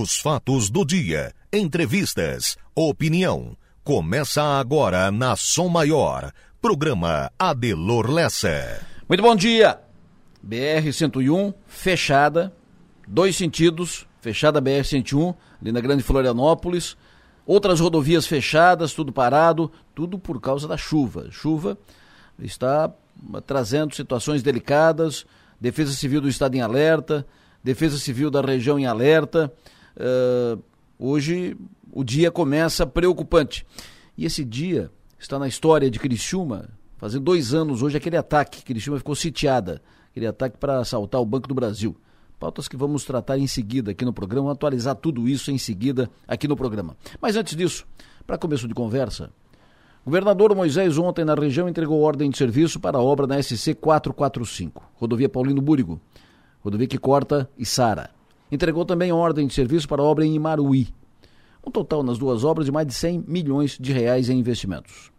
Os fatos do dia, entrevistas, opinião. Começa agora na Som Maior. Programa Adelor Lessa. Muito bom dia. BR-101 fechada, dois sentidos, fechada BR-101, ali na Grande Florianópolis. Outras rodovias fechadas, tudo parado, tudo por causa da chuva. Chuva está trazendo situações delicadas, Defesa Civil do Estado em alerta, Defesa Civil da região em alerta. Uh, hoje o dia começa preocupante. E esse dia está na história de Criciúma, fazendo dois anos hoje aquele ataque. Criciúma ficou sitiada, aquele ataque para assaltar o Banco do Brasil. Pautas que vamos tratar em seguida aqui no programa, atualizar tudo isso em seguida aqui no programa. Mas antes disso, para começo de conversa, governador Moisés ontem na região entregou ordem de serviço para a obra na SC 445, rodovia Paulino Búrigo, rodovia que corta Sara. Entregou também ordem de serviço para obra em Imaruí. Um total nas duas obras de mais de 100 milhões de reais em investimentos.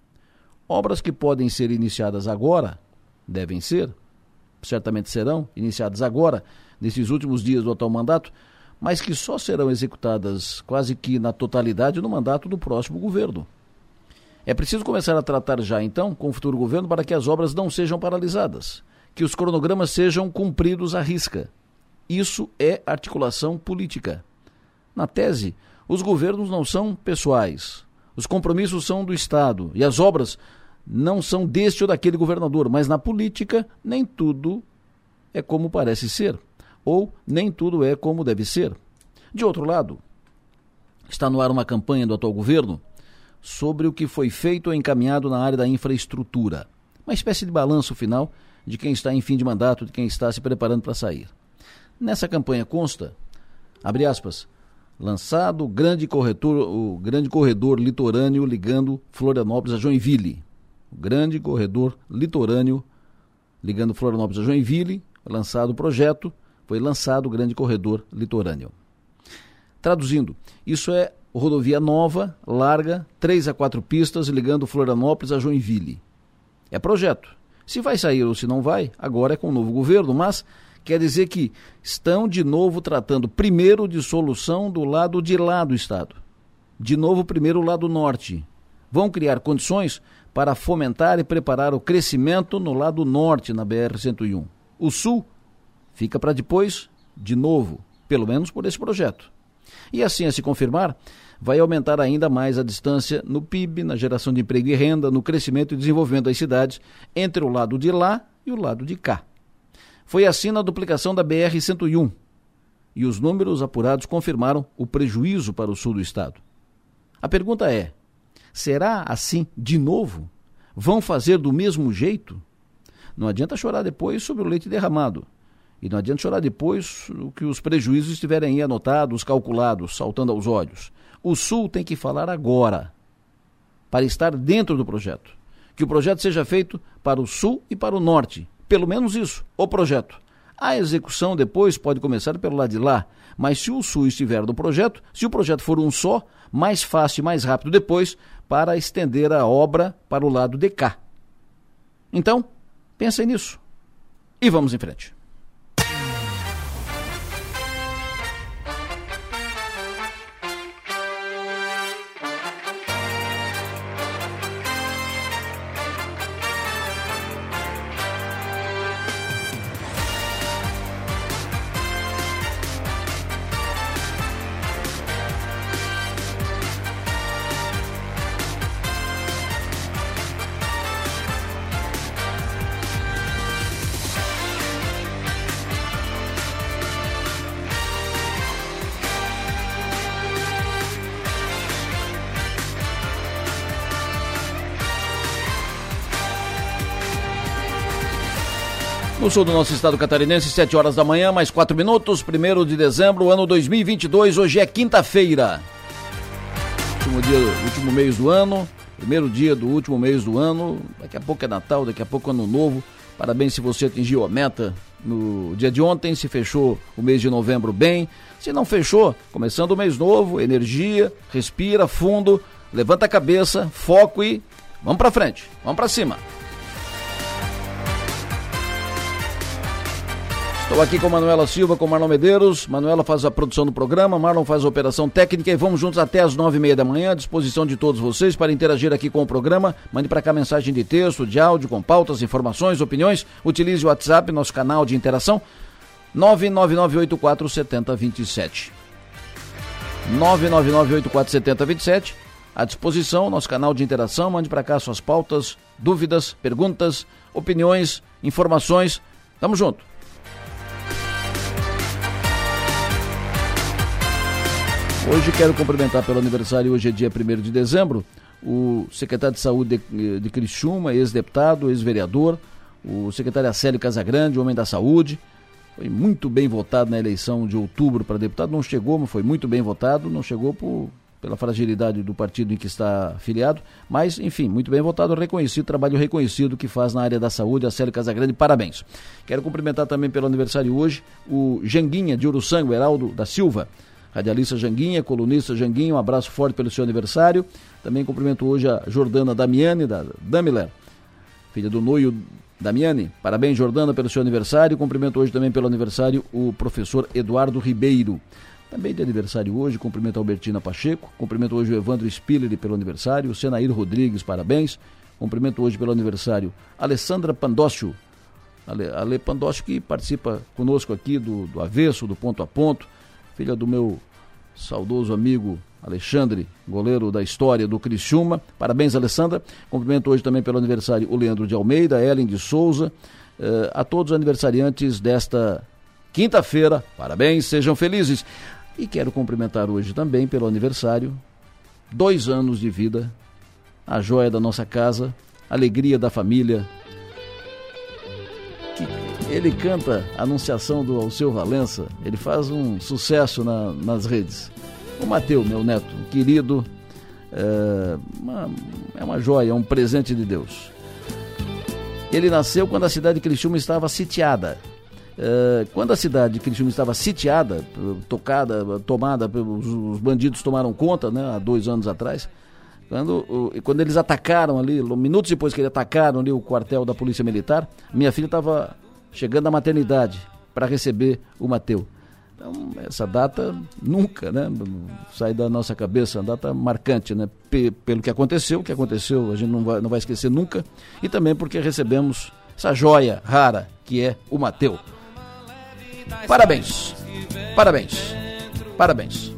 Obras que podem ser iniciadas agora, devem ser, certamente serão iniciadas agora, nesses últimos dias do atual mandato, mas que só serão executadas quase que na totalidade no mandato do próximo governo. É preciso começar a tratar já então com o futuro governo para que as obras não sejam paralisadas, que os cronogramas sejam cumpridos à risca. Isso é articulação política. Na tese, os governos não são pessoais. Os compromissos são do Estado e as obras não são deste ou daquele governador, mas na política nem tudo é como parece ser, ou nem tudo é como deve ser. De outro lado, está no ar uma campanha do atual governo sobre o que foi feito ou encaminhado na área da infraestrutura. Uma espécie de balanço final de quem está em fim de mandato, de quem está se preparando para sair. Nessa campanha consta, abre aspas, lançado grande corretor, o grande corredor litorâneo ligando Florianópolis a Joinville. O grande corredor litorâneo ligando Florianópolis a Joinville, lançado o projeto, foi lançado o grande corredor litorâneo. Traduzindo, isso é rodovia nova, larga, três a quatro pistas ligando Florianópolis a Joinville. É projeto. Se vai sair ou se não vai, agora é com o novo governo, mas quer dizer que estão de novo tratando primeiro de solução do lado de lá do Estado. De novo, primeiro o lado norte. Vão criar condições para fomentar e preparar o crescimento no lado norte, na BR-101. O sul fica para depois, de novo, pelo menos por esse projeto. E assim, a se confirmar, vai aumentar ainda mais a distância no PIB, na geração de emprego e renda, no crescimento e desenvolvimento das cidades, entre o lado de lá e o lado de cá. Foi assim na duplicação da BR-101, e os números apurados confirmaram o prejuízo para o sul do estado. A pergunta é: será assim de novo? Vão fazer do mesmo jeito? Não adianta chorar depois sobre o leite derramado. E não adianta chorar depois que os prejuízos estiverem aí anotados, calculados, saltando aos olhos. O Sul tem que falar agora, para estar dentro do projeto. Que o projeto seja feito para o Sul e para o Norte. Pelo menos isso, o projeto. A execução depois pode começar pelo lado de lá, mas se o Sul estiver no projeto, se o projeto for um só, mais fácil e mais rápido depois para estender a obra para o lado de cá. Então, pensem nisso. E vamos em frente. No sul do nosso estado catarinense, 7 horas da manhã, mais 4 minutos, 1 de dezembro, ano 2022, hoje é quinta-feira. Último dia, último mês do ano, primeiro dia do último mês do ano, daqui a pouco é Natal, daqui a pouco é Ano Novo. Parabéns se você atingiu a meta no dia de ontem, se fechou o mês de novembro bem. Se não fechou, começando o mês novo, energia, respira fundo, levanta a cabeça, foco e vamos para frente, vamos para cima. Estou aqui com Manuela Silva, com Marlon Medeiros. Manuela faz a produção do programa, Marlon faz a operação técnica e vamos juntos até as nove e meia da manhã, à disposição de todos vocês para interagir aqui com o programa. Mande para cá mensagem de texto, de áudio, com pautas, informações, opiniões. Utilize o WhatsApp, nosso canal de interação, 999847027. 999847027. À disposição, nosso canal de interação. Mande para cá suas pautas, dúvidas, perguntas, opiniões, informações. Tamo junto. Hoje quero cumprimentar pelo aniversário, hoje é dia 1 de dezembro, o secretário de Saúde de, de Criciúma, ex-deputado, ex-vereador, o secretário Acélio Casagrande, homem da saúde, foi muito bem votado na eleição de outubro para deputado, não chegou, mas foi muito bem votado, não chegou por, pela fragilidade do partido em que está afiliado, mas, enfim, muito bem votado, reconhecido, trabalho reconhecido que faz na área da saúde, Acélio Casagrande, parabéns. Quero cumprimentar também pelo aniversário hoje o Janguinha de Uruçango, Heraldo da Silva, radialista Janguinha, colunista Janguinha, um abraço forte pelo seu aniversário. Também cumprimento hoje a Jordana Damiani, da Damiler, filha do Noio Damiani. Parabéns, Jordana, pelo seu aniversário. Cumprimento hoje também pelo aniversário o professor Eduardo Ribeiro. Também de aniversário hoje, cumprimento a Albertina Pacheco. Cumprimento hoje o Evandro Spiller pelo aniversário. O Senair Rodrigues, parabéns. Cumprimento hoje pelo aniversário Alessandra Pandócio. Ale, Ale Pandócio que participa conosco aqui do, do Avesso, do Ponto a Ponto filha do meu saudoso amigo Alexandre, goleiro da história do Criciúma. Parabéns, Alessandra. Cumprimento hoje também pelo aniversário o Leandro de Almeida, Ellen de Souza, eh, a todos os aniversariantes desta quinta-feira. Parabéns, sejam felizes. E quero cumprimentar hoje também pelo aniversário, dois anos de vida, a joia da nossa casa, alegria da família, ele canta anunciação do Alceu Valença, ele faz um sucesso na, nas redes. O Mateu, meu neto, querido, é uma, é uma joia, um presente de Deus. Ele nasceu quando a cidade de Criciúma estava sitiada. É, quando a cidade de Criciúma estava sitiada, tocada, tomada, os bandidos tomaram conta, né, há dois anos atrás, quando, quando eles atacaram ali, minutos depois que eles atacaram ali o quartel da Polícia Militar, minha filha estava chegando à maternidade para receber o Mateu. Então, essa data nunca né, sai da nossa cabeça, uma data marcante, né, pelo que aconteceu, o que aconteceu a gente não vai, não vai esquecer nunca, e também porque recebemos essa joia rara que é o Mateu. Parabéns, parabéns, parabéns.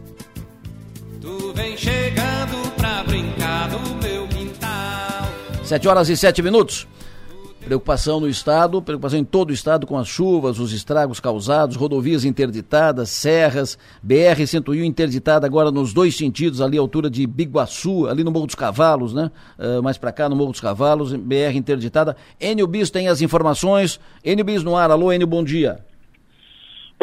Tu vem chegando pra brincar no meu quintal. Sete horas e sete minutos. Preocupação no estado, preocupação em todo o estado com as chuvas, os estragos causados, rodovias interditadas, serras, BR-101 interditada agora nos dois sentidos, ali à altura de Biguaçu, ali no Morro dos Cavalos, né? Uh, mais para cá, no Morro dos Cavalos, BR interditada. Enio Bis tem as informações. Enio Bis no ar. Alô, Enio, bom dia.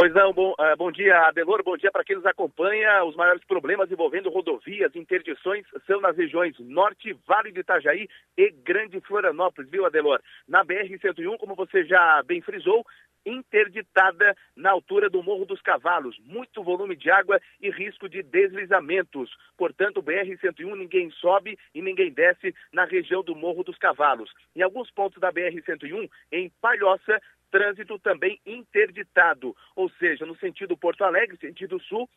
Pois não, bom, uh, bom dia, Adelor, bom dia para quem nos acompanha. Os maiores problemas envolvendo rodovias, interdições, são nas regiões Norte, Vale do Itajaí e Grande Florianópolis, viu, Adelor? Na BR-101, como você já bem frisou, interditada na altura do Morro dos Cavalos. Muito volume de água e risco de deslizamentos. Portanto, BR-101 ninguém sobe e ninguém desce na região do Morro dos Cavalos. Em alguns pontos da BR-101, em Palhoça, trânsito também interditado, ou seja, no sentido Porto Alegre, sentido sul,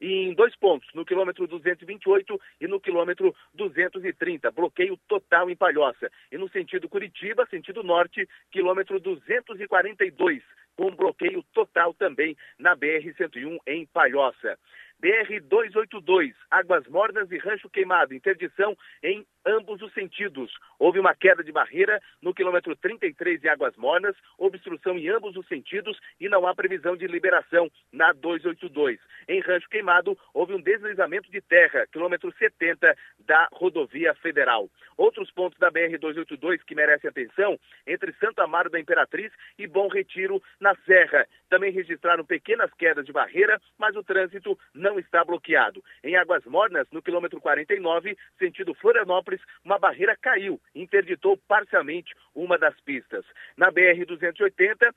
em dois pontos, no quilômetro 228 e no quilômetro 230, bloqueio total em Palhoça. E no sentido Curitiba, sentido norte, quilômetro 242, com bloqueio total também na BR-101 em Palhoça. BR-282, Águas Mornas e Rancho Queimado, interdição em ambos os sentidos. Houve uma queda de barreira no quilômetro 33 em Águas Mornas, obstrução em ambos os sentidos e não há previsão de liberação na 282. Em Rancho Queimado, houve um deslizamento de terra, quilômetro 70 da rodovia federal. Outros pontos da BR-282 que merecem atenção, entre Santo Amaro da Imperatriz e Bom Retiro, na Serra. Também registraram pequenas quedas de barreira, mas o trânsito não está bloqueado. Em Águas Mornas, no quilômetro 49, sentido Florianópolis, uma barreira caiu, interditou parcialmente uma das pistas. Na BR-280,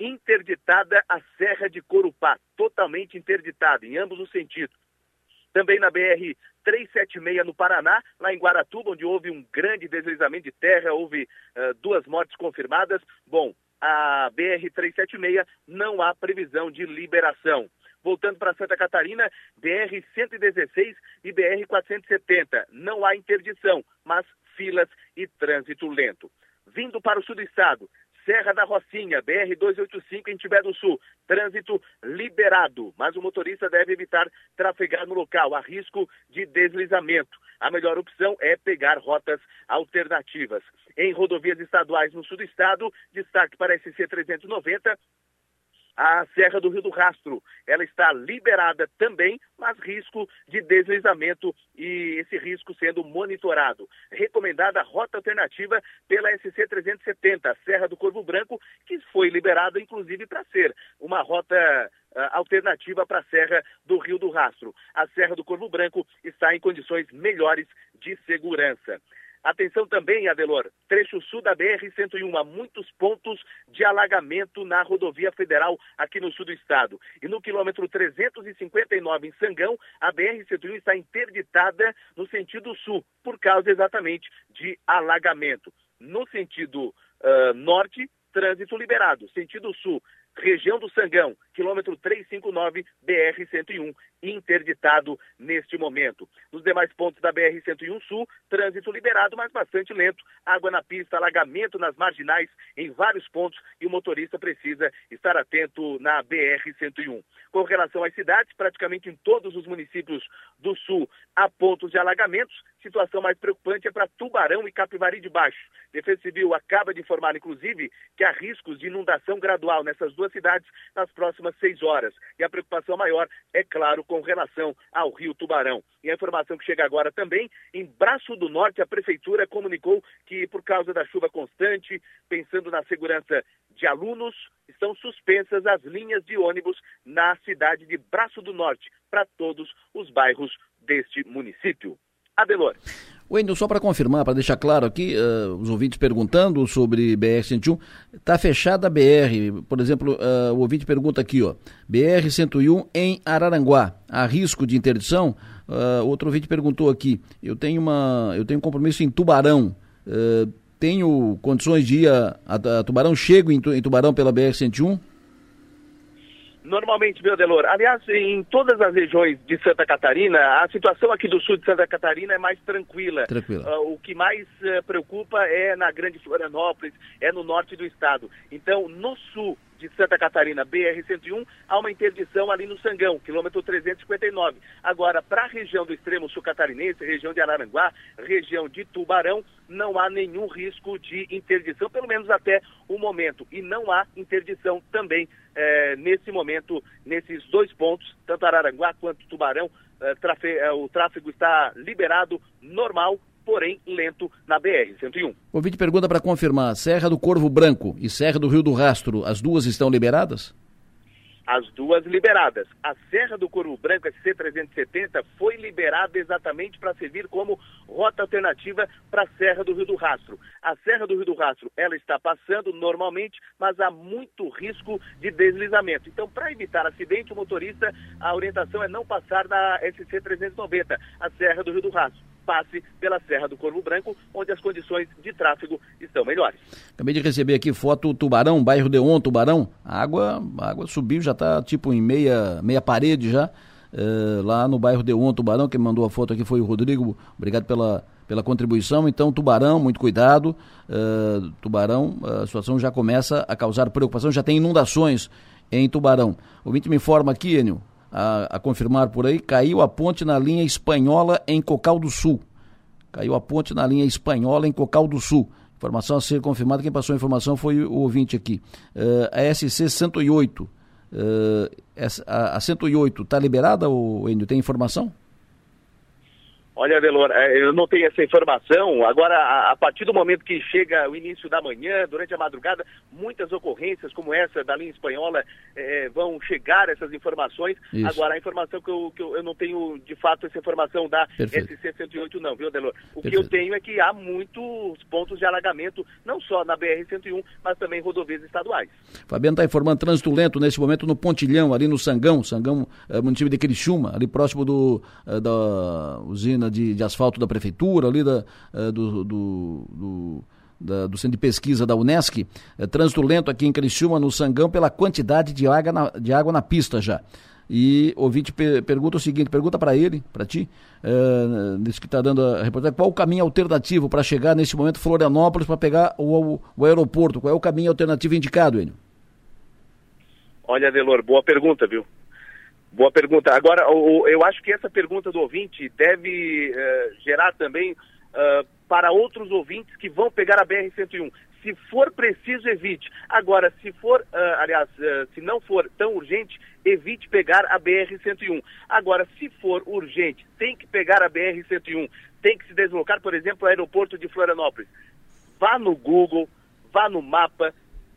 interditada a Serra de Corupá, totalmente interditada em ambos os sentidos. Também na BR 376 no Paraná, lá em Guaratuba, onde houve um grande deslizamento de terra, houve uh, duas mortes confirmadas. Bom, a BR-376 não há previsão de liberação. Voltando para Santa Catarina, BR-116 e BR-470. Não há interdição, mas filas e trânsito lento. Vindo para o sul do estado, Serra da Rocinha, BR-285 em Tibé do Sul. Trânsito liberado, mas o motorista deve evitar trafegar no local, a risco de deslizamento. A melhor opção é pegar rotas alternativas. Em rodovias estaduais no sul do estado, destaque para a SC 390 a Serra do Rio do Rastro. Ela está liberada também, mas risco de deslizamento e esse risco sendo monitorado. Recomendada a rota alternativa pela SC 370, Serra do Corvo Branco, que foi liberada inclusive para ser uma rota uh, alternativa para a Serra do Rio do Rastro. A Serra do Corvo Branco está em condições melhores de segurança. Atenção também, Adelor, trecho sul da BR-101, há muitos pontos de alagamento na rodovia federal aqui no sul do estado. E no quilômetro 359, em Sangão, a BR-101 está interditada no sentido sul, por causa exatamente de alagamento. No sentido uh, norte, trânsito liberado. Sentido sul, região do Sangão, quilômetro 359, BR-101, interditado neste momento. Nos demais pontos da BR-101 Sul, trânsito liberado, mas bastante lento. Água na pista, alagamento nas marginais em vários pontos e o motorista precisa estar atento na BR-101. Com relação às cidades, praticamente em todos os municípios do Sul há pontos de alagamentos. Situação mais preocupante é para Tubarão e Capivari de Baixo. Defesa Civil acaba de informar, inclusive, que há riscos de inundação gradual nessas duas cidades nas próximas seis horas. E a preocupação maior, é claro, com relação ao Rio Tubarão. E a informação que chega agora também, em Braço do Norte, a Prefeitura comunicou que, por causa da chuva constante, pensando na segurança de alunos, estão suspensas as linhas de ônibus na cidade de Braço do Norte, para todos os bairros deste município. Adelor. Wendel, só para confirmar, para deixar claro aqui, uh, os ouvintes perguntando sobre BR-101, está fechada a BR, por exemplo, uh, o ouvinte pergunta aqui, ó, BR-101 em Araranguá, há risco de interdição? Uh, outro ouvinte perguntou aqui, eu tenho, uma, eu tenho um compromisso em Tubarão, tenho condições de ir a, a, a Tubarão, chego em, em Tubarão pela BR-101? Normalmente, meu Delor, aliás, em todas as regiões de Santa Catarina, a situação aqui do sul de Santa Catarina é mais tranquila. tranquila. Uh, o que mais uh, preocupa é na Grande Florianópolis, é no norte do estado. Então, no sul de Santa Catarina, BR-101, há uma interdição ali no Sangão, quilômetro 359. Agora, para a região do extremo sul catarinense, região de Araranguá, região de Tubarão, não há nenhum risco de interdição, pelo menos até o momento. E não há interdição também eh, nesse momento, nesses dois pontos, tanto Araranguá quanto Tubarão. Eh, eh, o tráfego está liberado, normal, porém lento na BR-101. O vídeo pergunta para confirmar: Serra do Corvo Branco e Serra do Rio do Rastro, as duas estão liberadas? As duas liberadas. A Serra do Corvo Branco, SC-370, foi liberada exatamente para servir como rota alternativa para a Serra do Rio do Rastro. A Serra do Rio do Rastro, ela está passando normalmente, mas há muito risco de deslizamento. Então, para evitar acidente, o motorista, a orientação é não passar na SC-390, a Serra do Rio do Rastro passe pela Serra do Corvo Branco, onde as condições de tráfego estão melhores. Acabei de receber aqui foto Tubarão, bairro Deon, Tubarão. A água, água subiu, já está tipo em meia, meia parede já. Uh, lá no bairro Deon, Tubarão, quem mandou a foto aqui foi o Rodrigo. Obrigado pela, pela contribuição. Então, Tubarão, muito cuidado. Uh, tubarão, a situação já começa a causar preocupação, já tem inundações em Tubarão. O ouvinte me informa aqui, Enio, a, a, confirmar por aí, caiu a ponte na linha espanhola em Cocal do Sul. Caiu a ponte na linha espanhola em Cocal do Sul. Informação a ser confirmada, quem passou a informação foi o ouvinte aqui. Uh, a SC 108. Uh, a, a 108 está liberada, Enio? Tem informação? Olha, Adelor, é, eu não tenho essa informação. Agora, a, partir do momento que chega o início da manhã, durante a madrugada, muitas ocorrências como essa da linha espanhola é, vão chegar essas informações. Isso. Agora, a informação que, eu, que eu, eu, não tenho, de fato, essa informação da SC-108 não, viu, Adelor? O Perfeito. que eu tenho é que há muitos pontos de alagamento, não só na BR-101, mas também rodovias estaduais. Fabiano está informando trânsito lento nesse momento no Pontilhão, ali no Sangão, Sangão, é, município de Criciúma, ali próximo do, é, da usina de, de asfalto da prefeitura, ali da, uh, do, do, do, da, do Centro de Pesquisa da Unesc, é, trânsito lento aqui em Criciúma, no Sangão, pela quantidade de água na, de água na pista já. E ouvinte pergunta o seguinte, pergunta para ele, para ti, uh, desse que está dando a reportagem, qual o caminho alternativo para chegar nesse momento Florianópolis para pegar o, o, o, aeroporto? Qual é o caminho alternativo indicado, Enio? Olha, Delor, boa pergunta, viu? Boa pergunta. Agora, eu acho que essa pergunta do ouvinte deve uh, gerar também uh, para outros ouvintes que vão pegar a BR-101. Se for preciso, evite. Agora, se for, uh, aliás, se não for tão urgente, evite pegar a BR-101. Agora, se for urgente, tem que pegar a BR-101, tem que se deslocar, por exemplo, ao aeroporto de Florianópolis. Vá no Google, vá no mapa,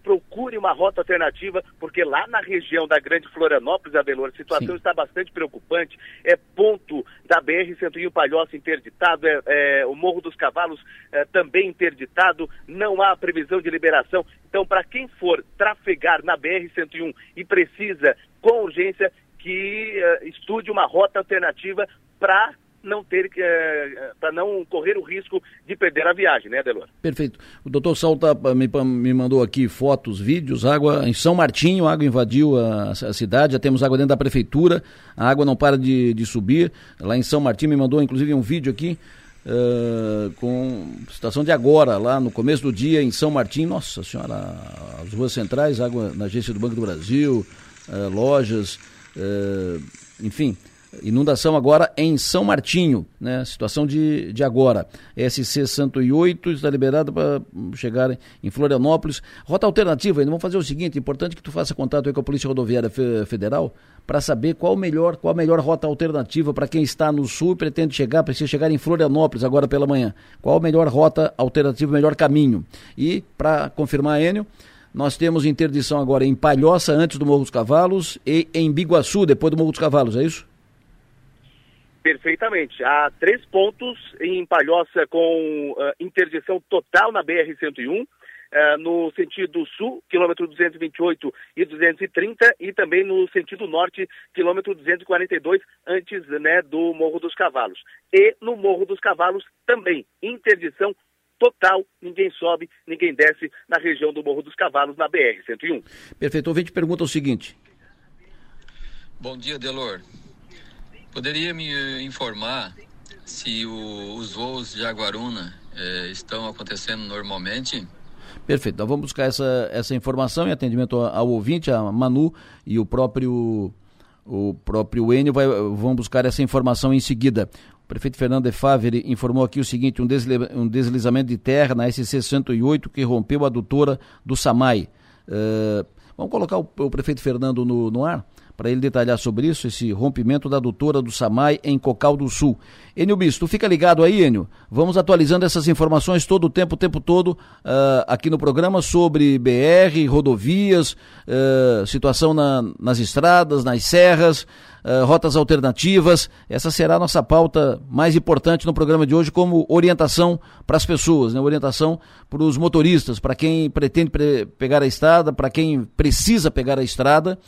procure uma rota alternativa, porque lá na região da Grande Florianópolis, Adelor, a situação Sim. está bastante preocupante. É ponto da BR-101 Palhoça interditado, é, é, o Morro dos Cavalos é, também interditado, não há previsão de liberação. Então, para quem for trafegar na BR-101 e precisa, com urgência, que uh, estude uma rota alternativa para não ter é, para não correr o risco de perder a viagem, né, Delor? Perfeito. O doutor Salta me, me mandou aqui fotos, vídeos, água em São Martinho, água invadiu a, a, cidade, já temos água dentro da prefeitura, a água não para de, de subir. Lá em São Martinho me mandou inclusive um vídeo aqui uh, com situação de agora, lá no começo do dia em São Martinho, nossa senhora, as ruas centrais, água na agência do Banco do Brasil, uh, lojas, uh, enfim, Inundação agora em São Martinho, né? Situação de, de agora. SC 108 está liberada para chegar em Florianópolis. Rota alternativa, vamos fazer o seguinte, importante que tu faça contato com a Polícia Rodoviária Federal para saber qual melhor, qual a melhor rota alternativa para quem está no sul e pretende chegar, precisa chegar em Florianópolis agora pela manhã. Qual a melhor rota alternativa, melhor caminho? E para confirmar, Enio, nós temos interdição agora em Palhoça, antes do Morro dos Cavalos, e em Biguaçu, depois do Morro dos Cavalos, é isso? Perfeitamente. Há três pontos em Palhoça com uh, interdição total na BR-101, uh, eh, no sentido sul, quilômetro 228 e 230, e também no sentido norte, quilômetro 242, antes né, do Morro dos Cavalos. E no Morro dos Cavalos também, interdição total, ninguém sobe, ninguém desce na região do Morro dos Cavalos, na BR-101. Perfeito. O ouvinte pergunta o seguinte. Bom dia, Delor. Poderia me eh, informar se o, os voos de Aguaruna eh, estão acontecendo normalmente? Perfeito. Então vamos buscar essa, essa informação em atendimento ao ouvinte, a Manu e o próprio o próprio Enio vai, vão buscar essa informação em seguida. O prefeito Fernando de Favre informou aqui o seguinte: um, um deslizamento de terra na SC 108 que rompeu a adutora do Samai. Uh, vamos colocar o, o prefeito Fernando no, no ar? Para ele detalhar sobre isso, esse rompimento da adutora do Samai em Cocal do Sul. Enio Bis, tu fica ligado aí, Enio? Vamos atualizando essas informações todo o tempo, o tempo todo, uh, aqui no programa sobre BR, rodovias, uh, situação na, nas estradas, nas serras, uh, rotas alternativas. Essa será a nossa pauta mais importante no programa de hoje, como orientação para as pessoas, né? orientação para os motoristas, para quem pretende pre pegar a estrada, para quem precisa pegar a estrada.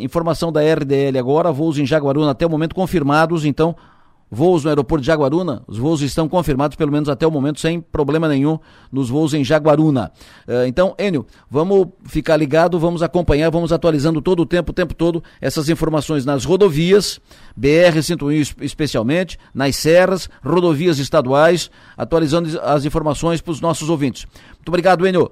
Informação da RDL agora, voos em Jaguaruna até o momento confirmados, então voos no aeroporto de Jaguaruna, os voos estão confirmados pelo menos até o momento sem problema nenhum nos voos em Jaguaruna. Uh, então, Enio, vamos ficar ligado, vamos acompanhar, vamos atualizando todo o tempo, o tempo todo, essas informações nas rodovias, BR-101 especialmente, nas serras, rodovias estaduais, atualizando as informações para os nossos ouvintes. Muito obrigado, Enio.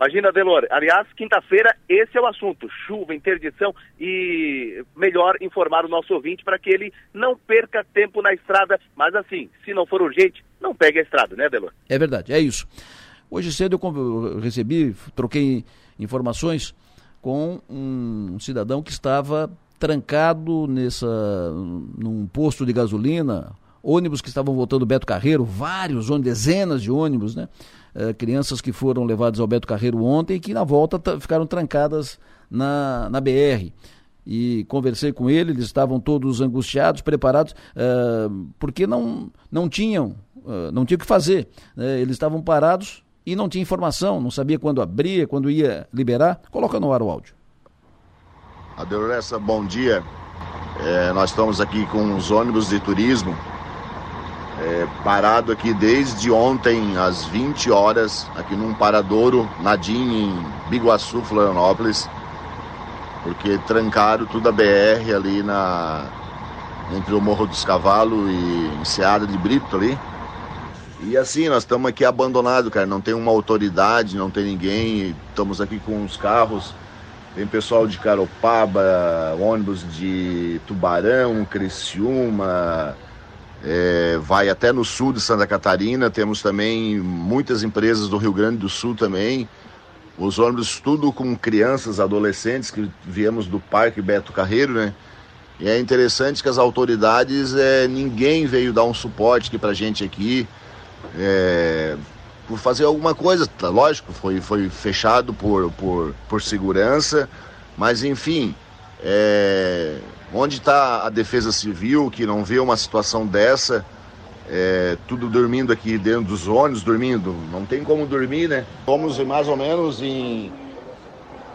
Imagina, Delor. Aliás, quinta-feira, esse é o assunto: chuva, interdição e melhor informar o nosso ouvinte para que ele não perca tempo na estrada. Mas assim, se não for urgente, não pegue a estrada, né, Delor? É verdade, é isso. Hoje cedo eu recebi, troquei informações com um cidadão que estava trancado nessa, num posto de gasolina, ônibus que estavam voltando Beto Carreiro, vários, dezenas de ônibus, né? Eh, crianças que foram levadas ao Beto Carreiro ontem e que na volta ficaram trancadas na, na BR. E conversei com ele, eles estavam todos angustiados, preparados, uh, porque não, não tinham, uh, não tinham o que fazer. Né? eles estavam parados e não tinha informação, não sabia quando abria, quando ia liberar. Coloca no ar o áudio. Adeloressa, bom dia. É, nós estamos aqui com os ônibus de turismo é, parado aqui desde ontem às 20 horas, aqui num paradouro, Nadim, em Biguaçu, Florianópolis, porque trancaram tudo a BR ali na, entre o Morro dos Cavalos e Enseada de Brito ali. E assim, nós estamos aqui abandonados, cara. Não tem uma autoridade, não tem ninguém. Estamos aqui com os carros. Tem pessoal de Caropaba, ônibus de Tubarão, Criciúma, é, vai até no sul de Santa Catarina. Temos também muitas empresas do Rio Grande do Sul também. Os ônibus tudo com crianças, adolescentes que viemos do Parque Beto Carreiro, né? E é interessante que as autoridades, é, ninguém veio dar um suporte aqui pra gente aqui é, por fazer alguma coisa. Tá, lógico, foi, foi fechado por, por, por segurança, mas enfim, é, onde está a defesa civil que não vê uma situação dessa? É, tudo dormindo aqui dentro dos ônibus, dormindo, não tem como dormir, né? Somos mais ou menos em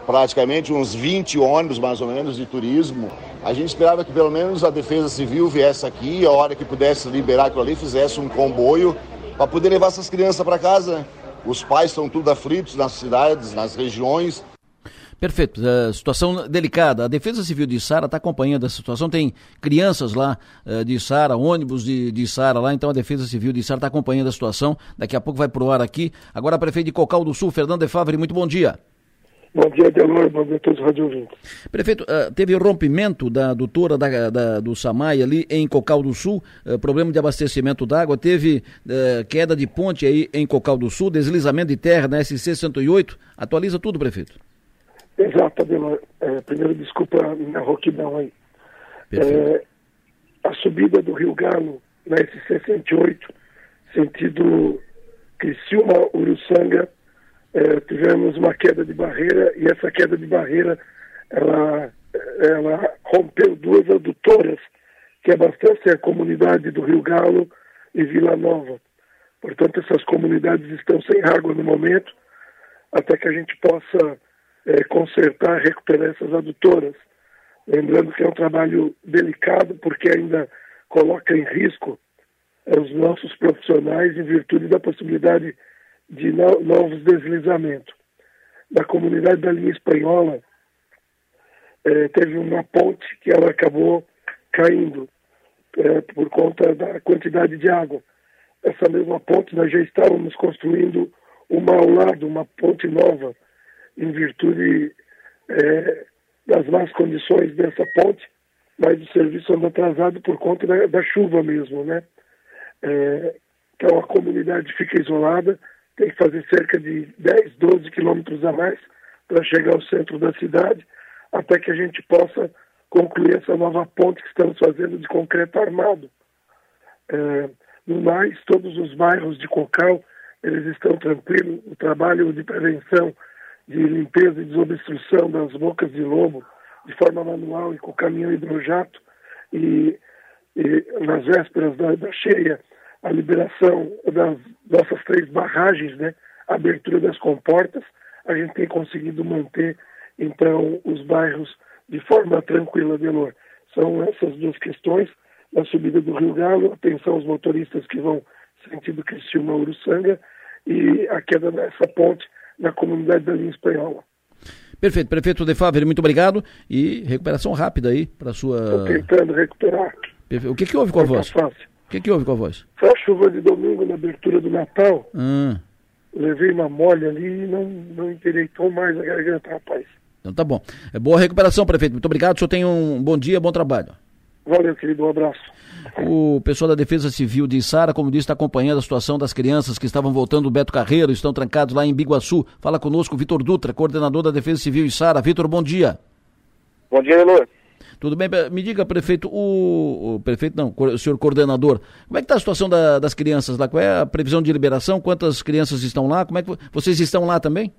praticamente uns 20 ônibus mais ou menos de turismo. A gente esperava que pelo menos a Defesa Civil viesse aqui, a hora que pudesse liberar aquilo ali, fizesse um comboio para poder levar essas crianças para casa. Né? Os pais estão tudo aflitos nas cidades, nas regiões. Perfeito. Uh, situação delicada. A Defesa Civil de Sara está acompanhando a situação. Tem crianças lá uh, de Sara, ônibus de, de Sara lá. Então a Defesa Civil de Sara está acompanhando a situação. Daqui a pouco vai pro ar aqui. Agora, prefeito de Cocal do Sul, Fernando de Favre, muito bom dia. Bom dia, Delor. Bom dia a todos os radiovintes. Prefeito, uh, teve rompimento da adutora da, da, do Samai ali em Cocal do Sul, problema de abastecimento d'água, teve uh, queda de ponte aí em Cocal do Sul, deslizamento de terra na SC 108. Atualiza tudo, prefeito. Exato, Delor. É, primeiro, desculpa a minha rouquidão aí. É, a subida do Rio Galo na SC 108, sentido Criciúma, Uruçanga, é, tivemos uma queda de barreira e essa queda de barreira ela, ela rompeu duas adutoras que abastecem a comunidade do Rio Galo e Vila Nova. Portanto, essas comunidades estão sem água no momento, até que a gente possa é, consertar, recuperar essas adutoras. Lembrando que é um trabalho delicado, porque ainda coloca em risco é, os nossos profissionais em virtude da possibilidade de no, novos deslizamentos. Na comunidade da linha espanhola, é, teve uma ponte que ela acabou caindo é, por conta da quantidade de água. Essa mesma ponte nós já estávamos construindo uma ao lado, uma ponte nova, em virtude é, das más condições dessa ponte, mas o serviço anda atrasado por conta da, da chuva mesmo, né? É, então a comunidade fica isolada, tem que fazer cerca de 10, 12 quilômetros a mais para chegar ao centro da cidade, até que a gente possa concluir essa nova ponte que estamos fazendo de concreto armado. É, no mais, todos os bairros de Cocal, eles estão tranquilos, o trabalho de prevenção, de limpeza e desobstrução das bocas de lobo, de forma manual e com caminhão hidrojato, e, e nas vésperas da, da cheia, a liberação das nossas três barragens, né, a abertura das comportas, a gente tem conseguido manter, então, os bairros de forma tranquila, Delor. São essas duas questões, a subida do Rio Galo, atenção aos motoristas que vão sentido Criciúma, Uruçanga, e a queda dessa ponte na comunidade da linha espanhola. Perfeito, prefeito De Favre, muito obrigado e recuperação rápida aí para sua. Estou tentando recuperar. O que, que houve com a voz? O que, que houve com a voz? Foi a chuva de domingo na abertura do Natal. Hum. Levei uma molha ali e não, não endireitou mais a garganta, rapaz. Então tá bom. É boa recuperação, prefeito. Muito obrigado. O senhor tem um bom dia, bom trabalho. Valeu, querido. Um abraço. O pessoal da Defesa Civil de Sara, como disse, está acompanhando a situação das crianças que estavam voltando do Beto Carreiro, estão trancados lá em Biguaçu. Fala conosco Vitor Dutra, coordenador da Defesa Civil de Sara. Vitor, bom dia. Bom dia, Elô. Tudo bem? Me diga, prefeito, o, o prefeito não, o senhor coordenador, como é que está a situação da, das crianças lá? Qual é a previsão de liberação? Quantas crianças estão lá? Como é que vocês estão lá também?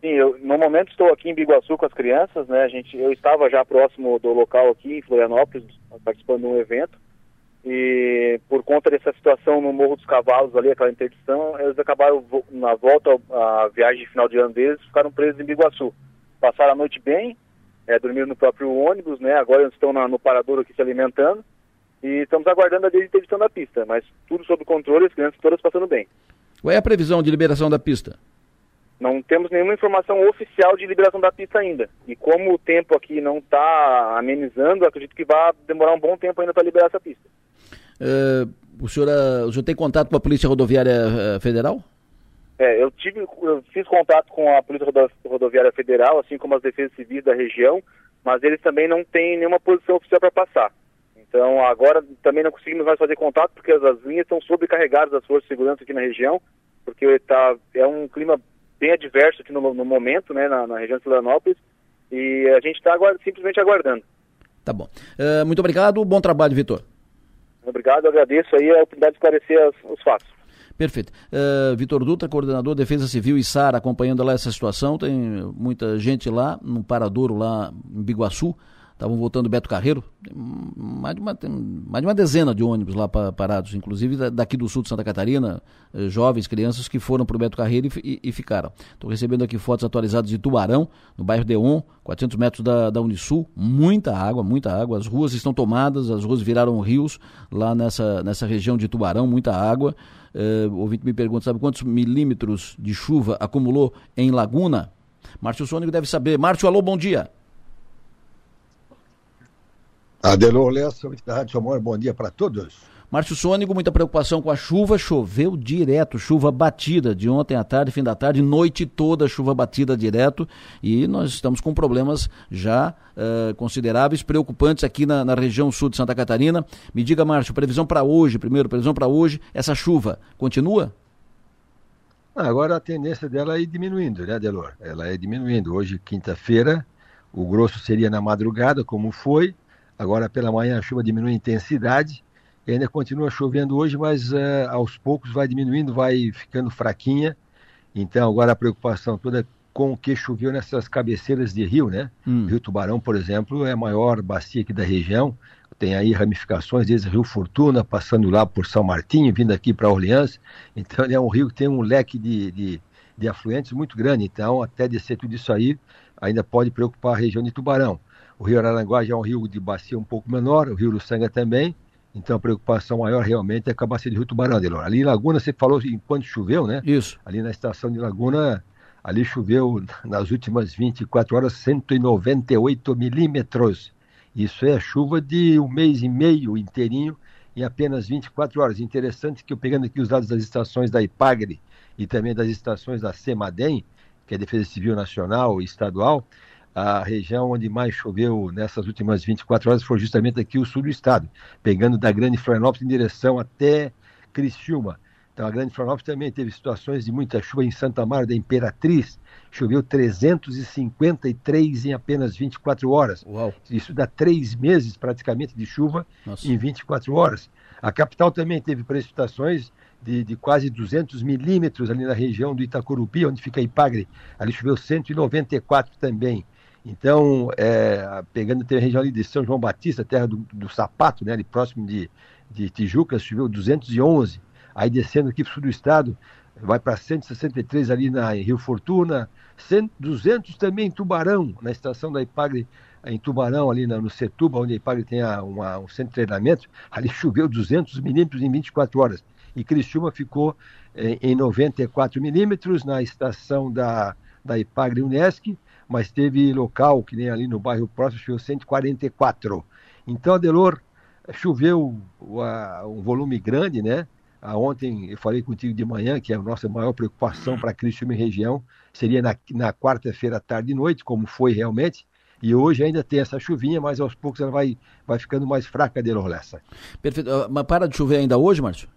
Sim, eu no momento estou aqui em Biguaçu com as crianças, né? A gente, eu estava já próximo do local aqui em Florianópolis, participando de um evento. E por conta dessa situação no Morro dos Cavalos ali, aquela interdição, eles acabaram na volta à viagem de final de ano deles, ficaram presos em Biguaçu. Passaram a noite bem, é, dormiram no próprio ônibus, né? Agora eles estão na, no parador aqui se alimentando. e estamos aguardando a interdição da pista, mas tudo sob controle, as crianças todas passando bem. Qual é a previsão de liberação da pista? Não temos nenhuma informação oficial de liberação da pista ainda. E como o tempo aqui não está amenizando, acredito que vai demorar um bom tempo ainda para liberar essa pista. Uh, o, senhor, uh, o senhor tem contato com a Polícia Rodoviária uh, Federal? É, eu tive, eu fiz contato com a Polícia Rodoviária Federal, assim como as defesas civis da região, mas eles também não têm nenhuma posição oficial para passar. Então agora também não conseguimos mais fazer contato porque as, as linhas estão sobrecarregadas das forças de segurança aqui na região, porque tá, é um clima bem adverso aqui no, no momento, né, na, na, região de Florianópolis, e a gente está aguard simplesmente aguardando. Tá bom. Uh, muito obrigado, bom trabalho, Vitor. Obrigado, agradeço aí a oportunidade de esclarecer as, os fatos. Perfeito. Uh, Vitor Dutra, coordenador de Defesa Civil e SAR, acompanhando lá essa situação. Tem muita gente lá, no Paradouro, lá em Biguaçu. Estavam voltando Beto Carreiro, mais de uma, mais de uma dezena de ônibus lá parados, inclusive daqui do sul de Santa Catarina, eh, jovens, crianças que foram para o Beto Carreiro e, e ficaram. Estou recebendo aqui fotos atualizadas de Tubarão, no bairro Deon, 400 metros da, da Unisul, muita água, muita água, as ruas estão tomadas, as ruas viraram rios lá nessa, nessa região de Tubarão, muita água. Uh, o ouvinte me pergunta, sabe quantos milímetros de chuva acumulou em Laguna? Márcio Sônico deve saber. Márcio, alô, bom dia. Adelor Lessa, Rádio Samor, bom dia para todos. Márcio Sônico, muita preocupação com a chuva, choveu direto, chuva batida de ontem à tarde, fim da tarde, noite toda chuva batida direto e nós estamos com problemas já uh, consideráveis, preocupantes aqui na, na, região sul de Santa Catarina. Me diga, Márcio, previsão para hoje, primeiro, previsão para hoje, essa chuva continua? Ah, agora a tendência dela é ir diminuindo, né, Delor? Ela é diminuindo. Hoje, quinta-feira, o grosso seria na madrugada, como foi, Agora pela manhã a chuva diminui a intensidade e ainda continua chovendo hoje, mas uh, aos poucos vai diminuindo, vai ficando fraquinha. Então agora a preocupação toda é com o que choveu nessas cabeceiras de rio, né? Hum. Rio Tubarão, por exemplo, é a maior bacia aqui da região. Tem aí ramificações desde Rio Fortuna, passando lá por São Martinho, vindo aqui para Orleans. Então é um rio que tem um leque de, de, de afluentes muito grande. Então, até descer tudo isso aí, ainda pode preocupar a região de Tubarão. O rio Araranguá já é um rio de bacia um pouco menor, o rio Luçanga também. Então a preocupação maior realmente é a bacia de Rio Tubarão, Delor. Ali em Laguna, você falou enquanto choveu, né? Isso. Ali na estação de Laguna, ali choveu nas últimas 24 horas 198 milímetros. Isso é chuva de um mês e meio inteirinho em apenas 24 horas. Interessante que eu pegando aqui os dados das estações da IPAGRE e também das estações da CEMADEM, que é a Defesa Civil Nacional e Estadual, a região onde mais choveu nessas últimas 24 horas foi justamente aqui o sul do estado, pegando da Grande Florianópolis em direção até Criciúma. Então a Grande Florianópolis também teve situações de muita chuva em Santa Maria da Imperatriz, choveu 353 em apenas 24 horas. Uau. Isso dá três meses praticamente de chuva Nossa. em 24 horas. A capital também teve precipitações de, de, quase 200 milímetros ali na região do Itacorupi, onde fica Ipagre. Ali choveu 194 também. Então, é, pegando a região ali de São João Batista, terra do, do Sapato, né, ali próximo de, de Tijuca, choveu 211. Aí descendo aqui para o sul do estado, vai para 163 ali na em Rio Fortuna, 100, 200 também em Tubarão, na estação da Ipagre, em Tubarão, ali no Setuba, onde a Ipagre tem a, uma, um centro de treinamento, ali choveu 200 milímetros em 24 horas. E Criciúma ficou eh, em 94 milímetros na estação da, da Ipagre Unesc, mas teve local, que nem ali no bairro próximo, choveu 144. Então, Adelor, choveu um volume grande, né? Ah, ontem eu falei contigo de manhã que a nossa maior preocupação para Criciúma e região seria na, na quarta-feira, tarde e noite, como foi realmente. E hoje ainda tem essa chuvinha, mas aos poucos ela vai, vai ficando mais fraca, Adelor Lessa. Perfeito. Ah, mas para de chover ainda hoje, Márcio?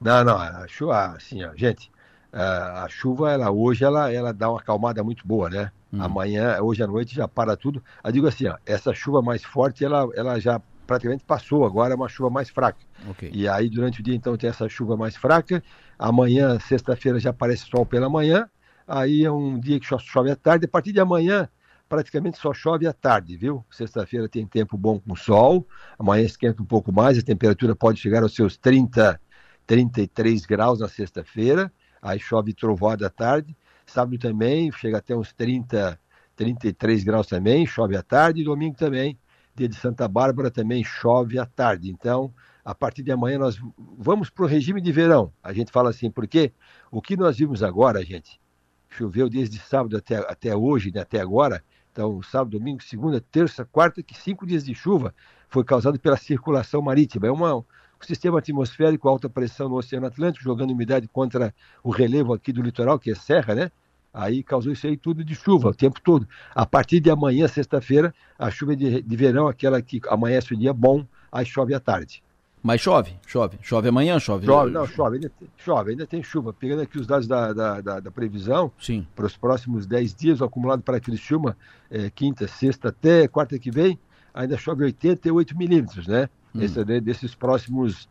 Não, não. A chuva, assim, ó, gente, a chuva, ela hoje, ela, ela dá uma acalmada muito boa, né? Hum. Amanhã, hoje à noite, já para tudo. Eu digo assim, ó, essa chuva mais forte, ela, ela já praticamente passou, agora é uma chuva mais fraca. Okay. E aí, durante o dia, então, tem essa chuva mais fraca. Amanhã, sexta-feira, já aparece sol pela manhã. Aí é um dia que chove à tarde. A partir de amanhã, praticamente só chove à tarde, viu? Sexta-feira tem tempo bom com sol. Amanhã esquenta um pouco mais, a temperatura pode chegar aos seus 30, 33 graus na sexta-feira. Aí chove trovoada à tarde. Sábado também chega até uns 30, 33 graus também, chove à tarde, e domingo também dia de Santa Bárbara também chove à tarde. Então, a partir de amanhã nós vamos para o regime de verão. A gente fala assim, porque o que nós vimos agora, gente, choveu desde sábado até, até hoje, né, até agora. Então, sábado, domingo, segunda, terça, quarta, que cinco dias de chuva foi causado pela circulação marítima. É uma, um sistema atmosférico, alta pressão no Oceano Atlântico, jogando umidade contra o relevo aqui do litoral, que é serra, né? Aí causou isso aí tudo de chuva o tempo todo. A partir de amanhã, sexta-feira, a chuva de, de verão, aquela que amanhece o dia bom, aí chove à tarde. Mas chove, chove. Chove amanhã, chove. Chove, não, chove, ainda tem, chove, ainda tem chuva. Pegando aqui os dados da, da, da, da previsão, Sim. para os próximos 10 dias, o acumulado para Criciúma, é, quinta, sexta até quarta que vem, ainda chove 88 milímetros, né? Hum. Esse, é desses próximos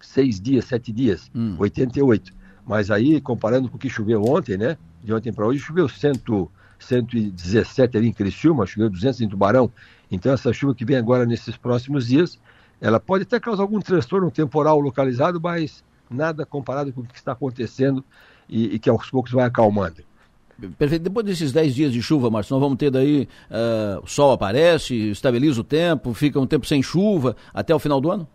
seis dias, sete dias, hum. 88. Mas aí, comparando com o que choveu ontem, né? De ontem para hoje, choveu 100, 117 ali em Criciúma, choveu 200 em Tubarão. Então, essa chuva que vem agora nesses próximos dias ela pode até causar algum transtorno temporal localizado, mas nada comparado com o que está acontecendo e, e que aos poucos vai acalmando. Perfeito. Depois desses 10 dias de chuva, Márcio, nós vamos ter daí, uh, o sol aparece, estabiliza o tempo, fica um tempo sem chuva até o final do ano?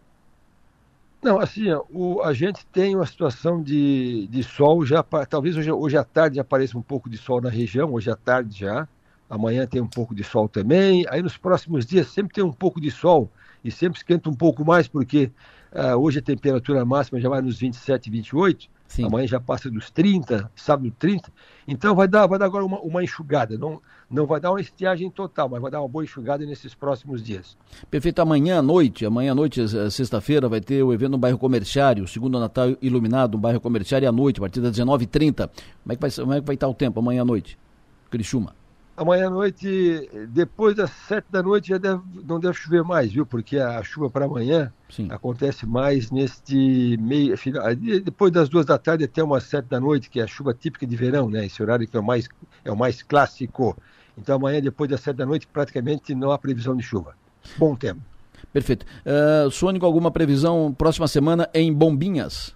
Não, assim, o, a gente tem uma situação de, de sol já, talvez hoje, hoje à tarde apareça um pouco de sol na região, hoje à tarde já, amanhã tem um pouco de sol também, aí nos próximos dias sempre tem um pouco de sol, e sempre esquenta um pouco mais, porque uh, hoje a temperatura máxima já vai nos 27, 28, Sim. amanhã já passa dos 30, sábado 30, então vai dar, vai dar agora uma, uma enxugada, não, não vai dar uma estiagem total, mas vai dar uma boa enxugada nesses próximos dias. Perfeito, amanhã à noite, amanhã à noite, sexta-feira, vai ter o evento no bairro comerciário, segundo Natal iluminado no bairro comerciário à noite, a partir das 19h30. Como é que vai, como é que vai estar o tempo amanhã à noite? Criciúma amanhã à noite, depois das sete da noite, já deve, não deve chover mais, viu? Porque a chuva para amanhã Sim. acontece mais neste meio. Depois das duas da tarde até umas sete da noite, que é a chuva típica de verão, né? Esse horário que é o mais, é o mais clássico. Então amanhã, depois das sete da noite, praticamente não há previsão de chuva. Bom tempo. Perfeito. Uh, Sônico, alguma previsão próxima semana em Bombinhas?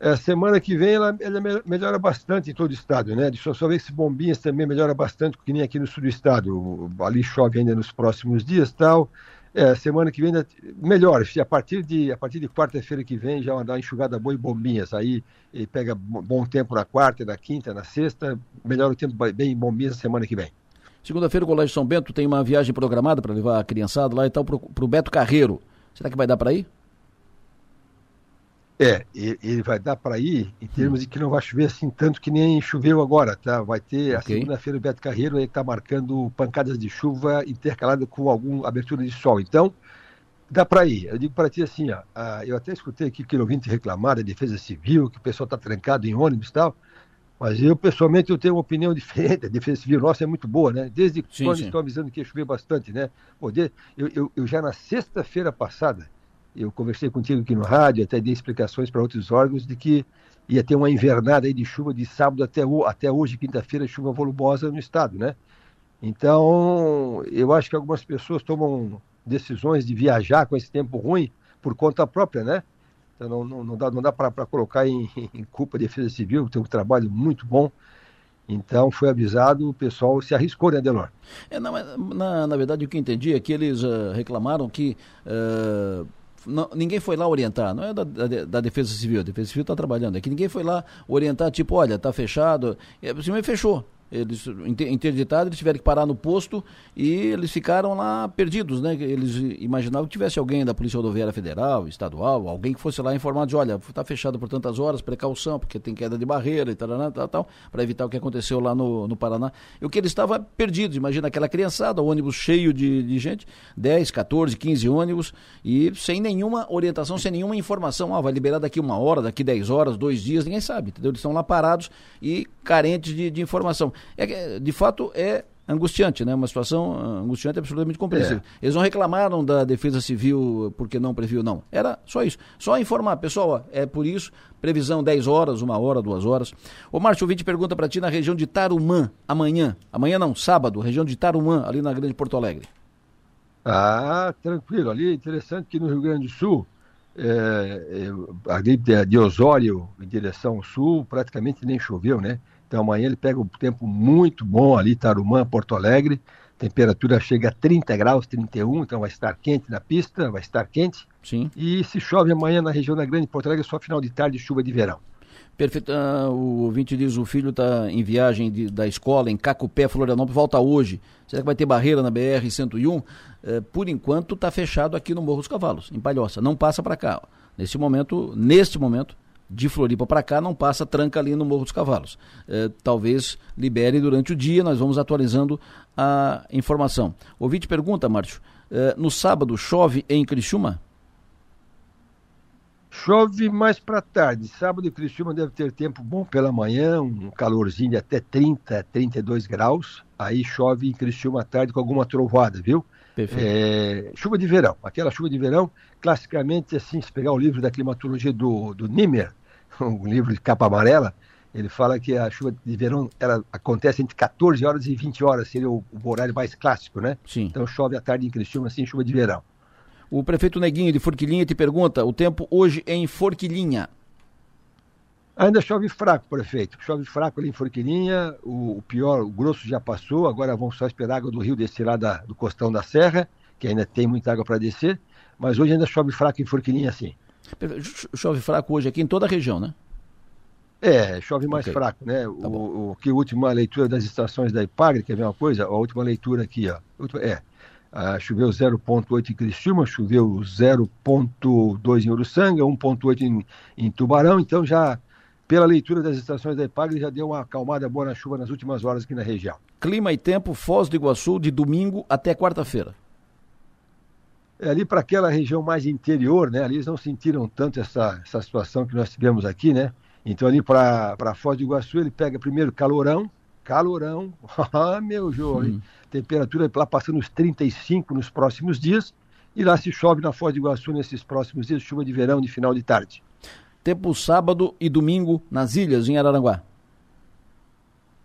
A semana que vem ela, ela, melhora bastante em todo o estado, né? Deixa eu só ver se Bombinhas também melhora bastante, que nem aqui no sul do estado. Ali chove ainda nos próximos dias tal. É, semana que vem ainda melhora. A partir de, a partir de quarta-feira que vem já uma enxugada boa em Bombinhas. Aí pega bom tempo na quarta, na quinta, na sexta. Melhora o tempo bem em Bombinhas na semana que vem. Segunda-feira o Colégio São Bento tem uma viagem programada para levar a criançada lá e tal para o Beto Carreiro. Será que vai dar para ir? É, ele vai dar para ir em termos hum. de que não vai chover assim tanto que nem choveu agora, tá? Vai ter okay. a segunda-feira o Beto Carreiro ele está marcando pancadas de chuva intercalada com alguma abertura de sol. Então, dá para ir. Eu digo para ti assim, ó, eu até escutei aqui que o ouvinte reclamar da Defesa Civil, que o pessoal está trancado em ônibus e tal, mas eu, pessoalmente, eu tenho uma opinião diferente. A Defesa Civil nossa é muito boa, né? Desde sim, quando sim. estão avisando que ia chover bastante, né? Pô, eu, eu, eu já na sexta-feira passada, eu conversei contigo aqui no rádio, até dei explicações para outros órgãos de que ia ter uma invernada de chuva de sábado até, o, até hoje, quinta-feira, chuva volumosa no estado, né? Então, eu acho que algumas pessoas tomam decisões de viajar com esse tempo ruim por conta própria, né? Então, não, não, não dá, não dá para colocar em, em, culpa a Defesa Civil, tem um trabalho muito bom. Então, foi avisado, o pessoal se arriscou, né, Delor? É, não, na, na verdade, o que entendi é que eles uh, reclamaram que uh, não, ninguém foi lá orientar, não é da, da, da, Defesa Civil, a Defesa Civil está trabalhando, é que ninguém foi lá orientar, tipo, olha, está fechado, é, simplesmente fechou. Eles, interditados, eles tiveram que parar no posto e eles ficaram lá perdidos, né? Eles imaginavam que tivesse alguém da Polícia Rodoviária Federal, estadual, alguém que fosse lá informar de, olha, está fechado por tantas horas, precaução, porque tem queda de barreira e tal, tal, tal para evitar o que aconteceu lá no, no Paraná. E o que eles estavam perdidos, imagina aquela criançada, ônibus cheio de, de gente, 10, 14, 15 ônibus, e sem nenhuma orientação, sem nenhuma informação, ah, vai liberar daqui uma hora, daqui 10 horas, dois dias, ninguém sabe, entendeu? Eles estão lá parados e carentes de, de informação. É, de fato, é angustiante, né? Uma situação angustiante absolutamente compreensível. É. Eles não reclamaram da Defesa Civil porque não previu, não. Era só isso. Só informar, pessoal, ó, é por isso, previsão 10 horas, uma hora, duas horas. O Márcio, o vídeo pergunta para ti na região de Tarumã, amanhã. Amanhã não, sábado, região de Tarumã, ali na Grande Porto Alegre. Ah, tranquilo. Ali é interessante que no Rio Grande do Sul, é, é, ali de Osório em direção ao sul, praticamente nem choveu, né? Então amanhã ele pega um tempo muito bom ali, Tarumã, Porto Alegre. temperatura chega a 30 graus, 31, então vai estar quente na pista, vai estar quente. Sim. E se chove amanhã na região da Grande Porto Alegre, é só final de tarde, chuva de verão. Perfeito. Ah, o ouvinte diz o filho está em viagem de, da escola em Cacupé, Florianópolis, volta hoje. Será que vai ter barreira na BR-101? Eh, por enquanto está fechado aqui no Morro dos Cavalos, em Palhoça. Não passa para cá. Nesse momento, neste momento, de Floripa para cá, não passa tranca ali no Morro dos Cavalos. Eh, talvez libere durante o dia, nós vamos atualizando a informação. Ouvinte pergunta, Márcio, eh, no sábado chove em Criciúma? Chove mais para tarde. Sábado em Criciúma deve ter tempo bom pela manhã, um calorzinho de até 30, 32 graus. Aí chove em Criciúma à tarde com alguma trovoada, viu? É, chuva de verão. Aquela chuva de verão, classicamente, assim, se pegar o livro da climatologia do, do Nimmer, um livro de capa amarela, ele fala que a chuva de verão ela acontece entre 14 horas e 20 horas, seria o, o horário mais clássico, né? Sim. Então chove à tarde em Criciúma, assim, chuva de verão. O prefeito Neguinho de Forquilinha te pergunta: o tempo hoje em Forquilinha? Ainda chove fraco, prefeito. Chove fraco ali em Forquilinha. O, o, pior, o grosso já passou. Agora vamos só esperar a água do rio descer lá da, do costão da serra, que ainda tem muita água para descer. Mas hoje ainda chove fraco em Forquilinha, sim. Chove fraco hoje aqui em toda a região, né? É, chove mais okay. fraco, né? Tá o, o, que a última leitura das estações da IPAGRE, quer ver uma coisa? A última leitura aqui, ó. É, ah, choveu 0,8 em Criciúma, choveu 0,2 em Uruçanga, 1,8 em, em, Tubarão, então já, pela leitura das estações da EPAG, já deu uma acalmada boa na chuva nas últimas horas aqui na região. Clima e tempo, Foz do Iguaçu, de domingo até quarta-feira. É, ali para aquela região mais interior, né? Ali eles não sentiram tanto essa, essa situação que nós tivemos aqui, né? Então ali para Foz do Iguaçu ele pega primeiro calorão, calorão, ah meu jovem, hum temperatura lá passando os 35 nos próximos dias, e lá se chove na Foz do Iguaçu nesses próximos dias, chuva de verão de final de tarde. Tempo sábado e domingo nas ilhas, em Araranguá.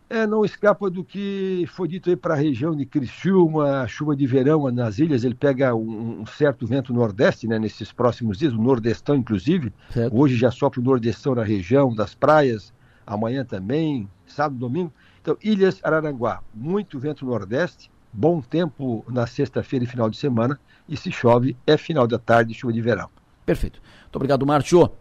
É, não escapa do que foi dito aí para a região de Criciúma, chuva de verão nas ilhas, ele pega um, um, certo vento nordeste, né, nesses próximos dias, o nordestão inclusive. Certo. Hoje já sopra o nordestão na região das praias, amanhã também, sábado, domingo. Então, Ilhas Araranguá, muito vento nordeste, bom tempo na sexta-feira e final de semana, e se chove, é final da tarde, chuva de verão. Perfeito. Muito obrigado, Márcio.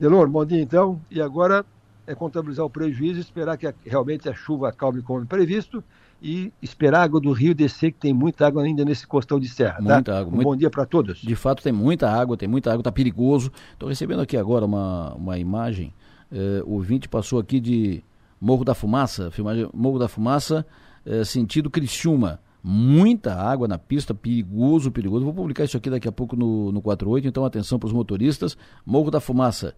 Delor, bom dia então. E agora é contabilizar o prejuízo, esperar que a, realmente a chuva calme como previsto e esperar a água do rio descer, que tem muita água ainda nesse costão de serra. Tá? Muita tá? água. Um muito... bom dia para todos. De fato, tem muita água, tem muita água, está perigoso. Estou recebendo aqui agora uma, uma imagem. Eh, o ouvinte passou aqui de Morro da Fumaça, filmagem Morro da Fumaça, é, sentido Criciúma. Muita água na pista, perigoso, perigoso. Vou publicar isso aqui daqui a pouco no, no 48, então atenção para os motoristas. Morro da Fumaça.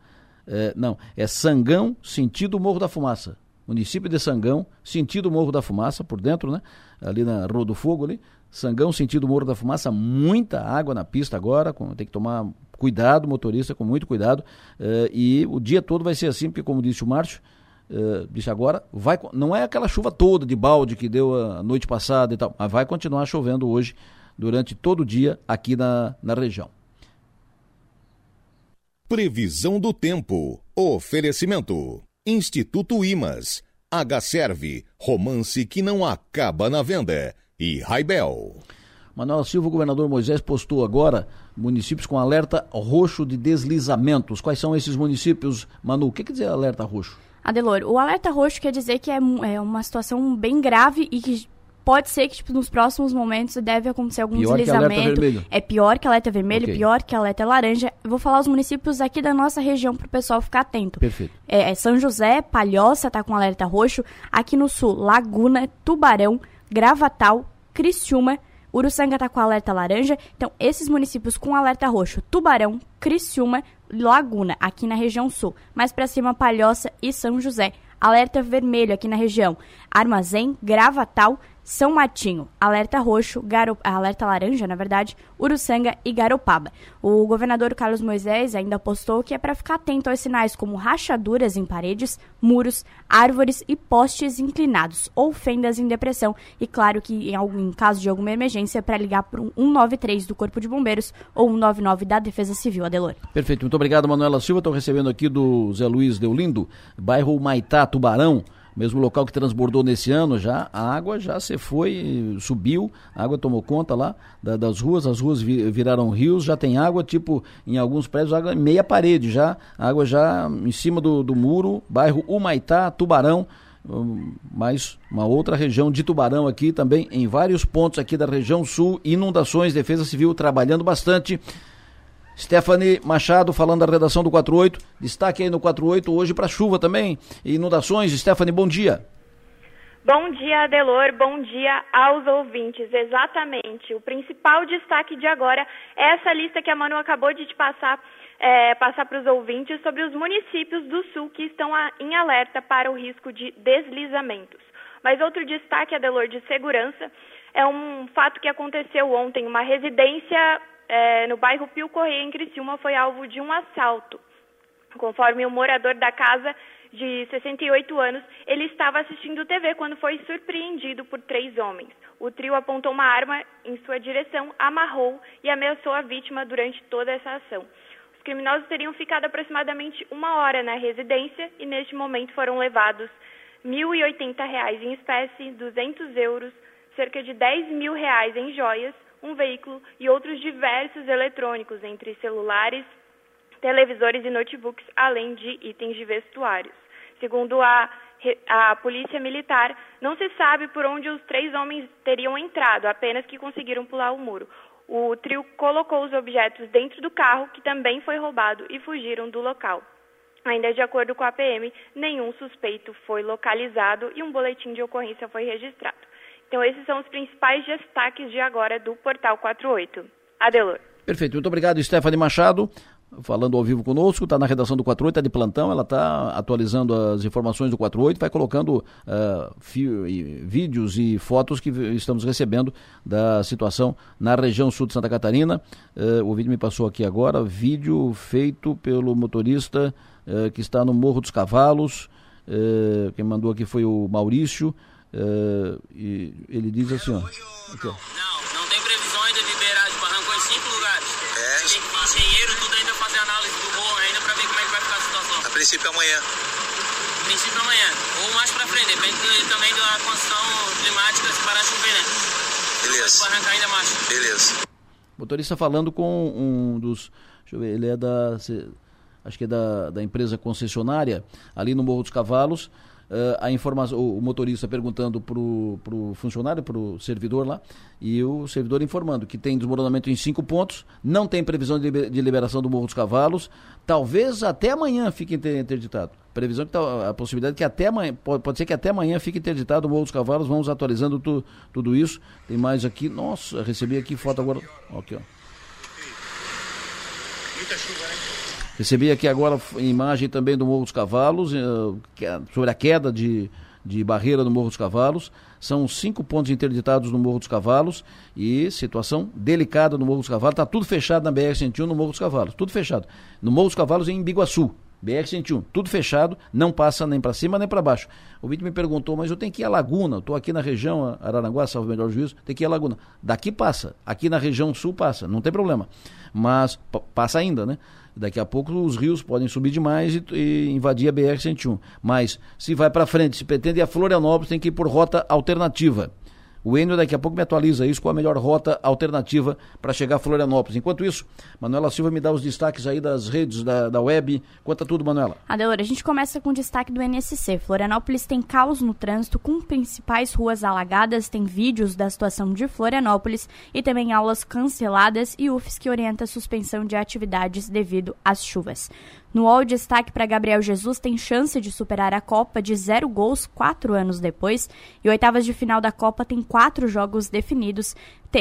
É, não, é Sangão, sentido Morro da Fumaça. Município de Sangão, sentido Morro da Fumaça, por dentro, né? Ali na Rua do Fogo ali. Sangão, sentido Morro da Fumaça, muita água na pista agora, tem que tomar cuidado, motorista, com muito cuidado. É, e o dia todo vai ser assim, porque como disse o Márcio, uh, disse agora, vai, não é aquela chuva toda de balde que deu a noite passada e tal, mas vai continuar chovendo hoje durante todo o dia aqui na, na região. Previsão do tempo. Oferecimento. Instituto Imas. H-Serve. Romance que não acaba na venda. E Raibel. Manuel Silva, o governador Moisés, postou agora municípios com alerta roxo de deslizamentos. Quais são esses municípios, Manu? O que quer dizer alerta roxo? Adelor, o alerta roxo quer dizer que é, é uma situação bem grave e que pode ser que tipo, nos próximos momentos deve acontecer algum pior deslizamento. é pior que alerta vermelho, okay. pior que alerta laranja. Eu vou falar os municípios aqui da nossa região para o pessoal ficar atento. Perfeito. É, é São José, Palhoça está com alerta roxo. Aqui no sul, Laguna, Tubarão, Gravatal, Criciúma, Uruçanga está com alerta laranja. Então, esses municípios com alerta roxo, Tubarão, Criciúma, Laguna, aqui na região sul. Mais para cima, Palhoça e São José. Alerta vermelho aqui na região. Armazém, Gravatal, são Matinho, alerta roxo, Garo... alerta laranja, na verdade, Uruçanga e Garopaba. O governador Carlos Moisés ainda postou que é para ficar atento aos sinais como rachaduras em paredes, muros, árvores e postes inclinados ou fendas em depressão. E claro que em, algum, em caso de alguma emergência, para ligar para um 193 do Corpo de Bombeiros ou 199 da Defesa Civil, Adelor. Perfeito, muito obrigado, Manuela Silva. Estou recebendo aqui do Zé Luiz Deolindo, bairro Maitá, Tubarão. Mesmo local que transbordou nesse ano já, a água já se foi, subiu, a água tomou conta lá da, das ruas, as ruas viraram rios, já tem água, tipo, em alguns prédios, água meia parede já, água já em cima do, do muro, bairro Humaitá, Tubarão, hum, mais uma outra região de Tubarão aqui também, em vários pontos aqui da região sul, inundações, Defesa Civil trabalhando bastante. Stephanie Machado falando da redação do 48. Destaque aí no 48 hoje para chuva também. Inundações. Stephanie, bom dia. Bom dia, Adelor. Bom dia aos ouvintes. Exatamente. O principal destaque de agora é essa lista que a Manu acabou de te passar, é, passar para os ouvintes sobre os municípios do sul que estão a, em alerta para o risco de deslizamentos. Mas outro destaque, Adelor, de segurança, é um fato que aconteceu ontem. Uma residência é, no bairro Pio Correia, em Criciúma, foi alvo de um assalto. Conforme o morador da casa, de 68 anos, ele estava assistindo TV quando foi surpreendido por três homens. O trio apontou uma arma em sua direção, amarrou e ameaçou a vítima durante toda essa ação. Os criminosos teriam ficado aproximadamente uma hora na residência e, neste momento, foram levados R$ 1.080 em espécie, 200 euros, cerca de 10 mil reais em joias, um veículo e outros diversos eletrônicos, entre celulares, televisores e notebooks, além de itens de vestuários. Segundo a, a Polícia Militar, não se sabe por onde os três homens teriam entrado, apenas que conseguiram pular o muro. O trio colocou os objetos dentro do carro, que também foi roubado, e fugiram do local. Ainda de acordo com a PM, nenhum suspeito foi localizado e um boletim de ocorrência foi registrado. Então, esses são os principais destaques de agora do Portal 48. Adelor. Perfeito. Muito obrigado, Stephanie Machado. Falando ao vivo conosco, está na redação do 48, está de plantão, ela está atualizando as informações do 48, vai colocando uh, fio, e, vídeos e fotos que estamos recebendo da situação na região sul de Santa Catarina. Uh, o vídeo me passou aqui agora, vídeo feito pelo motorista uh, que está no Morro dos Cavalos. quem mandou aqui foi o Maurício. Uh, e ele diz assim, ó. Aqui, ó. Não, não tem previsão ainda de liberar de barranco em cinco lugares. É. Tem engenheiro tudo ainda fazer análise do morro ainda para ver como é que vai ficar a situação. A princípio amanhã. A princípio amanhã. Ou mais para frente, depende também da condição climática se parar de chover, né? Beleza. Vai arrancar ainda mais. Beleza. Motorista falando com um dos. Deixa eu ver, ele é da. Acho que é da, da empresa concessionária, ali no Morro dos Cavalos a informação, o, motorista perguntando para o funcionário, para o servidor lá, e o servidor informando que tem desmoronamento em cinco pontos, não tem previsão de, de liberação do Morro dos Cavalos, talvez até amanhã fique interditado. Previsão que tá, a possibilidade que até amanhã, pode, pode ser que até amanhã fique interditado o Morro dos Cavalos, vamos atualizando tu, tudo isso. Tem mais aqui, nossa, recebi aqui foto agora, aqui ó. Muita chuva, né? Recebi aqui agora imagem também do Morro dos Cavalos, eh, é sobre a queda de, de barreira no Morro dos Cavalos. São cinco pontos interditados no Morro dos Cavalos e situação delicada no Morro dos Cavalos. Está tudo fechado na BR-101 no Morro dos Cavalos, tudo fechado. No Morro dos Cavalos em Biguaçu, BR-101, tudo fechado, não passa nem para cima nem para baixo. O vídeo me perguntou, mas eu tenho que ir à Laguna, estou aqui na região Araranguá, salvo melhor juízo, tem que ir à Laguna. Daqui passa, aqui na região sul passa, não tem problema. Mas passa ainda, né? Daqui a pouco os rios podem subir demais e, e invadir a BR-101. Mas se vai para frente, se pretende a Florianópolis, tem que ir por rota alternativa. O Enio daqui a pouco me atualiza isso, qual a melhor rota alternativa para chegar a Florianópolis. Enquanto isso, Manuela Silva me dá os destaques aí das redes, da, da web. Conta tudo, Manuela. Adelora, a gente começa com o destaque do NSC. Florianópolis tem caos no trânsito, com principais ruas alagadas, tem vídeos da situação de Florianópolis e também aulas canceladas e UFS que orienta a suspensão de atividades devido às chuvas. No UOL, destaque para Gabriel Jesus tem chance de superar a Copa de zero gols quatro anos depois. E oitavas de final da Copa tem quatro jogos definidos.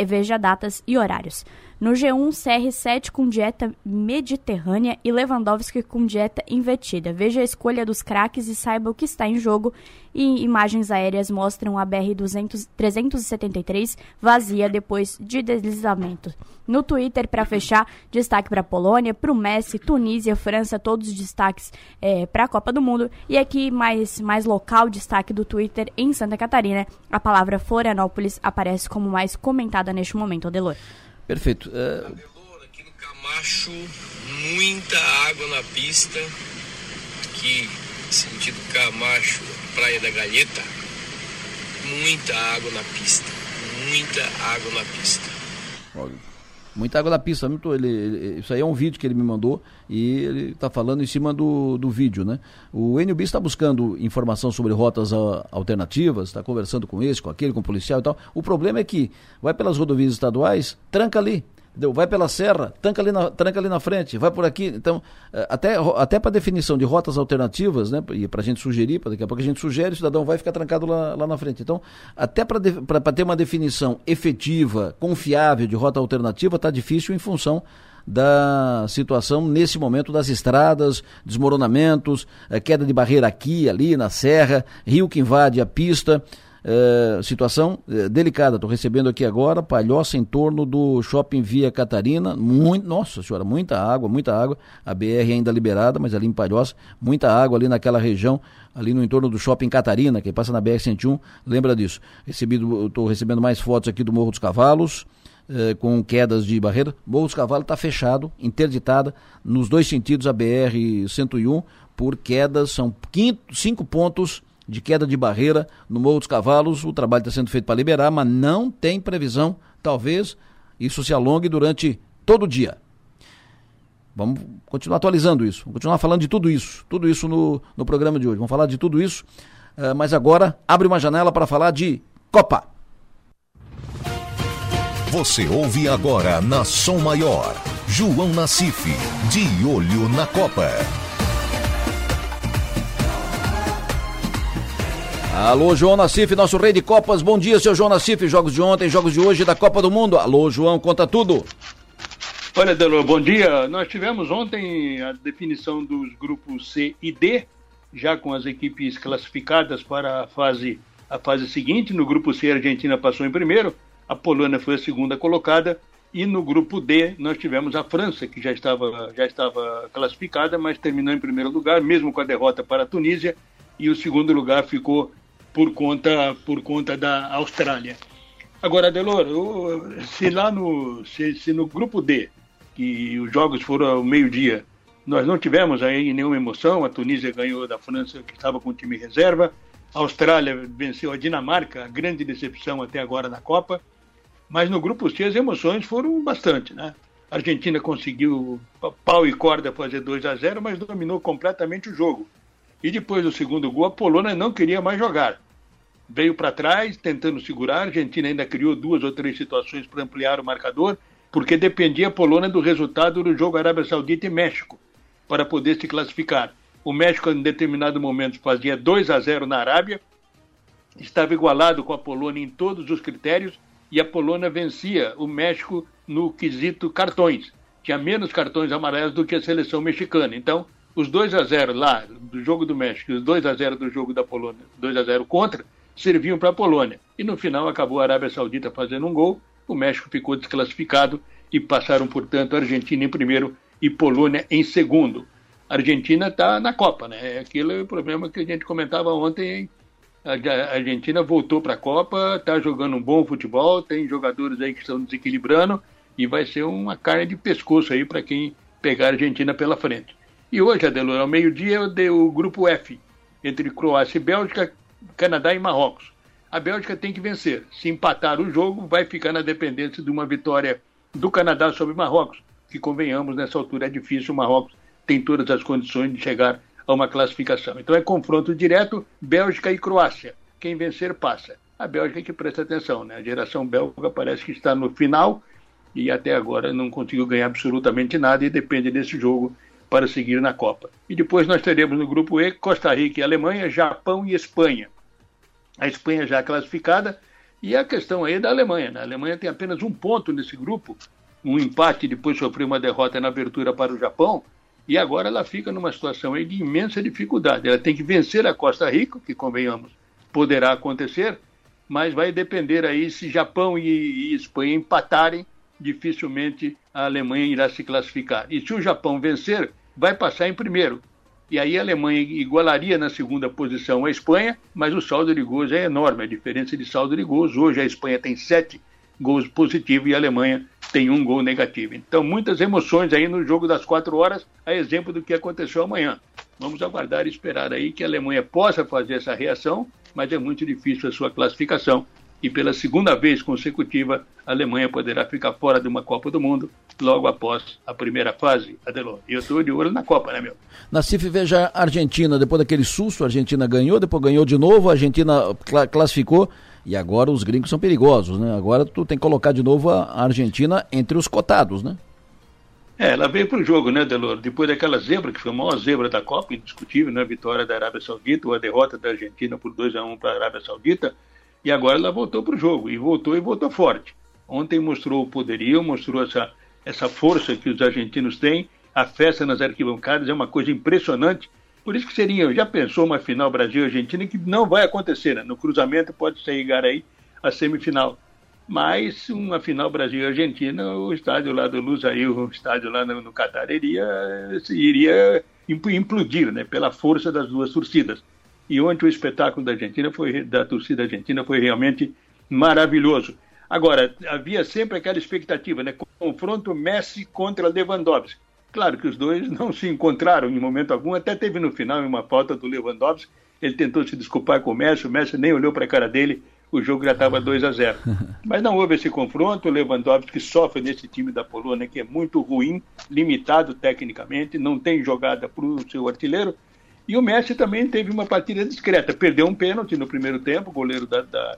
Veja datas e horários. No G1, CR7 com dieta mediterrânea e Lewandowski com dieta invertida. Veja a escolha dos craques e saiba o que está em jogo. E imagens aéreas mostram a BR-373 vazia depois de deslizamento. No Twitter, para fechar, destaque para Polônia, para o Messi, Tunísia, França, todos os destaques é, para a Copa do Mundo. E aqui, mais, mais local, destaque do Twitter em Santa Catarina. A palavra Florianópolis aparece como mais comentada neste momento, Adelor. Perfeito. Uh... aqui no Camacho, muita água na pista, que sentido Camacho, Praia da Galheta, muita água na pista. Muita água na pista. Muita água na pista. Muito, ele, ele, isso aí é um vídeo que ele me mandou e ele está falando em cima do, do vídeo, né? O NUB está buscando informação sobre rotas a, alternativas, está conversando com esse, com aquele, com o policial e tal. O problema é que vai pelas rodovias estaduais, tranca ali. Entendeu? Vai pela serra, tranca ali, na, tranca ali na frente, vai por aqui. Então, eh, até, até para definição de rotas alternativas, né? E para a gente sugerir, para daqui a pouco a gente sugere, o cidadão vai ficar trancado lá, lá na frente. Então, até para ter uma definição efetiva, confiável de rota alternativa, está difícil em função da situação nesse momento das estradas, desmoronamentos, eh, queda de barreira aqui, ali na serra, rio que invade a pista. É, situação é, delicada. Estou recebendo aqui agora palhoça em torno do shopping Via Catarina. Muito, nossa senhora, muita água, muita água. A BR ainda liberada, mas ali em Palhoça, muita água ali naquela região, ali no entorno do shopping Catarina, que passa na BR-101, lembra disso. Estou recebendo mais fotos aqui do Morro dos Cavalos. É, com quedas de barreira, Morro dos Cavalos está fechado, interditada nos dois sentidos a BR-101 por quedas, são quinto, cinco pontos de queda de barreira no Morro dos Cavalos. O trabalho está sendo feito para liberar, mas não tem previsão. Talvez isso se alongue durante todo o dia. Vamos continuar atualizando isso, vamos continuar falando de tudo isso, tudo isso no, no programa de hoje. Vamos falar de tudo isso, uh, mas agora abre uma janela para falar de Copa. Você ouve agora na Som Maior, João Nassif, de olho na Copa. Alô, João Nassif, nosso rei de Copas. Bom dia, seu João Nassif. Jogos de ontem, jogos de hoje da Copa do Mundo. Alô, João, conta tudo. Olha, Delor, bom dia. Nós tivemos ontem a definição dos grupos C e D, já com as equipes classificadas para a fase, a fase seguinte. No grupo C, a Argentina passou em primeiro, a Polônia foi a segunda colocada. E no grupo D, nós tivemos a França, que já estava, já estava classificada, mas terminou em primeiro lugar, mesmo com a derrota para a Tunísia. E o segundo lugar ficou por conta, por conta da Austrália. Agora, Delor, se lá no, se, se no grupo D, que os jogos foram ao meio-dia, nós não tivemos aí nenhuma emoção, a Tunísia ganhou da França, que estava com o time reserva, a Austrália venceu a Dinamarca, a grande decepção até agora na Copa, mas no grupo C as emoções foram bastante, né? A Argentina conseguiu pau e corda fazer 2 a 0, mas dominou completamente o jogo. E depois do segundo gol, a Polônia não queria mais jogar. Veio para trás, tentando segurar. A Argentina ainda criou duas ou três situações para ampliar o marcador, porque dependia a Polônia do resultado do jogo Arábia Saudita e México para poder se classificar. O México, em determinado momento, fazia 2 a 0 na Arábia, estava igualado com a Polônia em todos os critérios e a Polônia vencia o México no quesito cartões. Tinha menos cartões amarelos do que a seleção mexicana. Então, os 2 a 0 lá do jogo do México e os 2 a 0 do jogo da Polônia, 2 a 0 contra, serviam para a Polônia. E no final acabou a Arábia Saudita fazendo um gol, o México ficou desclassificado e passaram, portanto, a Argentina em primeiro e Polônia em segundo. A Argentina está na Copa, né? Aquilo é o problema que a gente comentava ontem. A Argentina voltou para a Copa, está jogando um bom futebol, tem jogadores aí que estão desequilibrando e vai ser uma carne de pescoço aí para quem pegar a Argentina pela frente. E hoje, Adelor, ao meio-dia, o grupo F, entre Croácia e Bélgica, Canadá e Marrocos. A Bélgica tem que vencer. Se empatar o jogo, vai ficar na dependência de uma vitória do Canadá sobre Marrocos, que, convenhamos, nessa altura é difícil. O Marrocos tem todas as condições de chegar a uma classificação. Então é confronto direto Bélgica e Croácia. Quem vencer passa. A Bélgica é que presta atenção, né? A geração belga parece que está no final e até agora não conseguiu ganhar absolutamente nada e depende desse jogo para seguir na Copa. E depois nós teremos no grupo E Costa Rica e Alemanha, Japão e Espanha. A Espanha já classificada e a questão aí é da Alemanha. Né? A Alemanha tem apenas um ponto nesse grupo, um empate depois sofreu uma derrota na abertura para o Japão e agora ela fica numa situação aí de imensa dificuldade. Ela tem que vencer a Costa Rica, que convenhamos poderá acontecer, mas vai depender aí se Japão e, e Espanha empatarem, dificilmente a Alemanha irá se classificar. E se o Japão vencer, vai passar em primeiro. E aí a Alemanha igualaria na segunda posição a Espanha, mas o saldo de gols é enorme, a diferença de saldo de gols. Hoje a Espanha tem sete gols positivos e a Alemanha tem um gol negativo. Então, muitas emoções aí no jogo das quatro horas, a exemplo do que aconteceu amanhã. Vamos aguardar e esperar aí que a Alemanha possa fazer essa reação, mas é muito difícil a sua classificação. E pela segunda vez consecutiva, a Alemanha poderá ficar fora de uma Copa do Mundo logo após a primeira fase, Adelon. E eu estou de olho na Copa, né, meu? Nacife, veja a Argentina, depois daquele susto, a Argentina ganhou, depois ganhou de novo, a Argentina cl classificou. E agora os gringos são perigosos, né? Agora tu tem que colocar de novo a Argentina entre os cotados, né? É, ela veio para o jogo, né, Delor? Depois daquela zebra, que foi a maior zebra da Copa, indiscutível, né? A vitória da Arábia Saudita, ou a derrota da Argentina por 2 a 1 para a Arábia Saudita. E agora ela voltou para o jogo, e voltou e voltou forte. Ontem mostrou o poderio, mostrou essa, essa força que os argentinos têm. A festa nas arquibancadas é uma coisa impressionante. Por isso que seria, já pensou uma final Brasil-Argentina que não vai acontecer, né? No cruzamento pode chegar aí a semifinal. Mas uma final Brasil-Argentina, o estádio lá do Lusail, o estádio lá no, no Catar, iria, iria implodir, né? Pela força das duas torcidas. E ontem o espetáculo da Argentina foi, da torcida argentina foi realmente maravilhoso. Agora, havia sempre aquela expectativa, né? Confronto Messi contra Lewandowski. Claro que os dois não se encontraram em momento algum, até teve no final uma falta do Lewandowski, ele tentou se desculpar com o Messi, o Messi nem olhou para a cara dele, o jogo já estava 2 a 0. Mas não houve esse confronto, o Lewandowski sofre nesse time da Polônia, que é muito ruim, limitado tecnicamente, não tem jogada para o seu artilheiro, e o Messi também teve uma partida discreta, perdeu um pênalti no primeiro tempo, o goleiro da, da,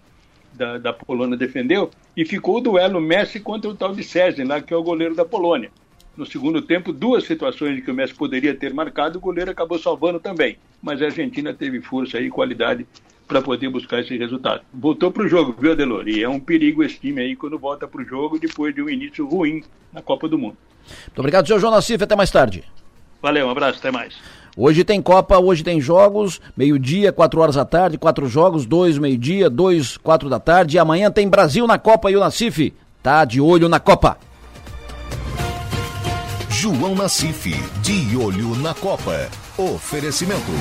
da, da Polônia defendeu, e ficou o duelo Messi contra o tal de César, lá, que é o goleiro da Polônia. No segundo tempo, duas situações em que o Messi poderia ter marcado, o goleiro acabou salvando também. Mas a Argentina teve força e qualidade para poder buscar esse resultado. Voltou para o jogo, viu, Adelor? E é um perigo esse time aí quando volta para o jogo depois de um início ruim na Copa do Mundo. Muito obrigado, senhor João Nassif. Até mais tarde. Valeu, um abraço, até mais. Hoje tem Copa, hoje tem jogos, meio-dia, quatro horas da tarde, quatro jogos, dois meio-dia, dois, quatro da tarde. E amanhã tem Brasil na Copa e o Nassif tá de olho na Copa. João Nassif, de olho na Copa. Oferecimento.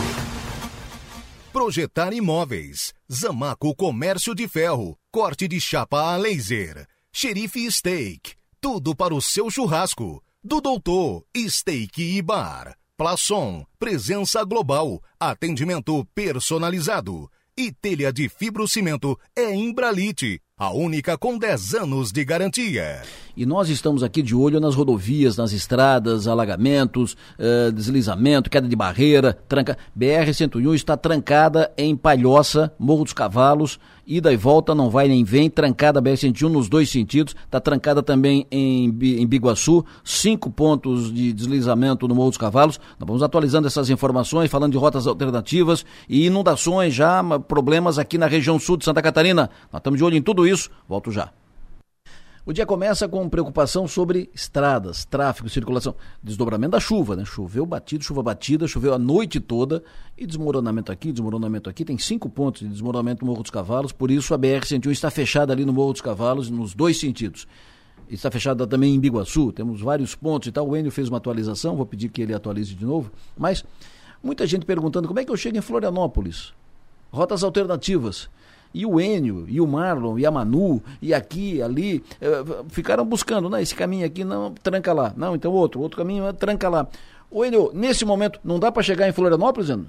Projetar imóveis. Zamaco Comércio de Ferro. Corte de chapa a laser. Xerife Steak. Tudo para o seu churrasco. Do Doutor Steak e Bar. Plaçom. Presença global. Atendimento personalizado. E telha de fibrocimento é Imbralite a única com 10 anos de garantia. E nós estamos aqui de olho nas rodovias, nas estradas, alagamentos, uh, deslizamento, queda de barreira, tranca. BR-101 está trancada em Palhoça, Morro dos Cavalos, ida e volta, não vai nem vem, trancada a BR-101 nos dois sentidos, está trancada também em, em Biguaçu, cinco pontos de deslizamento no Morro dos Cavalos. Nós vamos atualizando essas informações, falando de rotas alternativas e inundações já, problemas aqui na região sul de Santa Catarina. Nós estamos de olho em tudo isso, volto já. O dia começa com preocupação sobre estradas, tráfego, circulação, desdobramento da chuva, né? Choveu batido, chuva batida, choveu a noite toda e desmoronamento aqui, desmoronamento aqui. Tem cinco pontos de desmoronamento no Morro dos Cavalos, por isso a BR-101 está fechada ali no Morro dos Cavalos, nos dois sentidos. Está fechada também em Biguaçu, temos vários pontos e tal. O Enio fez uma atualização, vou pedir que ele atualize de novo. Mas muita gente perguntando como é que eu chego em Florianópolis. Rotas alternativas e o Enio, e o Marlon, e a Manu, e aqui, ali, eh, ficaram buscando, né? Esse caminho aqui não, tranca lá. Não, então outro, outro caminho, tranca lá. O Enio, nesse momento, não dá para chegar em Florianópolis, Enio?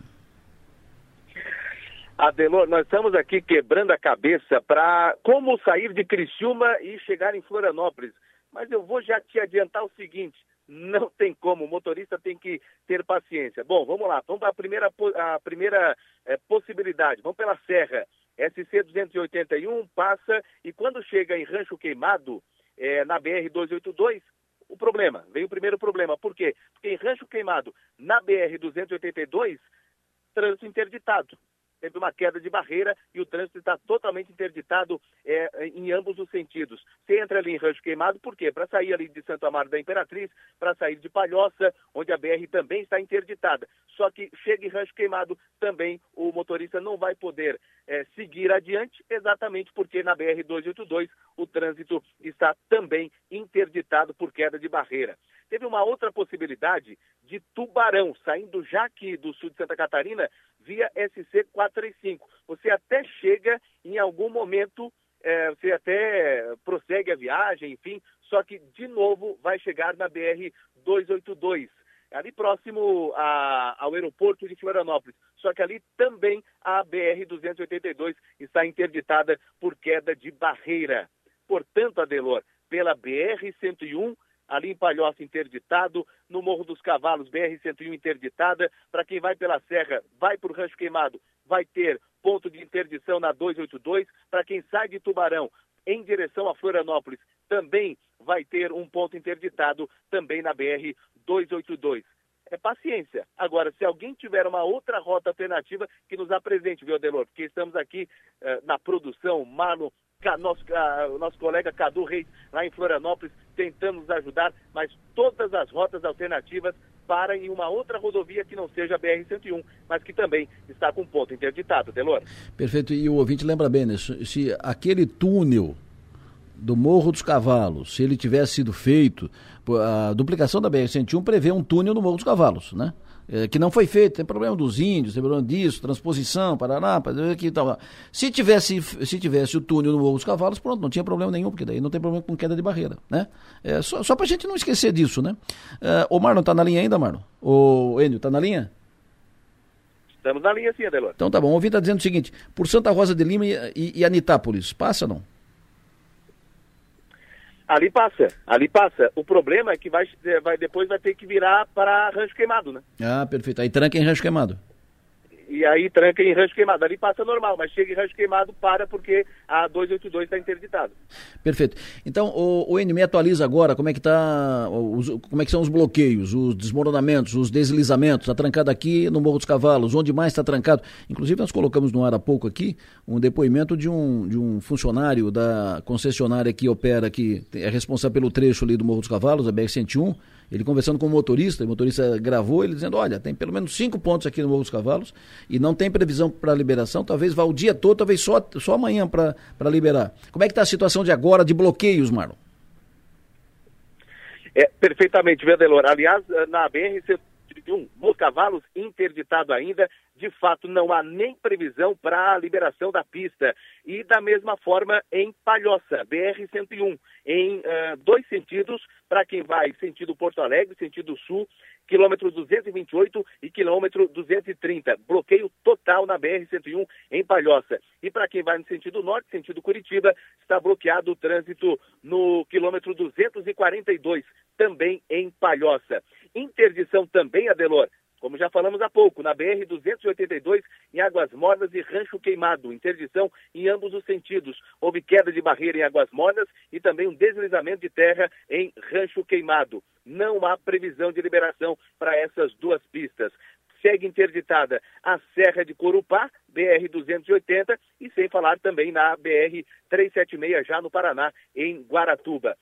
Adelor, nós estamos aqui quebrando a cabeça para como sair de Criciúma e chegar em Florianópolis. Mas eu vou já te adiantar o seguinte: não tem como, o motorista tem que ter paciência. Bom, vamos lá, vamos para a primeira, a primeira é, possibilidade, vamos pela Serra. SC-281 passa e quando chega em Rancho Queimado, é, na BR-282, o problema, veio o primeiro problema. Por quê? Porque em Rancho Queimado, na BR-282, trânsito interditado teve uma queda de barreira e o trânsito está totalmente interditado é, em ambos os sentidos. Você entra ali em Rancho Queimado, por quê? Para sair ali de Santo Amaro da Imperatriz, para sair de Palhoça, onde a BR também está interditada. Só que chega em Rancho Queimado, também o motorista não vai poder é, seguir adiante, exatamente porque na BR-282 o trânsito está também interditado por queda de barreira. Teve uma outra possibilidade de Tubarão, saindo já aqui do sul de Santa Catarina, via SC 435. Você até chega em algum momento, é, você até prossegue a viagem, enfim, só que de novo vai chegar na BR 282. ali próximo a, ao aeroporto de Florianópolis. Só que ali também a BR-282 está interditada por queda de barreira. Portanto, Adelor, pela BR-101, ali em Palhoça interditado, no Morro dos Cavalos, BR-101 interditada. Para quem vai pela Serra, vai para o Rancho Queimado, vai ter ponto de interdição na 282. Para quem sai de Tubarão, em direção a Florianópolis, também vai ter um ponto interditado, também na BR 282. É paciência. Agora, se alguém tiver uma outra rota alternativa, que nos apresente, viu, Adelor? Porque estamos aqui uh, na produção, Marlon, nosso, uh, nosso colega Cadu Reis, lá em Florianópolis, tentando nos ajudar, mas todas as rotas alternativas para em uma outra rodovia que não seja a BR-101, mas que também está com ponto interditado, Delor. Perfeito, e o ouvinte lembra bem, né? se aquele túnel do Morro dos Cavalos, se ele tivesse sido feito, a duplicação da BR-101 prevê um túnel no Morro dos Cavalos, né? É, que não foi feito, tem problema dos índios, tem problema disso, transposição, Paraná, que tal. Se tivesse, se tivesse o túnel no Morro dos Cavalos, pronto, não tinha problema nenhum, porque daí não tem problema com queda de barreira, né? É, só, só pra gente não esquecer disso, né? É, o Marlon tá na linha ainda, Marlon? O Enio, tá na linha? Estamos na linha sim, Adelor. Então tá bom, o ouvinte tá dizendo o seguinte, por Santa Rosa de Lima e, e, e Anitápolis, passa ou não? Ali passa, ali passa. O problema é que vai, vai depois vai ter que virar para Rancho Queimado, né? Ah, perfeito. Aí tranca em Rancho Queimado e aí tranca em rancho queimado. Ali passa normal, mas chega em rancho queimado, para porque a 282 está interditado. Perfeito. Então, o, o atualiza agora como é que tá, os, como é que são os bloqueios, os desmoronamentos, os deslizamentos, a trancada aqui no Morro dos Cavalos, onde mais está trancado. Inclusive, nós colocamos no ar há pouco aqui um depoimento de um, de um funcionário da concessionária que opera aqui, é responsável pelo trecho ali do Morro dos Cavalos, a BR-101, ele conversando com o motorista, o motorista gravou ele dizendo: Olha, tem pelo menos cinco pontos aqui no Morro dos Cavalos e não tem previsão para liberação, talvez vá o dia todo, talvez só, só amanhã para liberar. Como é que está a situação de agora de bloqueios, Marlon? É, perfeitamente, Vendelor. Aliás, na BR-131, Morro Cavalos interditado ainda, de fato não há nem previsão para a liberação da pista. E da mesma forma em Palhoça, BR-101, em uh, dois sentidos, para quem vai sentido Porto Alegre, sentido sul, quilômetro 228 e quilômetro 230. Bloqueio total na BR-101 em Palhoça. E para quem vai no sentido norte, sentido Curitiba, está bloqueado o trânsito no quilômetro 242, também em Palhoça. Interdição também, Adelor, como já falamos há pouco, na BR-282, em Águas Mornas e Rancho Queimado. Interdição em ambos os sentidos. Houve queda de barreira em Águas Mornas e também um deslizamento de terra em Rancho Queimado. Não há previsão de liberação para essas duas pistas. Segue interditada a Serra de Corupá, BR-280, e sem falar também na BR-376, já no Paraná, em Guaratuba.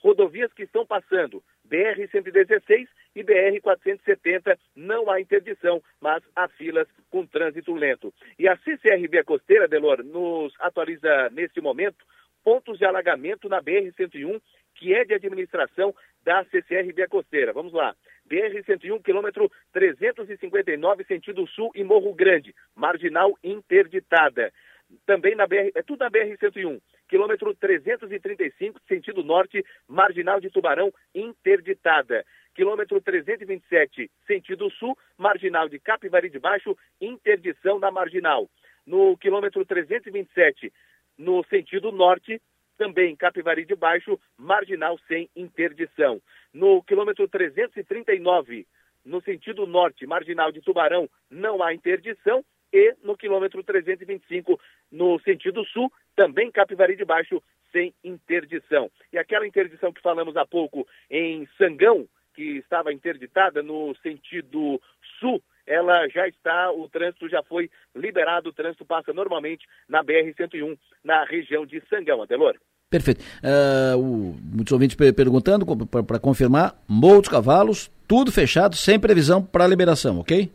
Rodovias que estão passando BR-116 e BR-470 não há interdição, mas há filas com trânsito lento. E a CCRB Costeira, Delor, nos atualiza neste momento pontos de alagamento na BR-101, que é de administração da CCRB Costeira. Vamos lá. BR-101, quilômetro 359, sentido sul e Morro Grande, marginal interditada. Também na BR, é tudo na BR-101 quilômetro 335, sentido norte, marginal de Tubarão, interditada. Quilômetro 327, sentido sul, marginal de Capivari de Baixo, interdição na marginal. No quilômetro 327, no sentido norte, também Capivari de Baixo, marginal sem interdição. No quilômetro 339, no sentido norte, marginal de Tubarão, não há interdição e no quilômetro 325, no sentido sul, também Capivari de Baixo, sem interdição. E aquela interdição que falamos há pouco em Sangão, que estava interditada no sentido sul, ela já está, o trânsito já foi liberado, o trânsito passa normalmente na BR-101, na região de Sangão, Adelor. Perfeito. Uh, o, muitos ouvintes perguntando, para confirmar, Morro Cavalos, tudo fechado, sem previsão para liberação, ok?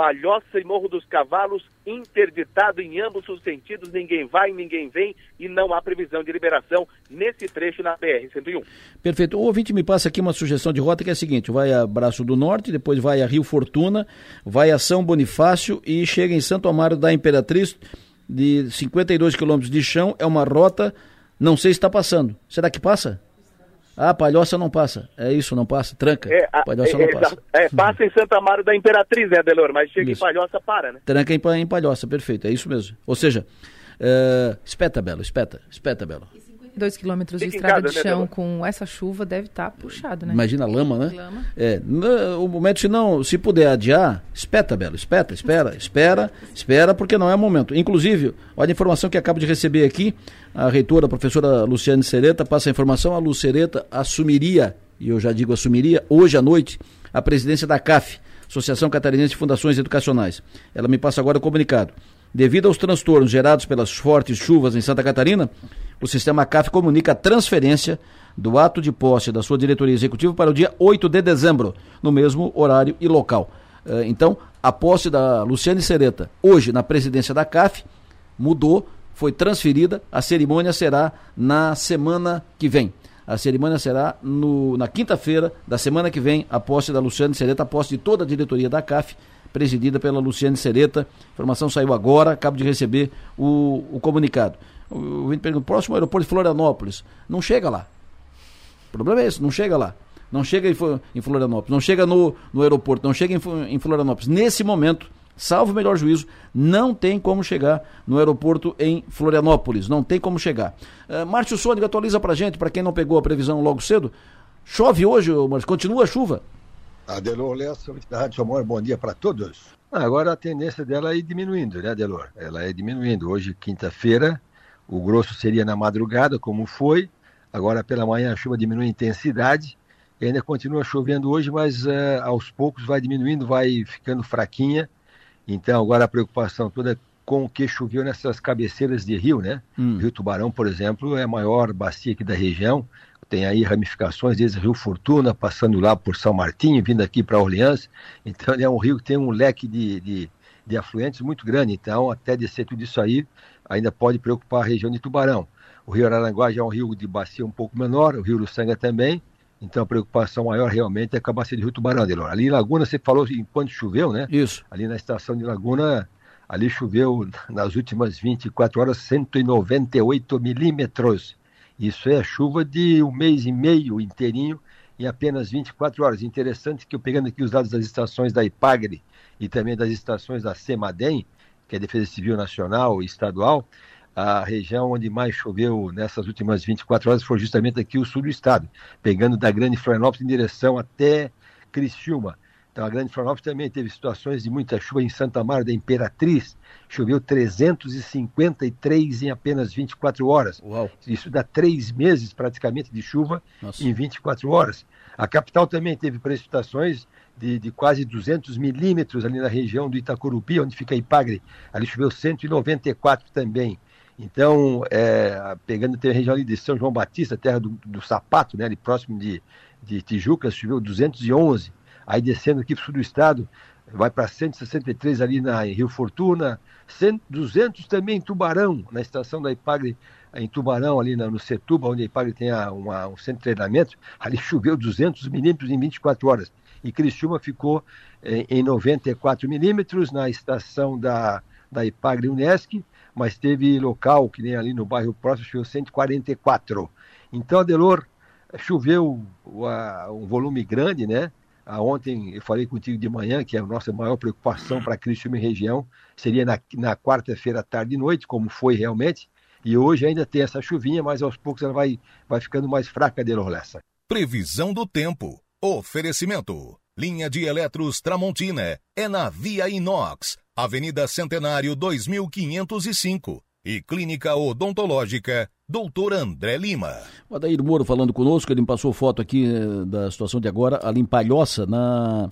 Palhoça e Morro dos Cavalos interditado em ambos os sentidos, ninguém vai, ninguém vem e não há previsão de liberação nesse trecho na BR-101. Perfeito. O ouvinte me passa aqui uma sugestão de rota que é a seguinte: vai a Braço do Norte, depois vai a Rio Fortuna, vai a São Bonifácio e chega em Santo Amaro da Imperatriz, de 52 quilômetros de chão, é uma rota, não sei se está passando. Será que passa? Ah, Palhoça não passa. É isso, não passa. Tranca. É, Palhoça não passa. É, passa em Santa Amaro da Imperatriz, né, Delor? Mas chega isso. em Palhoça, para, né? Tranca em, em Palhoça, perfeito. É isso mesmo. Ou seja, uh, espeta, Belo, espeta, espeta, Belo. 2 quilômetros de estrada casa, de né, chão né, com essa chuva deve estar tá puxado, né? Imagina a lama, né? Lama. É, no, o momento, se não, se puder adiar, espeta, Belo, espeta, espera, espera, espera, porque não é o momento. Inclusive, olha a informação que acabo de receber aqui, a reitora, a professora Luciane Sereta, passa a informação, a Lucereta assumiria, e eu já digo assumiria, hoje à noite, a presidência da CAF, Associação Catarinense de Fundações Educacionais. Ela me passa agora o comunicado. Devido aos transtornos gerados pelas fortes chuvas em Santa Catarina, o sistema CAF comunica a transferência do ato de posse da sua diretoria executiva para o dia 8 de dezembro, no mesmo horário e local. Eh, então, a posse da Luciane Sereta, hoje na presidência da CAF, mudou, foi transferida, a cerimônia será na semana que vem. A cerimônia será no, na quinta-feira da semana que vem, a posse da Luciane Sereta, a posse de toda a diretoria da CAF, presidida pela Luciane Sereta. A informação saiu agora, acabo de receber o, o comunicado. O Vini pergunta, próximo aeroporto de Florianópolis. Não chega lá. O problema é esse, não chega lá. Não chega em Florianópolis, não chega no, no aeroporto, não chega em, em Florianópolis. Nesse momento, salvo o melhor juízo, não tem como chegar no aeroporto em Florianópolis. Não tem como chegar. Uh, Márcio Sônico, atualiza pra gente, para quem não pegou a previsão logo cedo. Chove hoje, Márcio? Continua a chuva? Adelor Lessa, Rádio Amor, bom dia para todos. Ah, agora a tendência dela é ir diminuindo, né, Adelor? Ela é diminuindo. Hoje, quinta-feira, o grosso seria na madrugada, como foi. Agora, pela manhã, a chuva diminui em intensidade. E ainda continua chovendo hoje, mas uh, aos poucos vai diminuindo, vai ficando fraquinha. Então, agora a preocupação toda é com o que choveu nessas cabeceiras de rio, né? Hum. Rio Tubarão, por exemplo, é a maior bacia aqui da região tem aí ramificações desde Rio Fortuna, passando lá por São Martinho, vindo aqui para Orleans. Então, é um rio que tem um leque de, de, de afluentes muito grande. Então, até descer tudo isso aí, ainda pode preocupar a região de Tubarão. O rio Araranguá já é um rio de bacia um pouco menor, o rio Luçanga também. Então a preocupação maior realmente é com a bacia de Rio Tubarão, Delor. Ali em Laguna, você falou enquanto choveu, né? Isso. Ali na estação de Laguna, ali choveu nas últimas 24 horas 198 milímetros. Isso é chuva de um mês e meio inteirinho em apenas 24 horas. Interessante que eu pegando aqui os dados das estações da IPAGRE e também das estações da CEMADEM, que é a Defesa Civil Nacional e Estadual, a região onde mais choveu nessas últimas 24 horas foi justamente aqui o sul do estado, pegando da Grande Florianópolis em direção até Criciúma. Então, a Grande Florianópolis também teve situações de muita chuva em Santa Maria da Imperatriz. Choveu 353 em apenas 24 horas. Uau. Isso dá três meses praticamente de chuva Nossa. em 24 horas. A capital também teve precipitações de, de, quase 200 milímetros ali na região do Itacurupi, onde fica Ipagre. Ali choveu 194 também. Então, é, pegando a região ali de São João Batista, terra do, do sapato, né, ali próximo de, de Tijucas, choveu 211 aí descendo aqui para o sul do estado, vai para 163 ali na Rio Fortuna, 100, 200 também em Tubarão, na estação da Ipagre, em Tubarão, ali no Setuba, onde a Ipagre tem a, uma, um centro de treinamento, ali choveu 200 milímetros em 24 horas. E Criciúma ficou eh, em 94 milímetros na estação da, da Ipagre Unesc, mas teve local, que nem ali no bairro próximo, choveu 144. Então, Adelor, choveu um volume grande, né? Ah, ontem eu falei contigo de manhã que a nossa maior preocupação para Criciúma e região seria na, na quarta-feira, tarde e noite, como foi realmente. E hoje ainda tem essa chuvinha, mas aos poucos ela vai, vai ficando mais fraca de Lorlessa. Previsão do tempo. Oferecimento. Linha de Eletros Tramontina. É na Via Inox. Avenida Centenário 2505. E Clínica Odontológica Doutor André Lima. O Adair Moro falando conosco, ele me passou foto aqui eh, da situação de agora, ali em Palhoça, na,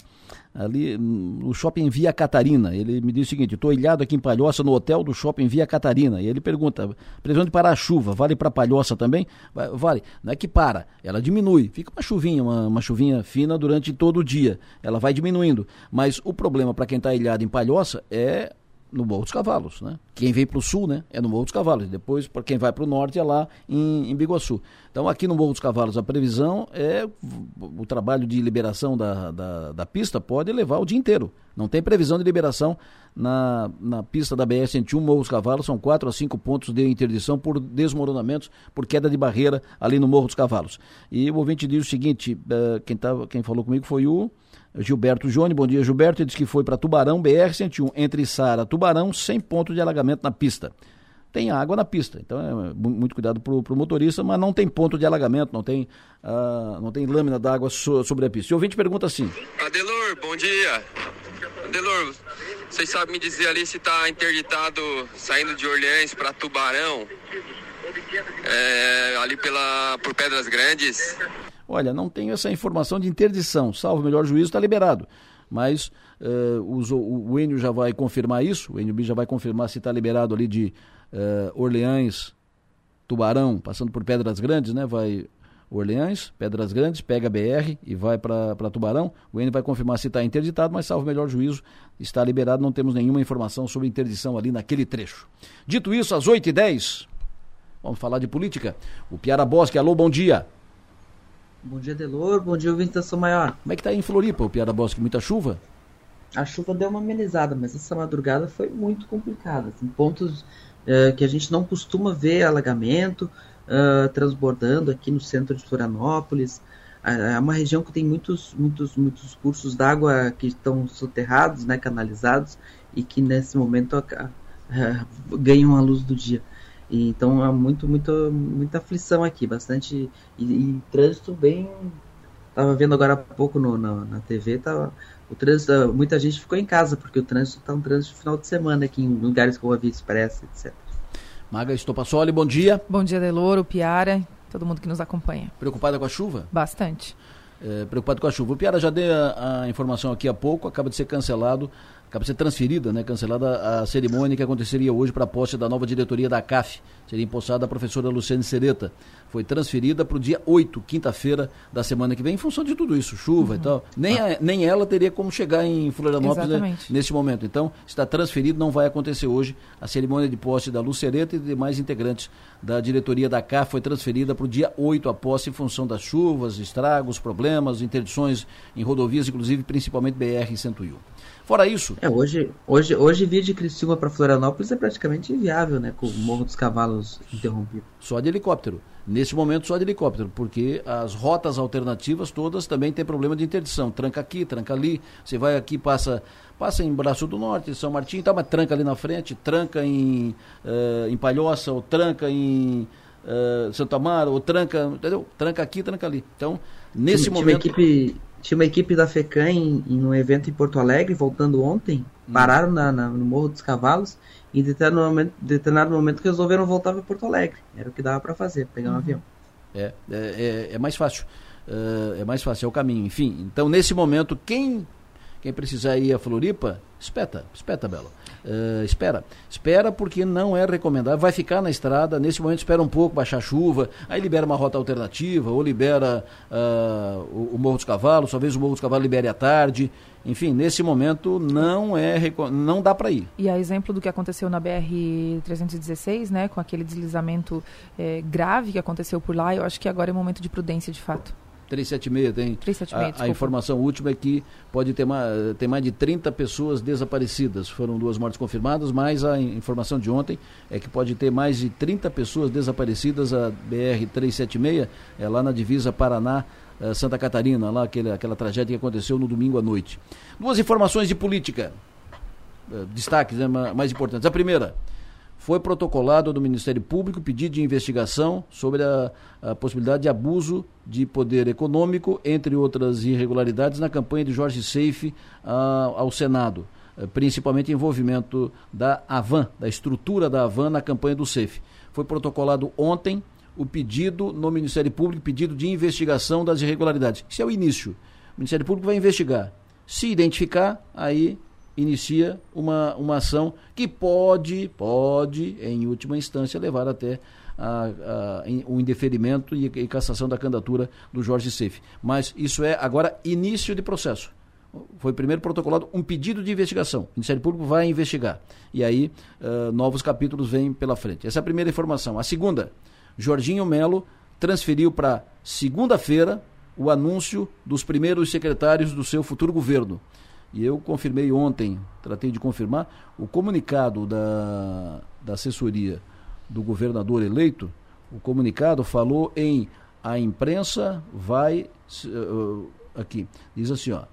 ali no shopping Via Catarina. Ele me disse o seguinte: estou ilhado aqui em Palhoça, no hotel do shopping Via Catarina. E ele pergunta: previsão de parar a chuva, vale para Palhoça também? Vale. Não é que para, ela diminui. Fica uma chuvinha, uma, uma chuvinha fina durante todo o dia. Ela vai diminuindo. Mas o problema para quem está ilhado em Palhoça é no Morro dos Cavalos, né? Quem vem para o sul, né, é no Morro dos Cavalos. Depois, para quem vai para o norte, é lá em, em Biguaçu. Então, aqui no Morro dos Cavalos, a previsão é o trabalho de liberação da, da, da pista pode levar o dia inteiro. Não tem previsão de liberação na, na pista da BR-101 Morro dos Cavalos. São quatro a cinco pontos de interdição por desmoronamentos, por queda de barreira ali no Morro dos Cavalos. E o ouvinte diz o seguinte: uh, quem, tava, quem falou comigo foi o. Gilberto Jone, bom dia Gilberto, ele disse que foi para Tubarão, BR-101, entre Sara Tubarão, sem ponto de alagamento na pista. Tem água na pista, então é muito cuidado para o motorista, mas não tem ponto de alagamento, não tem, uh, não tem lâmina d'água so, sobre a pista. E o ouvinte pergunta assim: Adelor, bom dia. Adelor, vocês sabem me dizer ali se está interditado saindo de Orleans para Tubarão, é, ali pela, por Pedras Grandes? Olha, não tenho essa informação de interdição, salvo o melhor juízo, está liberado. Mas uh, o, o Enio já vai confirmar isso, o Enio B já vai confirmar se está liberado ali de uh, Orleans, Tubarão, passando por Pedras Grandes, né? Vai Orleans, Pedras Grandes, pega BR e vai para Tubarão. O Enio vai confirmar se está interditado, mas salvo o melhor juízo, está liberado, não temos nenhuma informação sobre interdição ali naquele trecho. Dito isso, às 8h10, vamos falar de política. O Piara Bosque, alô, bom dia. Bom dia, Delor. Bom dia, ouvinte da São Maior. Como é que tá aí em Floripa, o Piada Bosque? Muita chuva? A chuva deu uma amenizada, mas essa madrugada foi muito complicada. Tem pontos uh, que a gente não costuma ver alagamento uh, transbordando aqui no centro de Florianópolis. Uh, é uma região que tem muitos, muitos, muitos cursos d'água que estão soterrados, né, canalizados, e que nesse momento ganham a luz do dia. E, então há muito, muito, muita aflição aqui, bastante. E, e trânsito bem. Tava vendo agora há pouco no, na, na TV, tava, o trânsito, muita gente ficou em casa, porque o trânsito está um trânsito final de semana aqui em lugares como a Via Expressa, etc. Maga Estopassoli, bom dia. Bom dia, Deloro, Piara, todo mundo que nos acompanha. Preocupada com a chuva? Bastante. É, preocupado com a chuva. O Piara já deu a, a informação aqui há pouco, acaba de ser cancelado acaba ser transferida, né, cancelada a cerimônia que aconteceria hoje para a posse da nova diretoria da CAF. Seria empossada a professora Luciane Sereta. Foi transferida para o dia 8, quinta-feira da semana que vem, em função de tudo isso, chuva uhum. e tal. Nem, a, nem ela teria como chegar em Florianópolis né, nesse momento. Então, está transferido, não vai acontecer hoje. A cerimônia de posse da Lucereta e demais integrantes da diretoria da CAF foi transferida para o dia 8, a posse, em função das chuvas, estragos, problemas, interdições em rodovias, inclusive principalmente BR-101. Fora isso. É, hoje, hoje, hoje vir de Criciúma para Florianópolis é praticamente inviável, né? Com o Morro dos Cavalos interrompido. Só de helicóptero. Nesse momento, só de helicóptero, porque as rotas alternativas todas também têm problema de interdição. Tranca aqui, tranca ali. Você vai aqui, passa passa em Braço do Norte, São Martim, tá, mas tranca ali na frente, tranca em, uh, em Palhoça, ou tranca em uh, Santo Amaro, ou tranca, entendeu? Tranca aqui, tranca ali. Então, nesse tinha, momento. Tinha uma equipe tinha uma equipe da FECAM em, em um evento em Porto Alegre, voltando ontem, hum. pararam na, na, no Morro dos Cavalos e em determinado momento, determinado momento resolveram voltar para Porto Alegre. Era o que dava para fazer, pegar um uhum. avião. É, é, é, é mais fácil. Uh, é mais fácil, é o caminho. Enfim, então nesse momento, quem, quem precisar ir a Floripa, espeta, espeta, Bela. Uh, espera, espera porque não é recomendável. Vai ficar na estrada, nesse momento espera um pouco, baixar chuva, aí libera uma rota alternativa, ou libera uh, o, o, Morro dos Cavalos, talvez o Morro dos Cavalos libere à tarde. Enfim, nesse momento não é não dá para ir. E a exemplo do que aconteceu na BR 316, né, com aquele deslizamento eh, grave que aconteceu por lá, eu acho que agora é momento de prudência de fato. 376 tem. 376, a, a informação última é que pode ter mais, ter mais de 30 pessoas desaparecidas. Foram duas mortes confirmadas, mas a informação de ontem é que pode ter mais de 30 pessoas desaparecidas. A BR-376 é lá na divisa Paraná. Eh, Santa Catarina, lá aquele, aquela tragédia que aconteceu no domingo à noite. Duas informações de política, eh, destaques né, mais importantes. A primeira, foi protocolado do Ministério Público pedido de investigação sobre a, a, possibilidade de abuso de poder econômico, entre outras irregularidades, na campanha de Jorge Seife ao Senado, uh, principalmente envolvimento da Avan, da estrutura da Avan na campanha do Seife. Foi protocolado ontem o pedido no Ministério Público, pedido de investigação das irregularidades. Isso é o início. O Ministério Público vai investigar. Se identificar, aí inicia uma, uma ação que pode, pode, em última instância, levar até a, a, o indeferimento e, e cassação da candidatura do Jorge Seif. Mas isso é agora início de processo. foi primeiro protocolado um pedido de investigação. O Ministério Público vai investigar. E aí, uh, novos capítulos vêm pela frente. Essa é a primeira informação. A segunda, Jorginho Melo transferiu para segunda-feira o anúncio dos primeiros secretários do seu futuro governo. E eu confirmei ontem, tratei de confirmar, o comunicado da, da assessoria do governador eleito, o comunicado falou em a imprensa vai. Uh, aqui, diz assim, ó.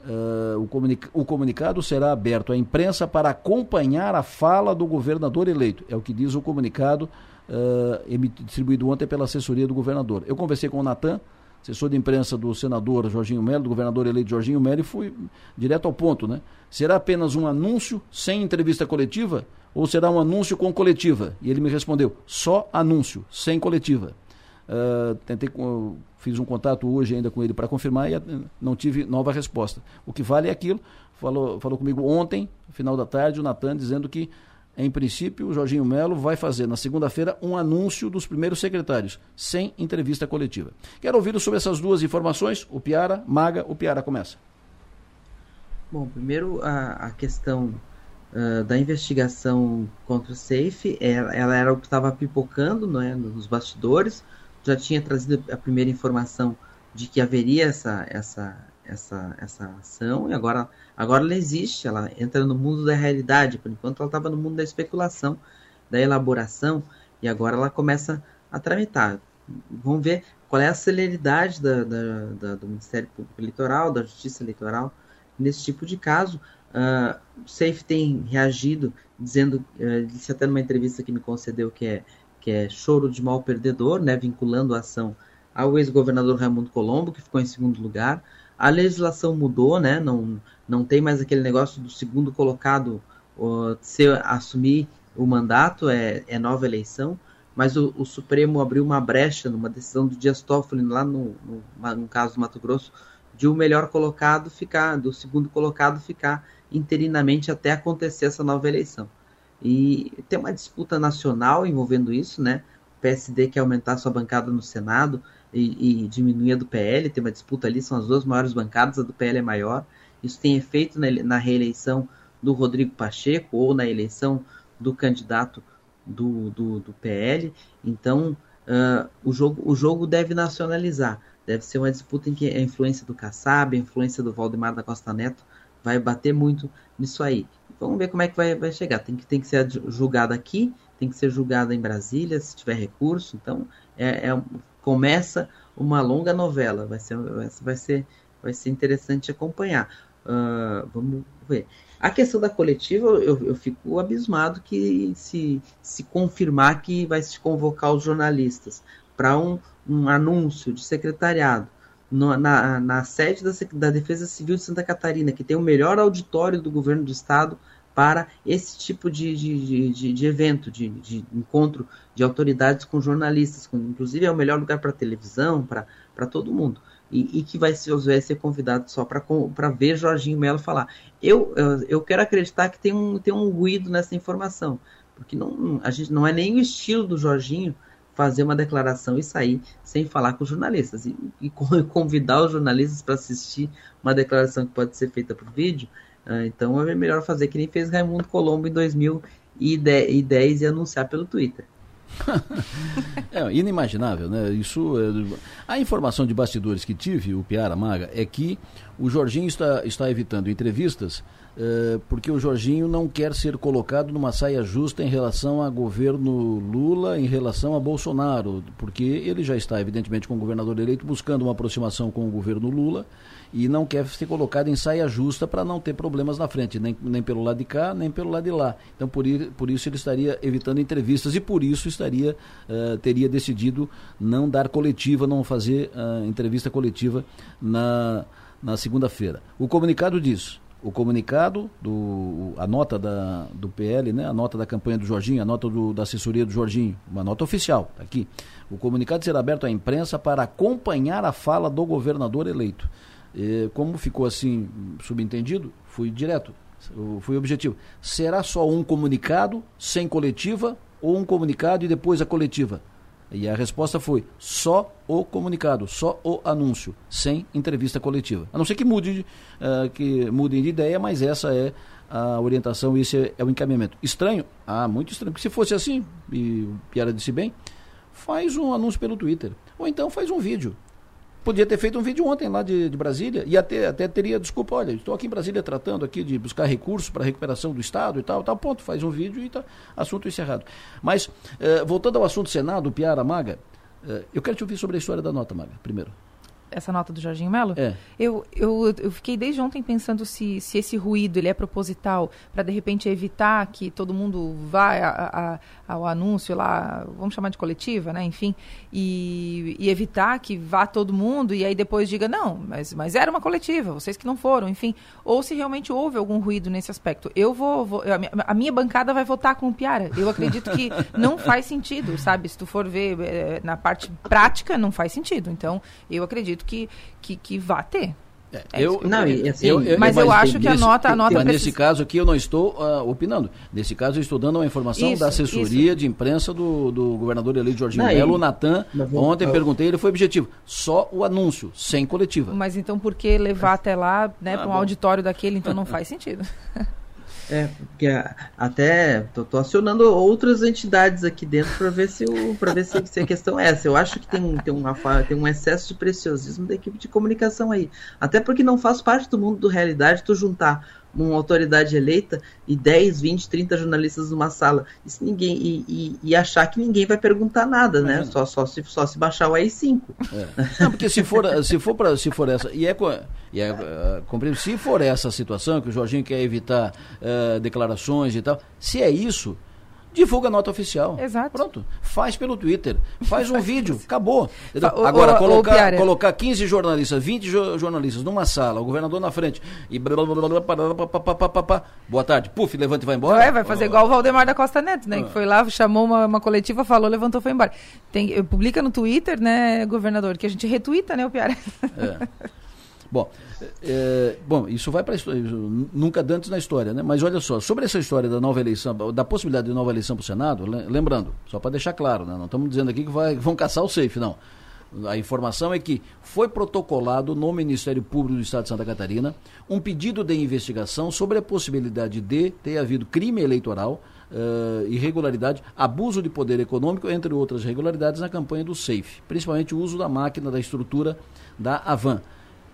Uh, o, comunica o comunicado será aberto à imprensa para acompanhar a fala do governador eleito. É o que diz o comunicado uh, distribuído ontem pela assessoria do governador. Eu conversei com o Natan, assessor de imprensa do senador Jorginho Melo, do governador eleito Jorginho Melo, e fui direto ao ponto, né? Será apenas um anúncio sem entrevista coletiva ou será um anúncio com coletiva? E ele me respondeu: só anúncio, sem coletiva. Uh, tentei, fiz um contato hoje ainda com ele para confirmar e não tive nova resposta. O que vale é aquilo. Falou, falou comigo ontem, final da tarde, o Natan dizendo que, em princípio, o Jorginho Melo vai fazer na segunda-feira um anúncio dos primeiros secretários, sem entrevista coletiva. Quero ouvir sobre essas duas informações. O Piara, Maga, o Piara começa. Bom, primeiro a, a questão uh, da investigação contra o Safe, ela, ela era o que estava pipocando né, nos bastidores já tinha trazido a primeira informação de que haveria essa, essa, essa, essa ação e agora, agora ela existe, ela entra no mundo da realidade. Por enquanto ela estava no mundo da especulação, da elaboração e agora ela começa a tramitar. Vamos ver qual é a celeridade da, da, da, do Ministério Público Eleitoral, da Justiça Eleitoral nesse tipo de caso. Uh, o Safe tem reagido, dizendo, uh, disse até numa entrevista que me concedeu que é que é choro de mal perdedor, né, vinculando a ação ao ex-governador Raimundo Colombo, que ficou em segundo lugar. A legislação mudou, né, não, não tem mais aquele negócio do segundo colocado uh, se assumir o mandato, é, é nova eleição, mas o, o, Supremo abriu uma brecha numa decisão do Dias Toffoli, lá no, no, no caso do Mato Grosso, de o melhor colocado ficar, do segundo colocado ficar interinamente até acontecer essa nova eleição. E tem uma disputa nacional envolvendo isso, né? O PSD quer aumentar sua bancada no Senado e, e diminuir a do PL, tem uma disputa ali, são as duas maiores bancadas, a do PL é maior. Isso tem efeito na, na reeleição do Rodrigo Pacheco ou na eleição do candidato do, do, do PL. Então, uh, o, jogo, o jogo deve nacionalizar. Deve ser uma disputa em que a influência do Kassab, a influência do Valdemar da Costa Neto vai bater muito nisso aí. Vamos ver como é que vai, vai chegar. Tem que, tem que ser julgado aqui, tem que ser julgado em Brasília, se tiver recurso. Então, é, é começa uma longa novela. Vai ser, vai ser, vai ser interessante acompanhar. Uh, vamos ver. A questão da coletiva, eu, eu fico abismado que se, se confirmar que vai se convocar os jornalistas para um, um anúncio de secretariado no, na, na sede da, da Defesa Civil de Santa Catarina, que tem o melhor auditório do governo do estado para esse tipo de, de, de, de evento, de, de, encontro de autoridades com jornalistas, com, inclusive é o melhor lugar para televisão, para todo mundo. E, e, que vai ser, vai ser convidado só para ver Jorginho Melo falar. Eu, eu, quero acreditar que tem um, tem um ruído nessa informação, porque não, a gente, não é nem o estilo do Jorginho fazer uma declaração e sair sem falar com os jornalistas. E, e convidar os jornalistas para assistir uma declaração que pode ser feita por vídeo. Uh, então é melhor fazer que nem fez Raimundo Colombo em 2010 e anunciar pelo Twitter. é inimaginável, né? Isso, é... a informação de bastidores que tive, o Piara Maga, é que o Jorginho está, está evitando entrevistas porque o Jorginho não quer ser colocado numa saia justa em relação a governo Lula, em relação a Bolsonaro, porque ele já está, evidentemente, com o governador eleito, buscando uma aproximação com o governo Lula e não quer ser colocado em saia justa para não ter problemas na frente, nem, nem pelo lado de cá, nem pelo lado de lá. Então, por, por isso, ele estaria evitando entrevistas e por isso estaria uh, teria decidido não dar coletiva, não fazer uh, entrevista coletiva na, na segunda-feira. O comunicado diz o comunicado, do, a nota da, do PL, né, a nota da campanha do Jorginho, a nota do, da assessoria do Jorginho, uma nota oficial, tá aqui. O comunicado será aberto à imprensa para acompanhar a fala do governador eleito. E, como ficou assim subentendido, fui direto, fui objetivo. Será só um comunicado, sem coletiva, ou um comunicado e depois a coletiva? E a resposta foi só o comunicado, só o anúncio, sem entrevista coletiva. A não ser que mude, uh, que mudem de ideia, mas essa é a orientação, esse é, é, o encaminhamento. Estranho? Ah, muito estranho. Porque se fosse assim, e o Piara disse bem, faz um anúncio pelo Twitter. Ou então faz um vídeo. Podia ter feito um vídeo ontem lá de, de Brasília e até, até teria, desculpa, olha, estou aqui em Brasília tratando aqui de buscar recursos para recuperação do Estado e tal, tal, ponto, faz um vídeo e tá, assunto encerrado. Mas, eh, voltando ao assunto Senado, Piara Maga, eh, eu quero te ouvir sobre a história da nota, Maga, primeiro essa nota do Jorginho Melo, é. eu, eu, eu fiquei desde ontem pensando se, se esse ruído ele é proposital para de repente evitar que todo mundo vá a, a, ao anúncio lá, vamos chamar de coletiva, né? Enfim, e, e, evitar que vá todo mundo e aí depois diga não, mas, mas era uma coletiva, vocês que não foram, enfim, ou se realmente houve algum ruído nesse aspecto. Eu vou, vou a, minha, a, minha, bancada vai votar com o Piara. Eu acredito que não faz sentido, sabe? Se tu for ver é, na parte prática, não faz sentido. Então, eu acredito que, que, que vá ter. É, eu, não, assim, eu, eu, mas, eu acho que a nota, a nota mas precisa... nesse caso aqui eu não estou uh, opinando. Nesse caso eu estou dando uma informação isso, da assessoria isso. de imprensa do, do governador eleito Jorginho não, Melo, Natan. Ontem eu... perguntei, ele foi objetivo. Só o anúncio, sem coletiva. Mas então por que levar até lá, né, ah, para um bom. auditório daquele? Então não faz sentido. É, porque até tô, tô, acionando outras entidades aqui dentro para ver se para ver se, se, a questão é essa. Eu acho que tem, tem, uma, tem um excesso de preciosismo da equipe de comunicação aí. Até porque não faz parte do mundo do realidade tu juntar uma autoridade eleita e 10, 20, 30 jornalistas numa sala isso ninguém, e, e, e achar que ninguém vai perguntar nada, né? Só, só, se, só se baixar o AI5. É. Não, porque se for, se for, pra, se for essa. E é, e é uh, se for essa situação que o Jorginho quer evitar uh, declarações e tal, se é isso divulga a nota oficial. Exato. Pronto. Faz pelo Twitter. Faz um vídeo. Acabou. Agora, o, colocar, o colocar 15 jornalistas, 20 jo jornalistas numa sala, o governador na frente e blá, blá, blá, boa tarde, puf, levanta e vai embora. É, vai fazer igual o Valdemar da Costa Neto, né? Ah. Que foi lá, chamou uma, uma coletiva, falou, levantou, foi embora. Tem, publica no Twitter, né, governador, que a gente retuita, né, o Piara. É. Bom, é, bom, isso vai para nunca antes na história, né? Mas olha só, sobre essa história da nova eleição, da possibilidade de nova eleição para o Senado, lembrando, só para deixar claro, né? Não estamos dizendo aqui que vai, vão caçar o safe, não. A informação é que foi protocolado no Ministério Público do Estado de Santa Catarina um pedido de investigação sobre a possibilidade de ter havido crime eleitoral, uh, irregularidade, abuso de poder econômico, entre outras irregularidades, na campanha do SAFE, principalmente o uso da máquina, da estrutura da Avan.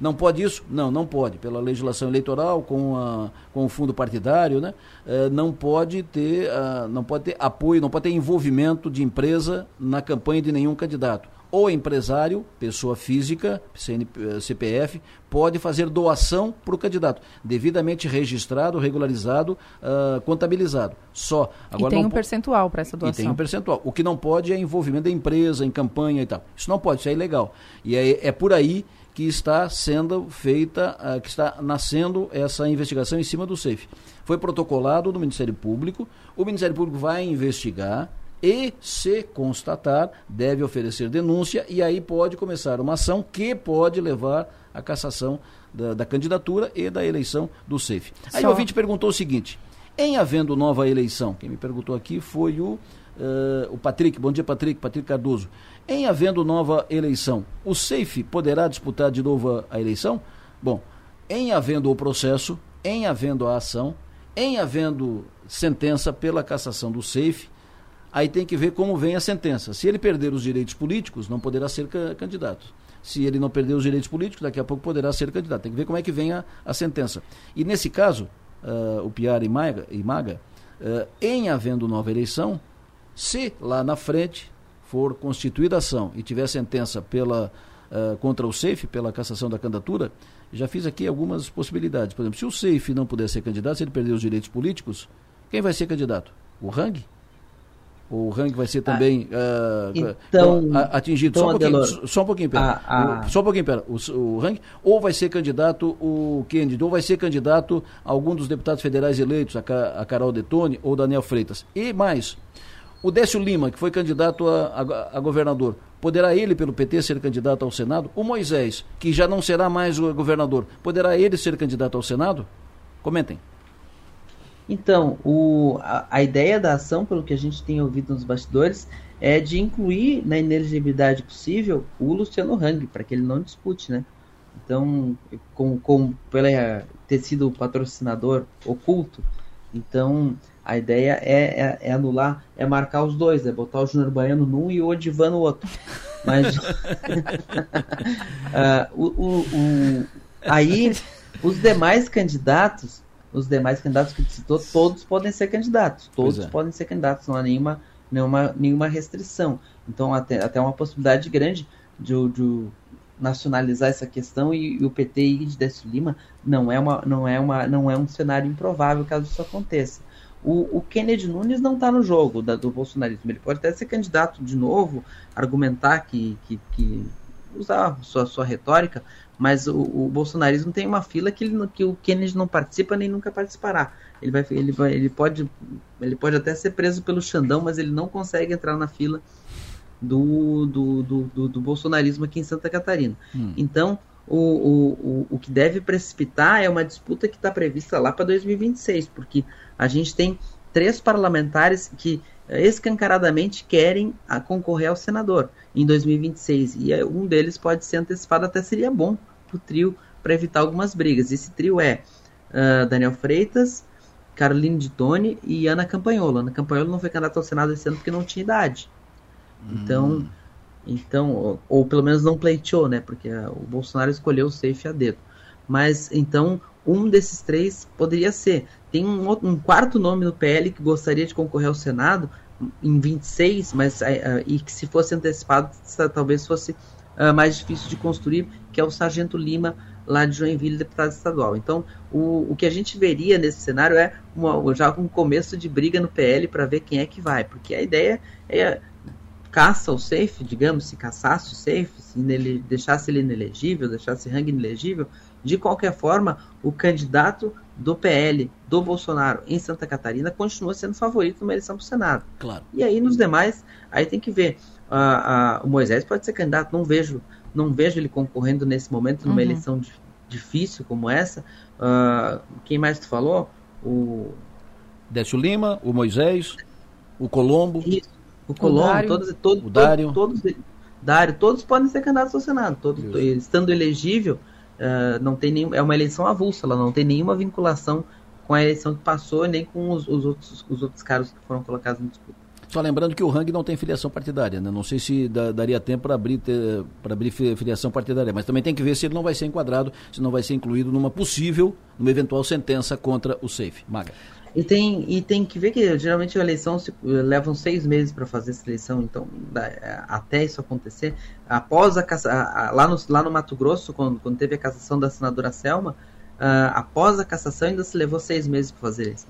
Não pode isso? Não, não pode. Pela legislação eleitoral, com, a, com o fundo partidário, né? Eh, não, pode ter, uh, não pode ter apoio, não pode ter envolvimento de empresa na campanha de nenhum candidato. O empresário, pessoa física, CPF, pode fazer doação para o candidato, devidamente registrado, regularizado, uh, contabilizado. Só. Agora, e tem um percentual para essa doação. E tem um percentual. O que não pode é envolvimento da empresa em campanha e tal. Isso não pode, isso é ilegal. E é, é por aí que está sendo feita, uh, que está nascendo essa investigação em cima do SAFE. Foi protocolado no Ministério Público, o Ministério Público vai investigar e, se constatar, deve oferecer denúncia e aí pode começar uma ação que pode levar à cassação da, da candidatura e da eleição do SAFE. Aí Só... o ouvinte perguntou o seguinte, em havendo nova eleição, quem me perguntou aqui foi o, uh, o Patrick, bom dia Patrick, Patrick Cardoso. Em havendo nova eleição, o SAFE poderá disputar de novo a eleição? Bom, em havendo o processo, em havendo a ação, em havendo sentença pela cassação do SAFE, aí tem que ver como vem a sentença. Se ele perder os direitos políticos, não poderá ser candidato. Se ele não perder os direitos políticos, daqui a pouco poderá ser candidato. Tem que ver como é que vem a, a sentença. E nesse caso, uh, o Piara e Maga, e Maga uh, em havendo nova eleição, se lá na frente for constituída ação e tiver sentença pela, uh, contra o SAFE, pela cassação da candidatura, já fiz aqui algumas possibilidades. Por exemplo, se o SAFE não puder ser candidato, se ele perder os direitos políticos, quem vai ser candidato? O Rang? O Rang vai ser também ah, uh, então, atingido. Então, só, um pouquinho, só um pouquinho, pera. Ah, ah. Só um pouquinho, pera. O, o Rang, ou vai ser candidato o Kennedy, ou vai ser candidato algum dos deputados federais eleitos, a, a Carol Detone ou Daniel Freitas. E mais, o Décio Lima, que foi candidato a, a, a, governador, poderá ele, pelo PT, ser candidato ao Senado? O Moisés, que já não será mais o governador, poderá ele ser candidato ao Senado? Comentem. Então, o, a, a, ideia da ação, pelo que a gente tem ouvido nos bastidores, é de incluir na inelegibilidade possível o Luciano Hang, para que ele não dispute, né? Então, com, com pela ter sido patrocinador oculto, então a ideia é, é, é, anular, é marcar os dois, é botar o Júnior Baiano num e o Odivan no outro. Mas uh, o, o, o, aí os demais candidatos, os demais candidatos que citou, todos podem ser candidatos, todos é. podem ser candidatos, não há nenhuma, nenhuma, nenhuma restrição. Então até, até uma possibilidade grande de, de nacionalizar essa questão e, e o PT de Décio Lima não é, uma, não, é uma, não é um cenário improvável caso isso aconteça. O, o Kennedy Nunes não está no jogo da, do bolsonarismo. Ele pode até ser candidato de novo, argumentar que, que, que usar sua, sua retórica, mas o, o, bolsonarismo tem uma fila que, ele, que o Kennedy não participa nem nunca participará. Ele, vai, ele, vai, ele, pode, ele pode até ser preso pelo Xandão, mas ele não consegue entrar na fila do, do, do, do, do bolsonarismo aqui em Santa Catarina. Hum. Então, o, o, o, o que deve precipitar é uma disputa que está prevista lá para 2026, porque a gente tem três parlamentares que eh, escancaradamente querem a concorrer ao senador em 2026 e eh, um deles pode ser antecipado, até seria bom para o trio para evitar algumas brigas. Esse trio é uh, Daniel Freitas, Caroline de Tone e Ana Campanholo. Ana Campanholo não foi candidata ao Senado esse ano porque não tinha idade. Então, hum. então ou, ou, pelo menos não pleiteou, né? Porque a, o Bolsonaro escolheu o safe a dedo. Mas então um desses três poderia ser. Tem um, um quarto nome no PL que gostaria de concorrer ao Senado em 26, mas uh, e que se fosse antecipado talvez fosse uh, mais difícil de construir, que é o Sargento Lima lá de Joinville, deputado estadual. Então, o, o que a gente veria nesse cenário é uma, já um começo de briga no PL para ver quem é que vai, porque a ideia é caça o safe, digamos, se caçasse o safe, se deixasse ele inelegível, deixasse Hang inelegível, de qualquer forma, o candidato do PL, do Bolsonaro, em Santa Catarina, continua sendo favorito numa eleição para o Senado. Claro. E aí, nos demais, aí tem que ver. Uh, uh, o Moisés pode ser candidato, não vejo, não vejo ele concorrendo nesse momento numa uhum. eleição difícil como essa. Uh, quem mais tu falou? O Décio Lima, o Moisés, o Colombo. Isso. O Colombo, o todos, todos, o Dário. Todos, todos, Dário, todos podem ser candidatos ao Senado, todos, estando elegível, uh, não tem nenhum, é uma eleição avulsa, ela não tem nenhuma vinculação com a eleição que passou, nem com os, os outros, os outros caras que foram colocados em disputa. Só lembrando que o Hang não tem filiação partidária, né? Não sei se da, daria tempo para abrir, para abrir filiação partidária, mas também tem que ver se ele não vai ser enquadrado, se não vai ser incluído numa possível, numa eventual sentença contra o SAFE. Maga. E tem, e tem que ver que geralmente a eleição se, levam seis meses para fazer essa eleição, então da, até isso acontecer, após a, a, lá, no, lá no Mato Grosso, quando, quando teve a cassação da senadora Selma, uh, após a cassação ainda se levou seis meses para fazer isso.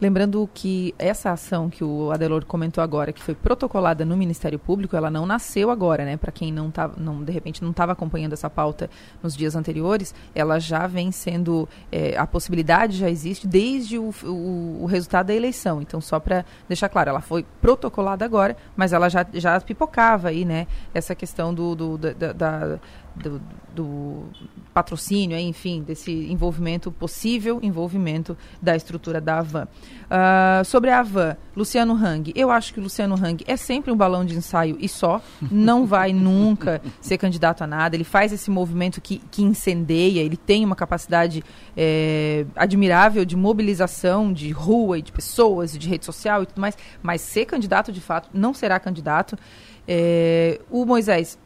Lembrando que essa ação que o Adelor comentou agora, que foi protocolada no Ministério Público, ela não nasceu agora, né? Para quem não tá, não de repente não estava acompanhando essa pauta nos dias anteriores, ela já vem sendo é, a possibilidade já existe desde o, o, o resultado da eleição. Então, só para deixar claro, ela foi protocolada agora, mas ela já já pipocava aí, né? Essa questão do, do da, da do, do, patrocínio, enfim, desse envolvimento, possível envolvimento da estrutura da Avan. Uh, sobre a Avan, Luciano Hang, eu acho que o Luciano Hang é sempre um balão de ensaio e só, não vai nunca ser candidato a nada, ele faz esse movimento que, que incendeia, ele tem uma capacidade é, admirável de mobilização de rua e de pessoas e de rede social e tudo mais, mas ser candidato de fato não será candidato. É, o Moisés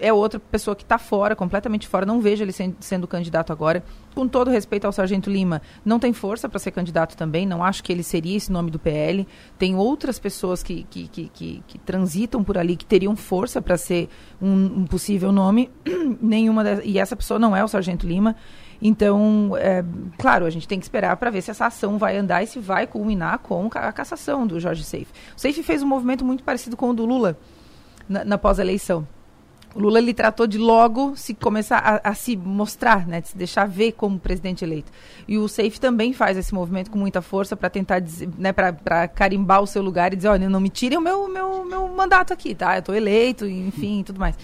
é outra pessoa que está fora, completamente fora. Não vejo ele sendo, sendo candidato agora. Com todo respeito ao Sargento Lima, não tem força para ser candidato também. Não acho que ele seria esse nome do PL. Tem outras pessoas que, que, que, que, que transitam por ali que teriam força para ser um, um, possível nome. Nenhuma de, e essa pessoa não é o Sargento Lima. Então, é, claro, a gente tem que esperar para ver se essa ação vai andar e se vai culminar com a cassação do Jorge Seife. O Seife fez um movimento muito parecido com o do Lula na, na pós-eleição o Lula ele tratou de logo se começar a, a, se mostrar, né, de se deixar ver como presidente eleito. E o Safe também faz esse movimento com muita força para tentar, né, para carimbar o seu lugar e dizer, olha, não me tirem o meu, meu, meu mandato aqui, tá? Eu estou eleito, enfim, tudo mais.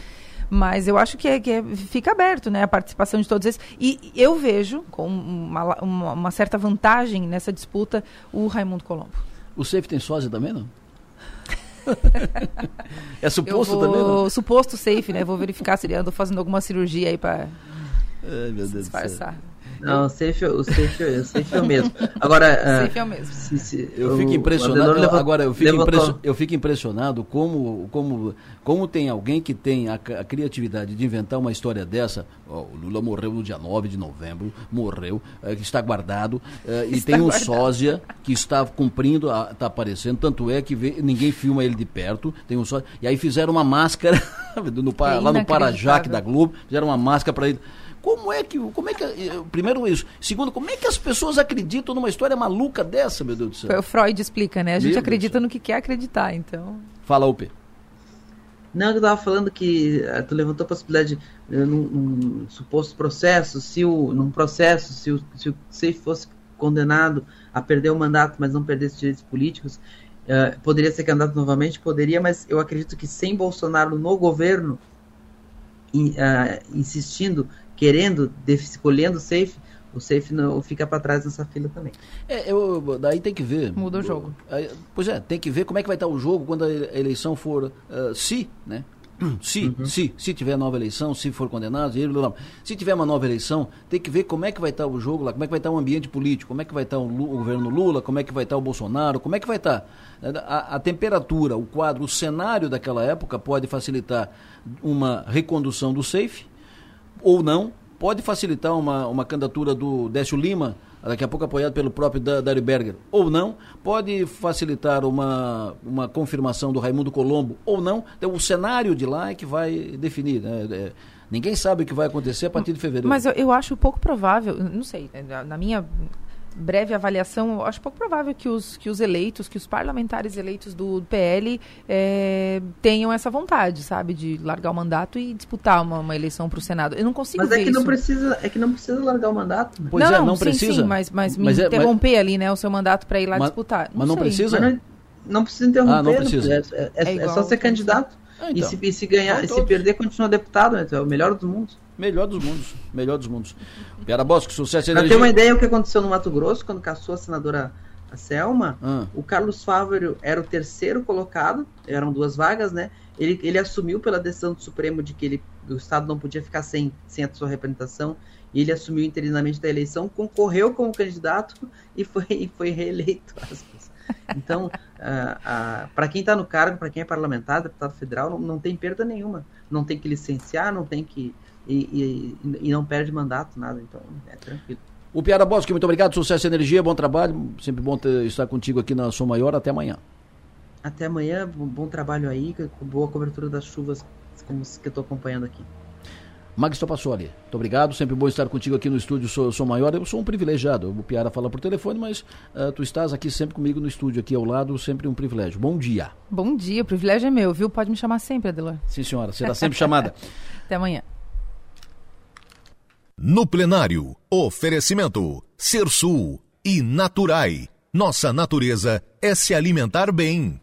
Mas eu acho que, é, que é, fica aberto né, a participação de todos esses. E eu vejo, com uma, uma, uma certa vantagem nessa disputa, o Raimundo Colombo. O Safe tem sósia também, não? É suposto vou... também, não? Suposto safe, né? Vou verificar se ele andou fazendo alguma cirurgia aí para disfarçar. Não, o safe, o safe, o safe é o mesmo. Agora, o safe é o mesmo. Se, se, eu fico impressionado. Levant... Agora, eu fico, impression, eu fico impressionado como, como, como tem alguém que tem a, a criatividade de inventar uma história dessa. Oh, o Lula morreu no dia 9 de novembro, morreu, é, que está guardado, é, e tem um guardado. sósia que está cumprindo, está aparecendo, tanto é que vê, ninguém filma ele de perto, tem um sósia, e aí fizeram uma máscara no, é lá no Parajaque da Globo, fizeram uma máscara para ele. Como é que. Como é que eh, primeiro isso. Segundo, como é que as pessoas acreditam numa história maluca dessa, meu Deus do céu? O Freud explica, né? A gente meu acredita no que quer acreditar, então. Fala, Upe. Não, eu estava falando que eh, tu levantou a possibilidade de, eh, num, num, suposto processo, se o, num processo, se o, se o Seif fosse condenado a perder o mandato, mas não perdesse direitos políticos, uh, poderia ser candidato novamente? Poderia, mas eu acredito que sem Bolsonaro no governo, uh, insistindo querendo, escolhendo o safe, o safe não fica para trás nessa fila também. É, eu, daí tem que ver. Muda o jogo. Pois é, tem que ver como é que vai estar o jogo quando a eleição for, uh, se, né? Se, uhum. se, se tiver nova eleição, se for condenado, se tiver uma nova eleição, tem que ver como é que vai estar o jogo lá, como é que vai estar o ambiente político, como é que vai estar o, o governo Lula, como é que vai estar o Bolsonaro, como é que vai estar. A, a temperatura, o quadro, o cenário daquela época pode facilitar uma recondução do safe, ou não, pode facilitar uma, uma candidatura do Décio Lima, daqui a pouco apoiado pelo próprio Dário Berger, ou não, pode facilitar uma, uma confirmação do Raimundo Colombo, ou não. Então, o cenário de lá é que vai definir. Né? É, ninguém sabe o que vai acontecer a partir de fevereiro. Mas eu, eu acho pouco provável, não sei, na minha breve avaliação, acho pouco provável que os, que os eleitos, que os parlamentares eleitos do PL é, tenham essa vontade, sabe, de largar o mandato e disputar uma, uma eleição para o Senado. Eu não consigo mas ver é que isso. não precisa, é que não precisa largar o mandato. Né? Pois não, é, não, sim, precisa. Sim, mas, mas me mas interromper é, mas... ali, né, o seu mandato para ir lá mas, disputar. Não mas não sei. precisa? Não, não, precisa interromper. Ah, não precisa. É, é, é, é só ser candidato. Ah, então. e, se, e se ganhar, então, se perder, continua deputado, né? É o melhor dos mundos. Melhor dos mundos, melhor dos mundos. Piara Bosco, sucesso energia. Pra ter uma ideia o que aconteceu no Mato Grosso, quando caçou a senadora a Selma, ah. o Carlos Fávero era o terceiro colocado, eram duas vagas, né? Ele, ele assumiu pela decisão do Supremo de que ele, o Estado não podia ficar sem, sem a sua representação, e ele assumiu interinamente da eleição, concorreu como candidato e foi, e foi reeleito. Então, uh, uh, para quem está no cargo, para quem é parlamentar, deputado federal, não, não tem perda nenhuma. Não tem que licenciar, não tem que e, e, e não perde mandato, nada. Então, é tranquilo. O Piara Bosque, muito obrigado, sucesso e energia, bom trabalho. Sempre bom ter, estar contigo aqui na Som Maior. Até amanhã. Até amanhã, bom trabalho aí, boa cobertura das chuvas, como que eu estou acompanhando aqui. Magis Topassoli, muito obrigado, sempre bom estar contigo aqui no estúdio Sou, sou Maior. Eu sou um privilegiado, o Piara fala por telefone, mas uh, tu estás aqui sempre comigo no estúdio, aqui ao lado, sempre um privilégio. Bom dia. Bom dia, o privilégio é meu, viu? Pode me chamar sempre, Adelor. Sim, senhora, será sempre chamada. Até amanhã. No plenário, oferecimento Sul e Naturai. Nossa natureza é se alimentar bem.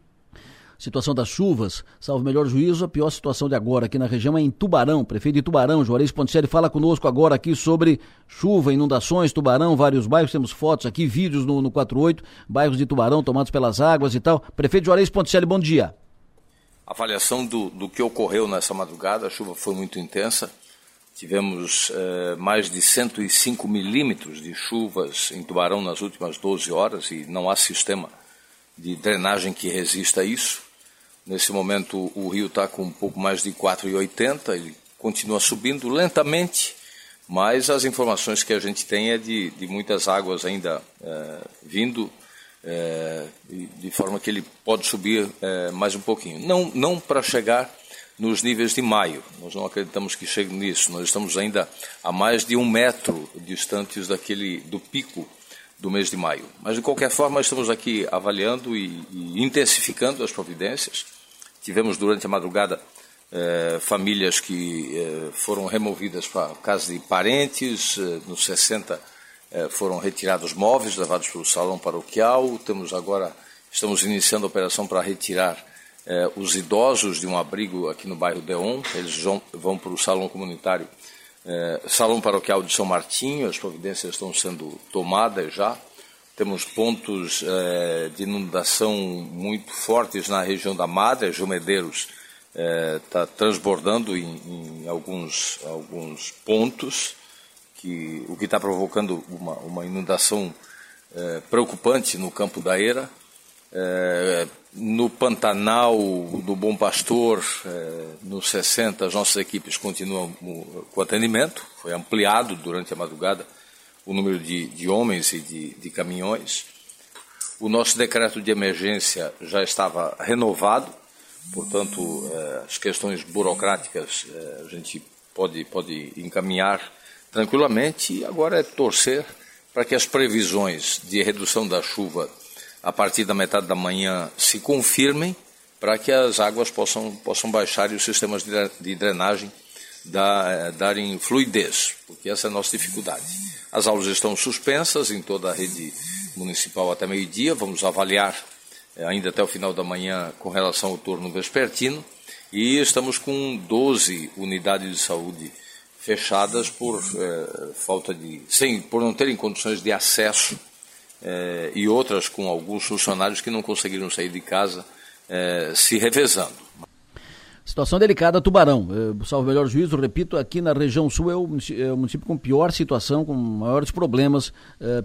Situação das chuvas, salvo melhor juízo, a pior situação de agora aqui na região é em Tubarão. Prefeito de Tubarão, Juarez Ponticelli, fala conosco agora aqui sobre chuva, inundações, Tubarão, vários bairros, temos fotos aqui, vídeos no, no 48, bairros de Tubarão tomados pelas águas e tal. Prefeito Juarez Ponticelli, bom dia. Avaliação do, do que ocorreu nessa madrugada, a chuva foi muito intensa, Tivemos eh, mais de 105 milímetros de chuvas em Tubarão nas últimas 12 horas e não há sistema de drenagem que resista a isso. Nesse momento o rio está com um pouco mais de 4,80, ele continua subindo lentamente, mas as informações que a gente tem é de, de muitas águas ainda eh, vindo, eh, de forma que ele pode subir mais um pouquinho. Não, não para chegar nos níveis de maio. Nós não acreditamos que chegue nisso. Nós estamos ainda a mais de um metro distantes daquele do pico do mês de maio. Mas de qualquer forma estamos aqui avaliando e, e intensificando as providências. Tivemos durante a madrugada eh, famílias que eh, foram removidas para casa de parentes. Eh, nos 60 eh, foram retirados móveis levados para o salão paroquial. Temos agora estamos iniciando a operação para retirar eh, os idosos de um abrigo aqui no bairro Deon, eles vão, vão para o salão comunitário, eh, salão paroquial de São Martinho, as providências estão sendo tomadas já. temos pontos eh, de inundação muito fortes na região da Madre, Medeiros está transbordando em, em, alguns, alguns pontos, que, o que está provocando uma, uma inundação preocupante no campo da Eira. No Pantanal do Bom Pastor, nos 60, as nossas equipes continuam com atendimento, foi ampliado durante a madrugada o número de, de homens e de, de caminhões. O nosso decreto de emergência já estava renovado, portanto, eh, as questões burocráticas eh, a gente pode, pode encaminhar tranquilamente e agora é torcer para que as previsões de redução da chuva a partir da metade da manhã se confirmem para que as águas possam, possam baixar e os sistemas de drenagem dar, darem fluidez, porque essa é a nossa dificuldade. As aulas estão suspensas em toda a rede municipal até meio-dia, vamos avaliar eh, ainda até o final da manhã com relação ao turno vespertino, e estamos com 12 unidades de saúde fechadas por eh, falta de, sem, por não terem condições de acesso eh, e outras com alguns funcionários que não conseguiram sair de casa se revezando. Situação delicada, Tubarão. Eu, salvo o melhor juízo, repito, aqui na região sul é o, município, é com pior situação, com maiores problemas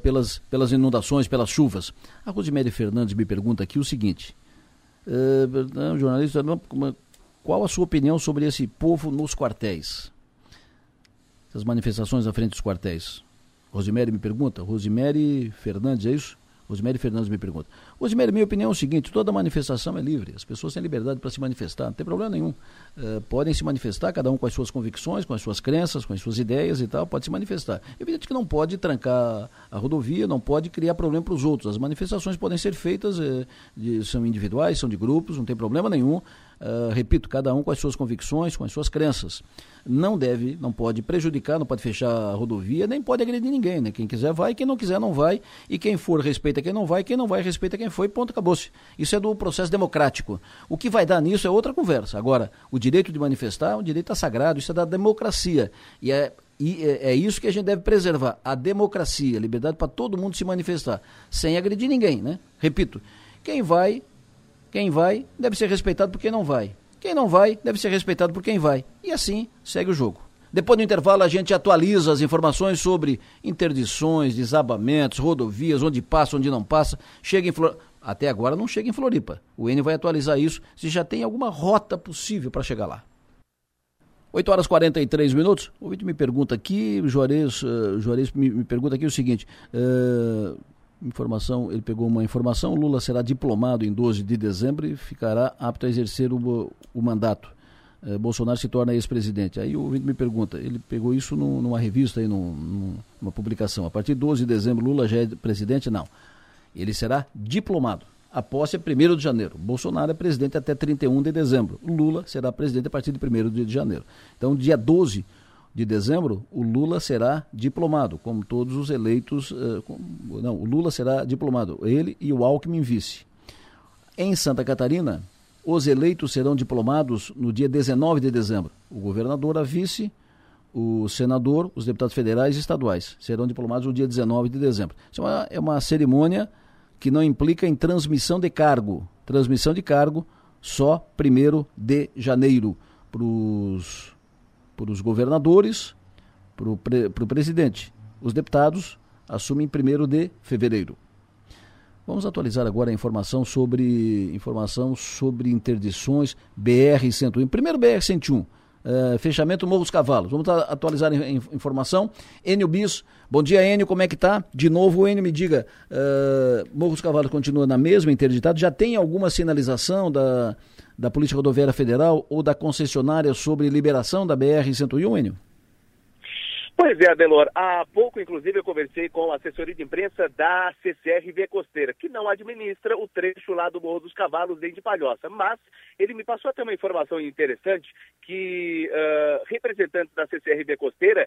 pelas, pelas inundações, pelas chuvas. A Rosemary Fernandes me pergunta aqui o seguinte: uh, jornalista, qual a sua opinião sobre esse povo nos quartéis? Essas manifestações à frente dos quartéis. Rosemary me pergunta, Rosemary Fernandes, é isso? Rosemary Fernandes me pergunta. Rosemary, minha opinião é o seguinte: toda manifestação é livre, as pessoas têm liberdade para se manifestar, não tem problema nenhum. Uh, podem se manifestar, cada um com as suas convicções, com as suas crenças, com as suas ideias e tal, pode se manifestar. É evidente que não pode trancar a rodovia, não pode criar problema para os outros. As manifestações podem ser feitas, uh, de, são individuais, são de grupos, não tem problema nenhum. Uh, repito, cada um com as suas convicções, com as suas crenças. Não deve, não pode prejudicar, não pode fechar a rodovia, nem pode agredir ninguém. Né? Quem quiser vai, quem não quiser não vai. E quem for respeita quem não vai, quem não vai respeita quem foi, ponto, acabou-se. Isso é do processo democrático. O que vai dar nisso é outra conversa. Agora, o direito de manifestar é um direito sagrado, isso é da democracia. E é e é, é, isso que a gente deve preservar: a democracia, a liberdade para todo mundo se manifestar, sem agredir ninguém, né? Repito, quem vai quem vai deve ser respeitado por quem não vai. Quem não vai deve ser respeitado por quem vai. E assim segue o jogo. Depois do intervalo, a gente atualiza as informações sobre interdições, desabamentos, rodovias, onde passa, onde não passa. Chega em Flor... Até agora não chega em Floripa. O N vai atualizar isso se já tem alguma rota possível para chegar lá. 8 horas e 43 minutos. O vídeo me pergunta aqui, Juarez, uh, Juarez me, me, pergunta aqui o seguinte. Uh, informação, ele pegou uma informação, Lula será diplomado em 12 de dezembro e ficará apto a exercer o, o mandato. É, Bolsonaro se torna ex-presidente. Aí o ouvinte me pergunta, ele pegou isso no, numa revista, aí, num, numa publicação. A partir de 12 de dezembro, Lula já é presidente? Não. Ele será diplomado. A posse é 1 de janeiro. Bolsonaro é presidente até 31 de dezembro. Lula será presidente a partir de 1 de janeiro. Então, dia 12 de dezembro, o Lula será diplomado, como todos os eleitos. Com, não, o Lula será diplomado, ele e o Alckmin vice. Em Santa Catarina, os eleitos serão diplomados no dia 19 de dezembro. O governador, a vice, o senador, os deputados federais e estaduais serão diplomados no dia 19 de dezembro. Isso é uma, é uma cerimônia que não implica em transmissão de cargo. Transmissão de cargo só 1 de janeiro para os para os governadores, para o pre, presidente. Os deputados assumem em 1 de fevereiro. Vamos atualizar agora a informação sobre informação sobre interdições BR-101. Primeiro BR-101, uh, eh, fechamento Morro dos Cavalos. Vamos atualizar a informação. Enio Bis, bom dia Enio, como é que tá? De novo, Enio, me diga, uh, Cavalos continua na mesma interditada? Já tem alguma sinalização da, da Polícia Rodoviária Federal ou da concessionária sobre liberação da BR-101, Enio? Pois é, Adelor. Há pouco, inclusive, eu conversei com a assessoria de imprensa da CCRV Costeira, que não administra o trecho lá do Morro dos Cavalos, dentro de Palhoça. Mas ele me passou até uma informação interessante que uh, representantes da CCRV Costeira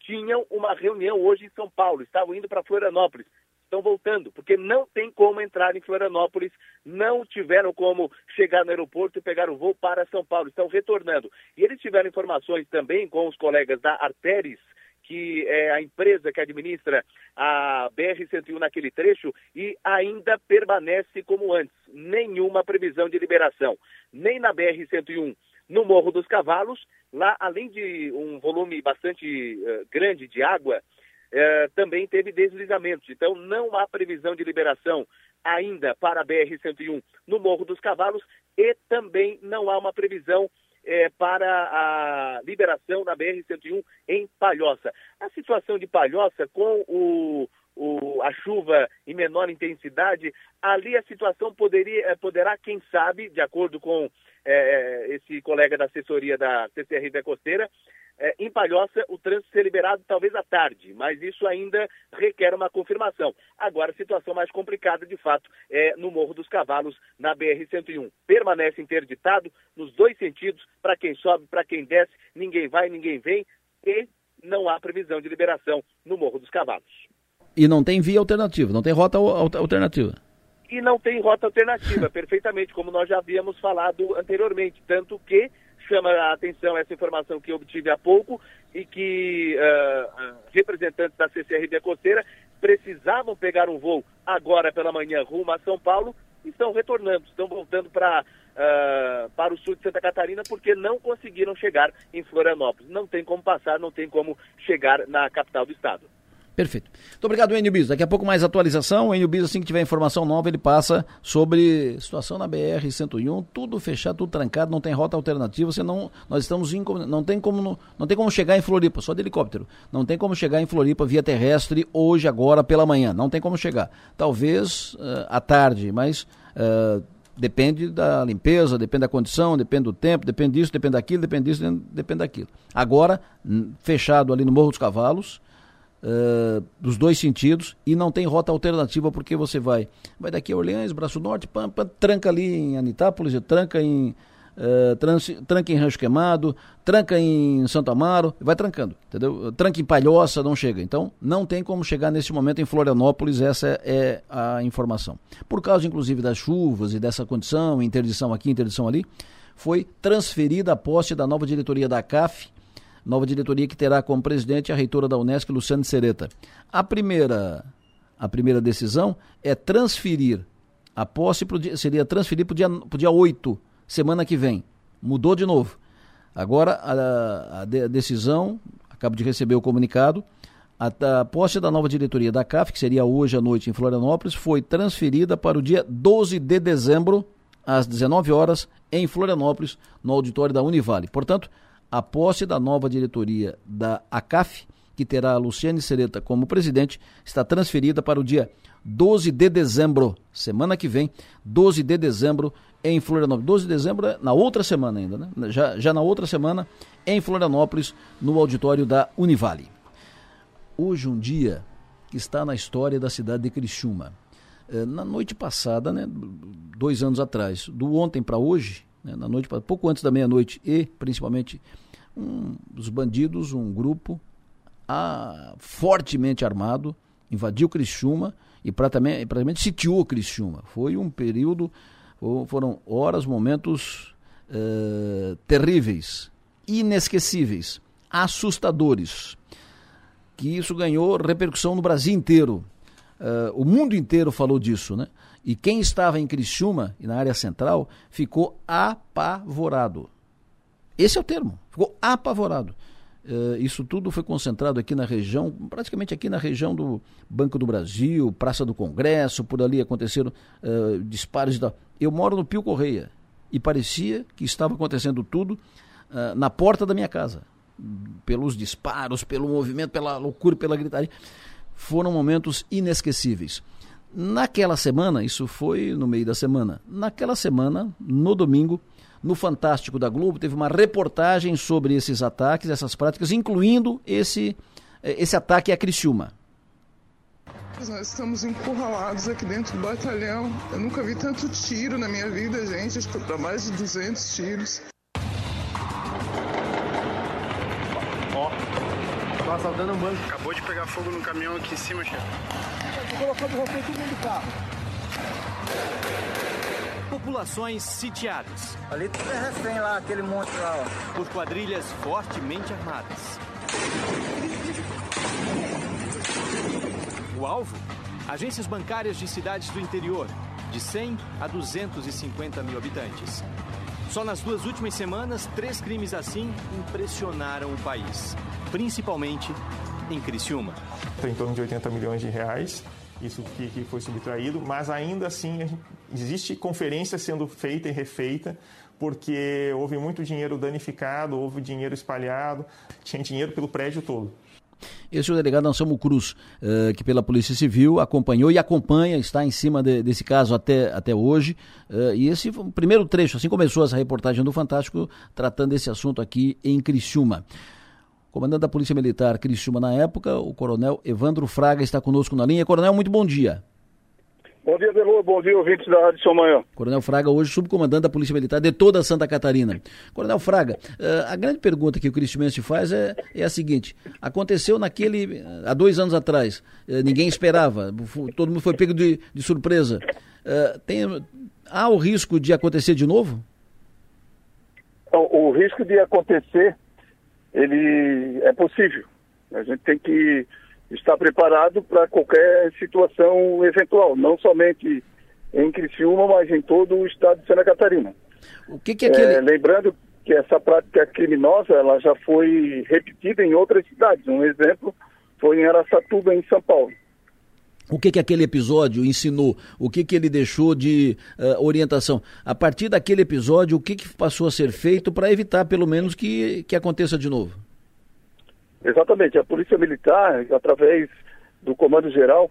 tinham uma reunião hoje em São Paulo, estavam indo para Florianópolis estão voltando, porque não tem como entrar em Florianópolis, não tiveram como chegar no aeroporto e pegar o voo para São Paulo, estão retornando. E eles tiveram informações também com os colegas da Arteris, que é a empresa que administra a BR-101 naquele trecho e ainda permanece como antes. Nenhuma previsão de liberação, nem na BR-101 no Morro dos Cavalos. Lá, além de um volume bastante uh, grande de água, uh, também teve deslizamentos. Então, não há previsão de liberação ainda para a BR-101 no Morro dos Cavalos e também não há uma previsão é, para a liberação da BR-101 em Palhoça. A situação de Palhoça, com o, o, a chuva em menor intensidade, ali a situação poderia, é, poderá, quem sabe, de acordo com é, esse colega da assessoria da CCR da Costeira, é, em Palhoça o trânsito ser liberado talvez à tarde, mas isso ainda requer uma confirmação. Agora, a situação mais complicada, de fato, é no Morro dos Cavalos, na BR-101. Permanece interditado nos dois sentidos, para quem sobe, para quem desce, ninguém vai, ninguém vem, e não há previsão de liberação no Morro dos Cavalos. E não tem via alternativa, não tem rota alternativa e não tem rota alternativa, perfeitamente, como nós já havíamos falado anteriormente. Tanto que chama a atenção essa informação que obtive há pouco e que uh, representantes da CCRB Costeira precisavam pegar um voo agora pela manhã rumo a São Paulo e estão retornando, estão voltando para uh, para o sul de Santa Catarina porque não conseguiram chegar em Florianópolis. Não tem como passar, não tem como chegar na capital do estado. Perfeito. Muito obrigado, Enio Bis. Daqui a pouco mais atualização. O Enio Bis, assim que tiver informação nova, ele passa sobre situação na BR-101, tudo fechado, tudo trancado, não tem rota alternativa, senão nós estamos em, não tem como não tem como chegar em Floripa, só de helicóptero. Não tem como chegar em Floripa via terrestre hoje, agora, pela manhã. Não tem como chegar. Talvez uh, à tarde, mas uh, depende da limpeza, depende da condição, depende do tempo, depende disso, depende daquilo, depende disso, depende daquilo. Agora, fechado ali no Morro dos Cavalos, dos dois sentidos e não tem rota alternativa porque você vai vai daqui a Orleans, Braço Norte, pam, pam, tranca ali em Anitápolis, tranca em uh, trans, tranca em Rancho Queimado, tranca em Santo Amaro, vai trancando, entendeu? Tranca em Palhoça, não chega. Então, não tem como chegar nesse momento em Florianópolis, essa é a informação. Por causa, inclusive, das chuvas e dessa condição, interdição aqui, interdição ali, foi transferida a posse da nova diretoria da CAF nova diretoria que terá como presidente a reitora da Unesco, Luciane Sereta. A primeira, a primeira decisão é transferir a posse, pro dia, seria transferir para o dia, dia 8, semana que vem. Mudou de novo. Agora a, a, a decisão, acabo de receber o comunicado, a, a, posse da nova diretoria da CAF, que seria hoje à noite em Florianópolis, foi transferida para o dia 12 de dezembro, às 19 horas, em Florianópolis, no auditório da Univale. Portanto, a posse da nova diretoria da ACAF, que terá Luciane Sereta como presidente, está transferida para o dia 12 de dezembro, semana que vem, 12 de dezembro, em Florianópolis. 12 de dezembro é na outra semana ainda, né? Já, já na outra semana, em Florianópolis, no auditório da Univale. Hoje um dia que está na história da cidade de Criciúma. É, na noite passada, né, dois anos atrás, do ontem para hoje, né, na noite, pouco antes da meia-noite e principalmente um, os bandidos, um grupo a, fortemente armado, invadiu Criciúma e praticamente, praticamente sitiou Criciúma. Foi um período, foram horas, momentos uh, terríveis, inesquecíveis, assustadores, que isso ganhou repercussão no Brasil inteiro. Uh, o mundo inteiro falou disso, né? E quem estava em Criciúma e na área central ficou apavorado. Esse é o termo, ficou apavorado. Uh, isso tudo foi concentrado aqui na região, praticamente aqui na região do Banco do Brasil, Praça do Congresso, por ali aconteceram uh, disparos. Da... Eu moro no Pio Correia e parecia que estava acontecendo tudo uh, na porta da minha casa. Pelos disparos, pelo movimento, pela loucura, pela gritaria. Foram momentos inesquecíveis. Naquela semana, isso foi no meio da semana, naquela semana, no domingo, no Fantástico da Globo, teve uma reportagem sobre esses ataques, essas práticas, incluindo esse, eh, esse ataque a Criciúma. Nós estamos encurralados aqui dentro do batalhão. Eu nunca vi tanto tiro na minha vida, gente. Acho que para mais de 200 tiros. Ó, tô assaltando um banco. Acabou de pegar fogo no caminhão aqui em cima, chefe colocando você todo mundo do carro. Populações sitiadas. Ali tem refém lá, aquele monte lá, ó. Por quadrilhas fortemente armadas. O alvo? Agências bancárias de cidades do interior, de 100 a 250 mil habitantes. Só nas duas últimas semanas, três crimes assim impressionaram o país, principalmente em Criciúma. Em torno de 80 milhões de reais, isso que, que foi subtraído, mas ainda assim existe conferência sendo feita e refeita, porque houve muito dinheiro danificado, houve dinheiro espalhado, tinha dinheiro pelo prédio todo. Esse é o delegado Anselmo Cruz, uh, que pela Polícia Civil acompanhou e acompanha, está em cima de, desse caso até, até hoje. Uh, e esse foi o primeiro trecho, assim começou essa reportagem do Fantástico, tratando desse assunto aqui em Criciúma. Comandante da Polícia Militar Criciúma na época, o coronel Evandro Fraga está conosco na linha. Coronel, muito bom dia. Bom dia, Delor. Bom dia, ouvintes da Rádio São Manhã. Coronel Fraga, hoje subcomandante da Polícia Militar de toda Santa Catarina. Coronel Fraga, eh, a grande pergunta que o Cristimense faz é, é a seguinte: aconteceu naquele. Eh, há dois anos atrás, eh, ninguém esperava, todo mundo foi pego de, de surpresa. Tem, há o risco de acontecer de novo? O risco de acontecer, ele é possível. A gente tem que está preparado para qualquer situação eventual, não somente em Criciúma, mas em todo o estado de Santa Catarina. O que, que é aquele... É, lembrando que essa prática criminosa ela já foi repetida em outras cidades. Um exemplo foi em Araçatuba, em São Paulo. O que, que aquele episódio ensinou? O que, que ele deixou de uh, orientação? A partir daquele episódio, o que, que passou a ser feito para evitar, pelo menos, que, que aconteça de novo? Exatamente. A Polícia Militar, através do Comando Geral,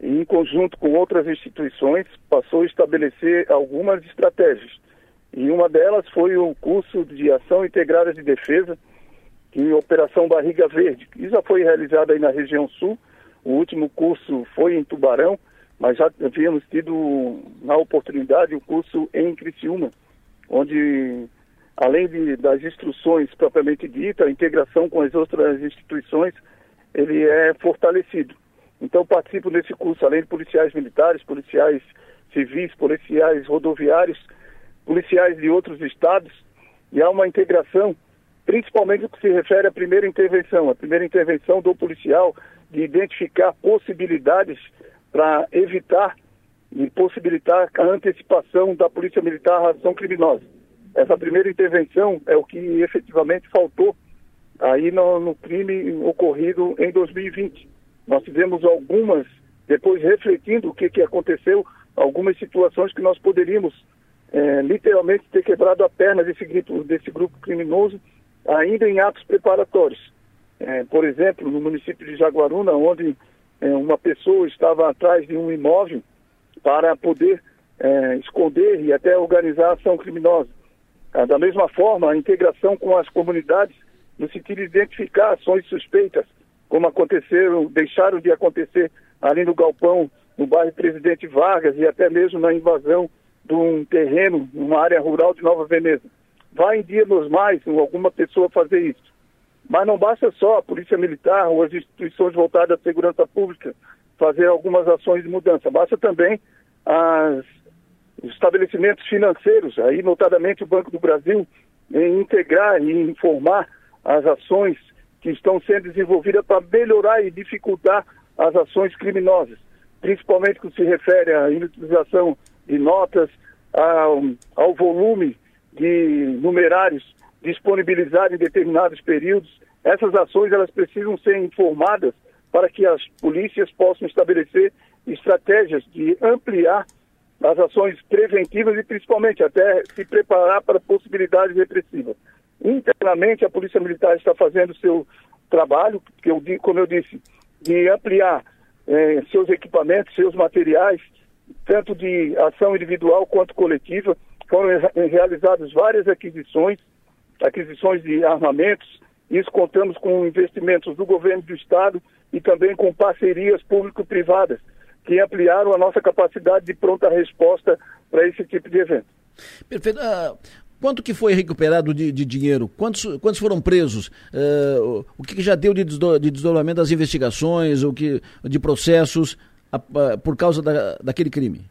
em conjunto com outras instituições, passou a estabelecer algumas estratégias. E uma delas foi o curso de Ação Integrada de Defesa, em Operação Barriga Verde, que já foi realizado aí na região sul. O último curso foi em Tubarão, mas já havíamos tido na oportunidade o curso em Criciúma, onde além de, das instruções propriamente ditas, a integração com as outras instituições, ele é fortalecido. Então, participo desse curso, além de policiais militares, policiais civis, policiais rodoviários, policiais de outros estados, e há uma integração, principalmente no que se refere à primeira intervenção, a primeira intervenção do policial de identificar possibilidades para evitar e possibilitar a antecipação da polícia militar à ação criminosa. Essa primeira intervenção é o que efetivamente faltou aí no, no crime ocorrido em 2020. Nós tivemos algumas, depois refletindo o que, que aconteceu, algumas situações que nós poderíamos é, literalmente ter quebrado a perna desse, desse grupo criminoso ainda em atos preparatórios. É, por exemplo, no município de Jaguaruna, onde é, uma pessoa estava atrás de um imóvel para poder é, esconder e até organizar ação criminosa. Ah, da mesma forma, a integração com as comunidades no sentido de identificar ações suspeitas, como aconteceram, deixaram de acontecer ali no Galpão, no bairro Presidente Vargas e até mesmo na invasão de um terreno, numa área rural de Nova Veneza. Vai em dia nos mais alguma pessoa fazer isso. Mas não basta só a Polícia Militar ou as instituições voltadas à segurança pública fazer algumas ações de mudança. Basta também as estabelecimentos financeiros, aí notadamente o Banco do Brasil, em integrar e informar as ações que estão sendo desenvolvidas para melhorar e dificultar as ações criminosas, principalmente que se refere à inutilização de notas, ao, ao volume de numerários disponibilizados em determinados períodos. Essas ações elas precisam ser informadas para que as polícias possam estabelecer estratégias de ampliar as ações preventivas e principalmente até se preparar para possibilidades repressivas. Internamente, a Polícia Militar está fazendo seu trabalho, que eu, como eu disse, de ampliar eh, seus equipamentos, seus materiais, tanto de ação individual quanto coletiva. Foram realizadas várias aquisições, aquisições de armamentos, isso contamos com investimentos do governo do Estado e também com parcerias público-privadas que ampliaram a nossa capacidade de pronta resposta para esse tipo de evento. Perfeito. Uh, quanto que foi recuperado de, de dinheiro? Quantos, quantos foram presos? Uh, o que, já deu de, desdo, de desdobramento das investigações, o que, de processos uh, por causa da, daquele crime?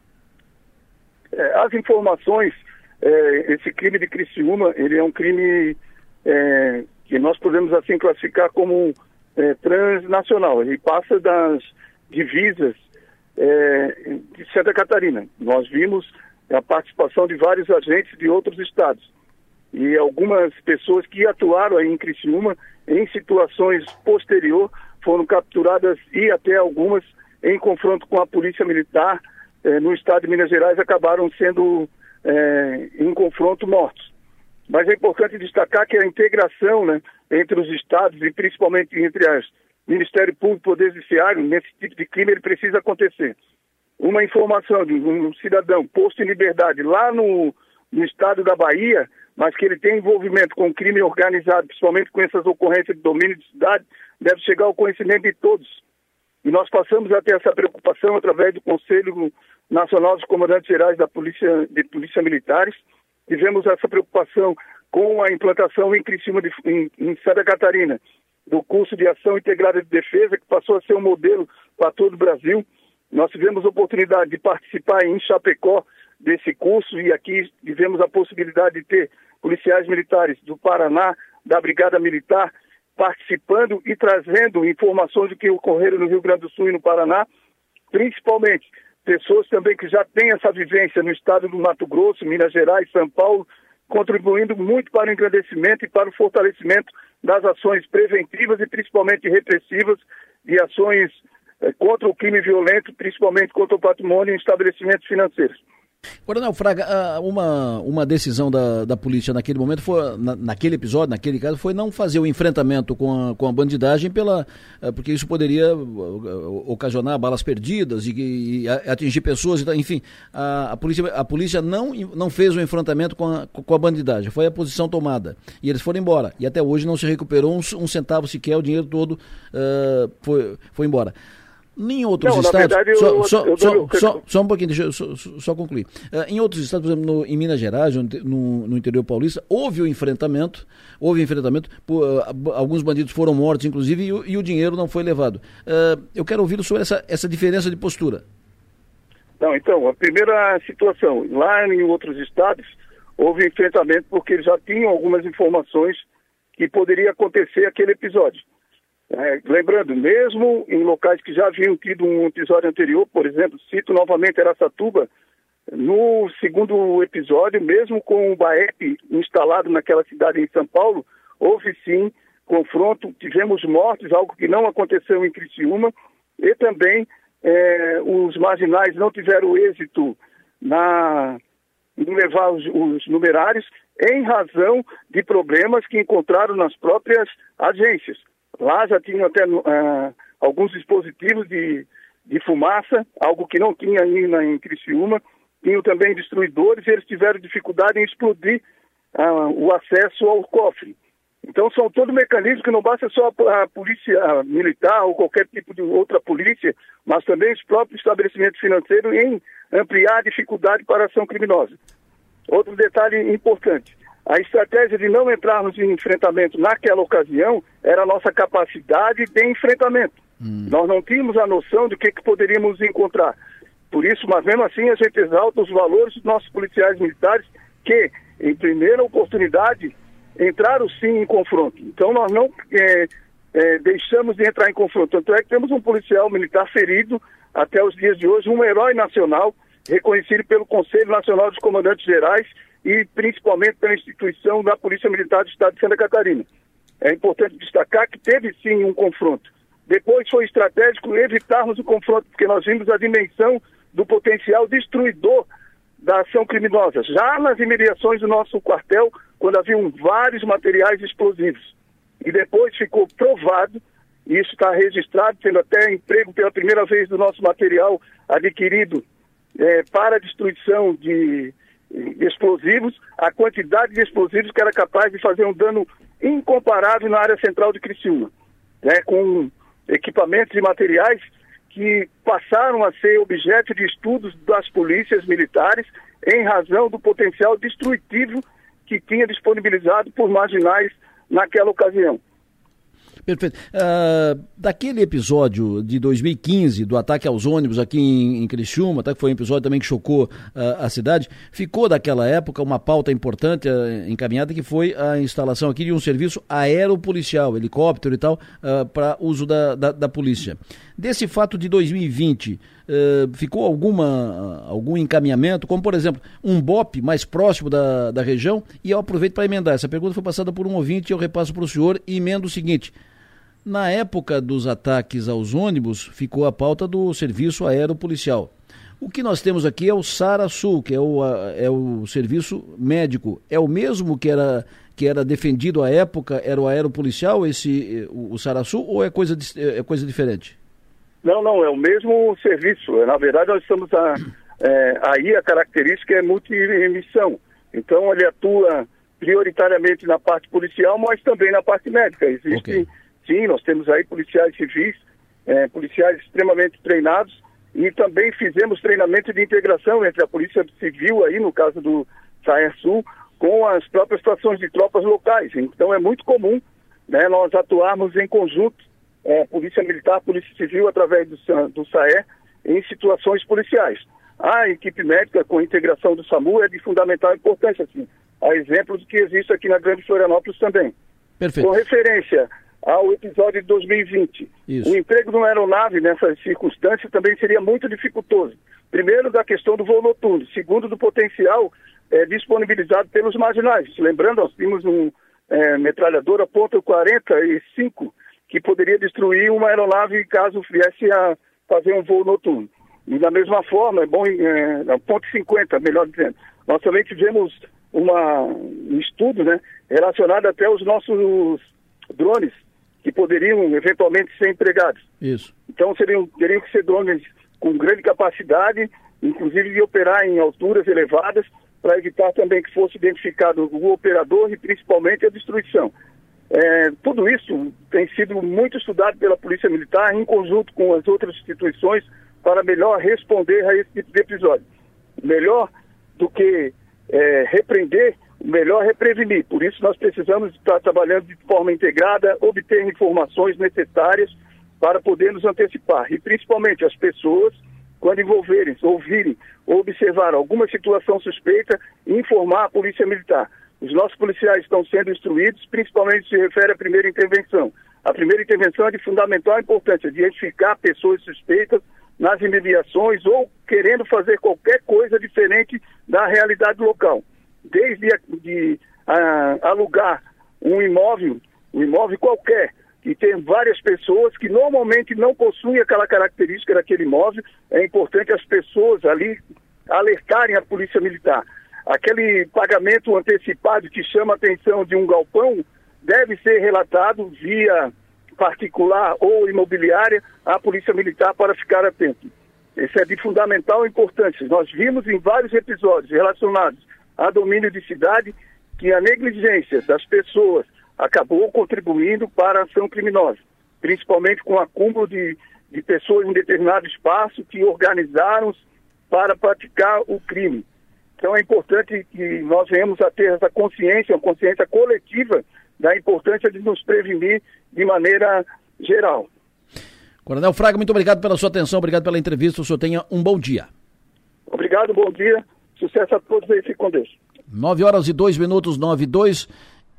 É, as informações, é, esse crime de Criciúma, ele é um crime é, que nós podemos assim classificar como é, transnacional. Ele passa das divisas é, de Santa Catarina. Nós vimos a participação de vários agentes de outros estados e algumas pessoas que atuaram aí em Criciúma em situações posterior foram capturadas e até algumas em confronto com a polícia militar eh, no estado de Minas Gerais acabaram sendo eh, em confronto mortos. Mas é importante destacar que a integração né, entre os estados e principalmente entre as Ministério Público e Poder Judiciário nesse tipo de crime ele precisa acontecer. Uma informação de um cidadão posto em liberdade lá no, no estado da Bahia mas que ele tem envolvimento com crime organizado, principalmente com essas ocorrências de domínio de cidade, deve chegar ao conhecimento de todos. E nós passamos a ter essa preocupação através do Conselho Nacional dos Comandantes Gerais da Polícia, de Polícia Militares. Tivemos essa preocupação com a implantação em Criciúma, de, em, em Santa Catarina, do curso de ação integrada de defesa, que passou a ser um modelo para todo o Brasil. Nós tivemos oportunidade de participar em Chapecó desse curso e aqui tivemos a possibilidade de ter policiais militares do Paraná, da Brigada Militar, participando e trazendo informações do que ocorreram no Rio Grande do Sul e no Paraná, principalmente pessoas também que já têm essa vivência no estado do Mato Grosso, Minas Gerais, São Paulo, contribuindo muito para o engrandecimento e para o fortalecimento das ações preventivas e principalmente repressivas e ações eh, contra o crime violento, principalmente contra o patrimônio e estabelecimentos financeiros. Coronel Fraga, ah, uma, uma decisão da, da polícia naquele momento, foi, na, naquele episódio, naquele caso, foi não fazer o enfrentamento com a, com a bandidagem, pela, ah, porque isso poderia ah, ocasionar balas perdidas e, e atingir pessoas, enfim, a, a, polícia, a polícia não, não fez o enfrentamento com a, com a bandidagem, foi a posição tomada. E eles foram embora. E até hoje não se recuperou um, um centavo sequer, o dinheiro todo uh, foi, foi embora. Em outros não, estados. Verdade, só, eu, só, eu só, só, só, um pouquinho, deixa eu só, só concluir. Uh, em outros estados, por exemplo, no, em Minas Gerais, no, no, interior paulista, houve o enfrentamento, houve enfrentamento, por, uh, alguns bandidos foram mortos, inclusive, e, e o dinheiro não foi levado. Uh, eu quero ouvir sobre essa, essa diferença de postura. Não, então, a primeira situação, lá em outros estados, houve enfrentamento porque eles já tinham algumas informações que poderia acontecer aquele episódio. É, lembrando, mesmo em locais que já haviam tido um episódio anterior, por exemplo, cito novamente Aracatuba, no segundo episódio, mesmo com o BAEP instalado naquela cidade em São Paulo, houve sim confronto, tivemos mortes, algo que não aconteceu em Criciúma, e também é, os marginais não tiveram êxito na, em levar os, os numerários em razão de problemas que encontraram nas próprias agências. Lá já tinham até uh, alguns dispositivos de, de fumaça, algo que não tinha ainda em Criciúma. Tinham também destruidores e eles tiveram dificuldade em explodir uh, o acesso ao cofre. Então são todos mecanismos que não basta só a polícia militar ou qualquer tipo de outra polícia, mas também os próprios estabelecimentos financeiros em ampliar a dificuldade para a ação criminosa. Outro detalhe importante, a estratégia de não entrarmos em enfrentamento naquela ocasião era a nossa capacidade de enfrentamento. Hum. Nós não tínhamos a noção de que, que poderíamos encontrar. Por isso, mas mesmo assim, a gente exalta os valores dos nossos policiais militares que, em primeira oportunidade, entraram sim em confronto. Então, nós não é, é, deixamos de entrar em confronto. Tanto é que temos um policial militar ferido até os dias de hoje, um herói nacional, reconhecido pelo Conselho Nacional dos Comandantes Gerais e principalmente pela instituição da Polícia Militar do Estado de Santa Catarina. É importante destacar que teve sim um confronto. Depois foi estratégico evitarmos o confronto, porque nós vimos a dimensão do potencial destruidor da ação criminosa, já nas imediações do nosso quartel, quando haviam vários materiais explosivos. E depois ficou provado, e isso está registrado, sendo até emprego pela primeira vez do nosso material adquirido é, para destruição de explosivos, a quantidade de explosivos que era capaz de fazer um dano incomparável na área central de Criciúma, né, com equipamentos e materiais que passaram a ser objeto de estudos das polícias militares em razão do potencial destrutivo que tinha disponibilizado por marginais naquela ocasião. Perfeito. Uh, daquele episódio de 2015, do ataque aos ônibus aqui em, em Criciúma, tá, que foi um episódio também que chocou uh, a cidade, ficou daquela época uma pauta importante uh, encaminhada que foi a instalação aqui de um serviço aeropolicial, helicóptero e tal, para uso da, da, da, polícia. Desse fato de 2020, ficou alguma, algum encaminhamento, como por exemplo, um BOP mais próximo da, da região? E eu aproveito para emendar. Essa pergunta foi passada por um ouvinte e eu repasso para o senhor e emendo o seguinte. Na época dos ataques aos ônibus, ficou a pauta do serviço aéreo policial. O que nós temos aqui é o SARA-Sul, que é o, é o serviço médico. É o mesmo que era, que era defendido à época, era o aeropolicial, esse, o, o SARA-Sul, ou é coisa, é coisa diferente? Não, não, é o mesmo serviço. Na verdade, nós estamos a, é, aí a característica é multi-emissão. Então, ele atua prioritariamente na parte policial, mas também na parte médica. Existe okay. Sim, nós temos aí policiais civis, é, policiais extremamente treinados e também fizemos treinamento de integração entre a Polícia Civil, aí no caso do Saer Sul, com as próprias estações de tropas locais. Então é muito comum né, nós atuarmos em conjunto, é, Polícia Militar, Polícia Civil, através do, do SAER, em situações policiais. A equipe médica com a integração do SAMU é de fundamental importância, assim, a exemplo do que existe aqui na Grande Florianópolis também. Perfeito. Com referência ao episódio de 2020. Isso. O emprego numa aeronave nessas circunstâncias também seria muito dificultoso. Primeiro, da questão do voo noturno. Segundo, do potencial é, disponibilizado pelos marginais. Lembrando, nós tínhamos um é, metralhadora ponto .45 que poderia destruir uma aeronave caso viesse a fazer um voo noturno. E da mesma forma, é bom, é, ponto 50, melhor dizendo, nós também tivemos uma, um estudo né, relacionado até aos nossos drones que poderiam eventualmente ser empregados. Isso. Então seriam, teriam que ser drones com grande capacidade, inclusive de operar em alturas elevadas, para evitar também que fosse identificado o operador e principalmente a destruição. É, tudo isso tem sido muito estudado pela Polícia Militar em conjunto com as outras instituições para melhor responder a esse tipo de episódio. Melhor do que é, repreender, melhor é prevenir. Por isso, nós precisamos estar trabalhando de forma integrada, obter informações necessárias para poder nos antecipar. E, principalmente, as pessoas, quando envolverem, ouvirem ou observar alguma situação suspeita, informar a Polícia Militar. Os nossos policiais estão sendo instruídos, principalmente se refere à primeira intervenção. A primeira intervenção é de fundamental importância, de identificar pessoas suspeitas nas imediações ou querendo fazer qualquer coisa diferente da realidade local desde de, alugar um imóvel, um imóvel qualquer, que tem várias pessoas que normalmente não possuem aquela característica daquele imóvel, é importante as pessoas ali alertarem a polícia militar. Aquele pagamento antecipado que chama a atenção de um galpão deve ser relatado via particular ou imobiliária à polícia militar para ficar atento. Isso é de fundamental importância. Nós vimos em vários episódios relacionados a domínio de cidade que a negligência das pessoas acabou contribuindo para a ação criminosa, principalmente com o acúmulo de, de pessoas em determinado espaço que organizaram para praticar o crime. Então é importante que nós venhamos a ter essa consciência, uma consciência coletiva da importância de nos prevenir de maneira geral. Coronel Fraga, muito obrigado pela sua atenção, obrigado pela entrevista. O senhor tenha um bom dia. Obrigado, bom dia. Sucesso a todos aí, fique com Deus. 9 horas e 2 minutos, 9 e 2.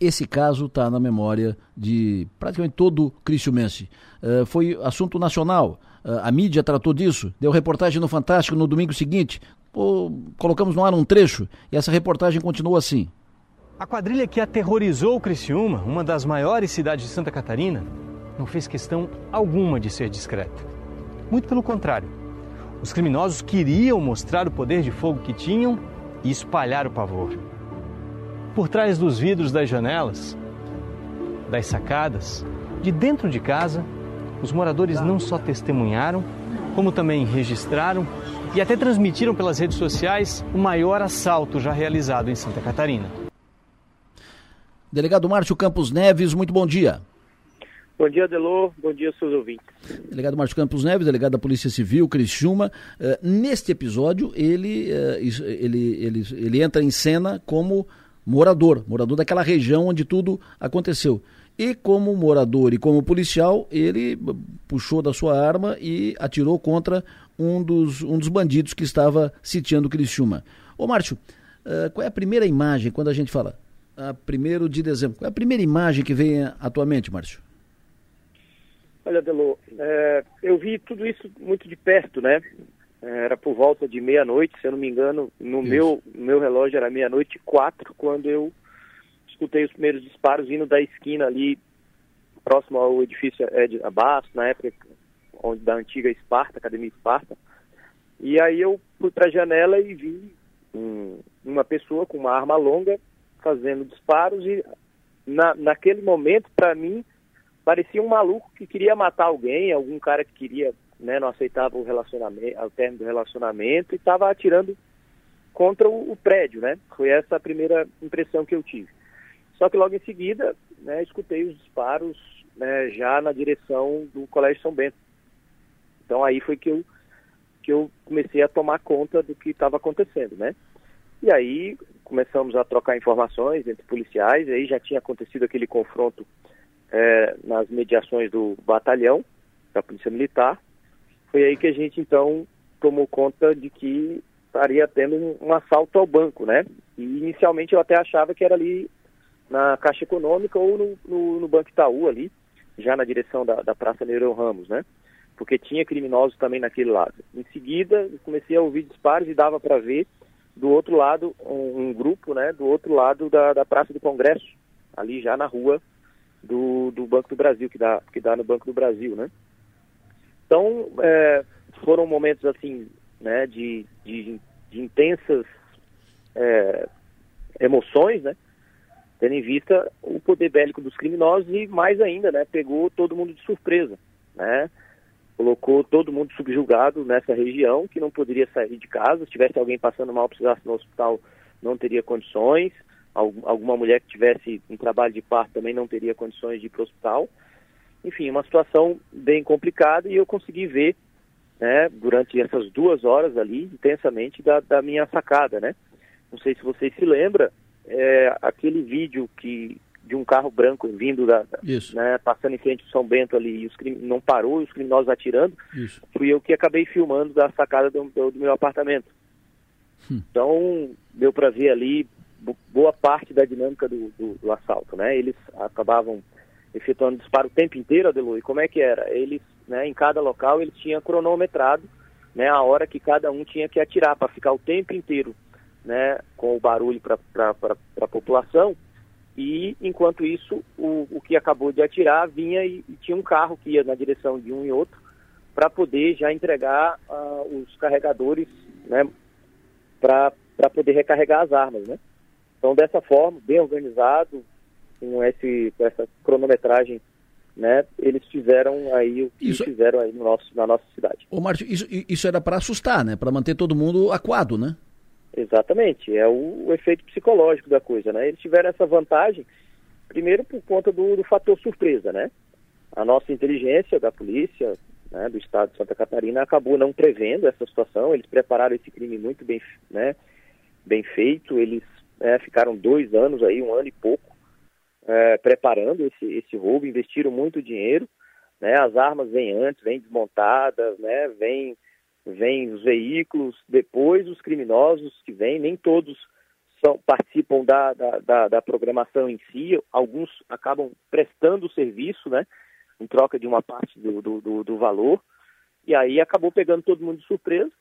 Esse caso está na memória de praticamente todo cristiumense. Uh, foi assunto nacional. Uh, a mídia tratou disso, deu reportagem no Fantástico no domingo seguinte. colocamos no ar um trecho e essa reportagem continua assim. A quadrilha que aterrorizou Criciúma, uma das maiores cidades de Santa Catarina, não fez questão alguma de ser discreta. Muito pelo contrário os criminosos queriam mostrar o poder de fogo que tinham e espalhar o pavor. Por trás dos vidros das janelas, das sacadas, de dentro de casa, os moradores não só testemunharam, como também registraram e até transmitiram pelas redes sociais o maior assalto já realizado em Santa Catarina. Delegado Márcio Campos Neves, muito bom dia. Bom dia, Delô. Bom dia, seus ouvintes. Delegado Márcio Campos Neves, delegado da Polícia Civil, Cris Schuma. Uh, neste episódio, ele, uh, ele, ele, ele entra em cena como morador, morador daquela região onde tudo aconteceu. e como morador e como policial, ele puxou da sua arma e atirou contra um dos, um dos bandidos que estava sitiando Criciúma. Ô Márcio, uh, qual é a primeira imagem, quando a gente fala, a primeiro de dezembro, qual é a primeira imagem que vem atualmente, Márcio? Olha, Delo, é, eu vi tudo isso muito de perto, né? Era por volta de meia-noite, se eu não me engano, no meu, meu relógio era meia-noite quatro, quando eu escutei os primeiros disparos vindo da esquina ali, próximo ao edifício Ed Abasto, na época onde, da antiga Esparta, Academia Esparta. E aí eu fui para a janela e vi um, uma pessoa com uma arma longa fazendo disparos e na, naquele momento, para mim, parecia um maluco que queria matar alguém, algum cara que queria né, não aceitava o relacionamento, o término do relacionamento e estava atirando contra o, o, prédio, né? Foi essa a primeira impressão que eu tive. Só que logo em seguida, né, escutei os disparos né, já na direção do Colégio São Bento. Então aí foi que eu que eu comecei a tomar conta do que estava acontecendo, né? E aí começamos a trocar informações entre policiais, aí já tinha acontecido aquele confronto é, nas mediações do batalhão da Polícia Militar, foi aí que a gente então tomou conta de que estaria tendo um, um assalto ao banco, né? E inicialmente eu até achava que era ali na Caixa Econômica ou no, no, no Banco Itaú ali, já na direção da, da Praça Neurão Ramos, né? Porque tinha criminosos também naquele lado. Em seguida, comecei a ouvir disparos e dava para ver do outro lado um, um, grupo, né? Do outro lado da, da Praça do Congresso, ali já na rua do, do Banco do Brasil, que dá, que dá no Banco do Brasil, né? Então, é, foram momentos assim, né, de, de, de intensas é, emoções, né, tendo em vista o poder bélico dos criminosos e mais ainda, né, pegou todo mundo de surpresa, né, colocou todo mundo subjugado nessa região que não poderia sair de casa, se tivesse alguém passando mal precisasse no hospital não teria condições, alguma mulher que tivesse um trabalho de parto também não teria condições de ir para o hospital, enfim, uma situação bem complicada e eu consegui ver, né, durante essas duas horas ali, intensamente, da, da minha sacada, né. Não sei se vocês se lembram, é, aquele vídeo que de um carro branco vindo da, né, passando em frente ao São Bento ali e os não parou e os criminosos atirando, Isso. fui eu que acabei filmando da sacada do, do, do meu apartamento. Hum. Então deu para ver ali boa parte da dinâmica do, do, do assalto, né? Eles acabavam efetuando disparo o tempo inteiro, Adelu, e como é que era? Eles, né, em cada local, eles tinham cronometrado né, a hora que cada um tinha que atirar, para ficar o tempo inteiro né, com o barulho para a população, e enquanto isso, o, o que acabou de atirar vinha e, e tinha um carro que ia na direção de um e outro, para poder já entregar uh, os carregadores né, para poder recarregar as armas. Né? Então, dessa forma, bem organizado, com, esse, com essa cronometragem, né, eles fizeram aí o que isso... fizeram aí no nosso, na nossa cidade. Ô Márcio, isso, isso era para assustar, né? Para manter todo mundo aquado, né? Exatamente, é o, o, efeito psicológico da coisa, né? Eles tiveram essa vantagem, primeiro por conta do, do fator surpresa, né? A nossa inteligência da polícia, né, do estado de Santa Catarina acabou não prevendo essa situação, eles prepararam esse crime muito bem, né, bem feito, eles é, ficaram dois anos aí, um ano e pouco, é, preparando esse, esse roubo, investiram muito dinheiro, né? As armas vêm antes, vêm desmontadas, né? Vêm vem os veículos, depois os criminosos que vêm, nem todos são, participam da, da, da, da, programação em si, alguns acabam prestando o serviço, né? Em troca de uma parte do, do, do, do valor, e aí acabou pegando todo mundo de surpresa,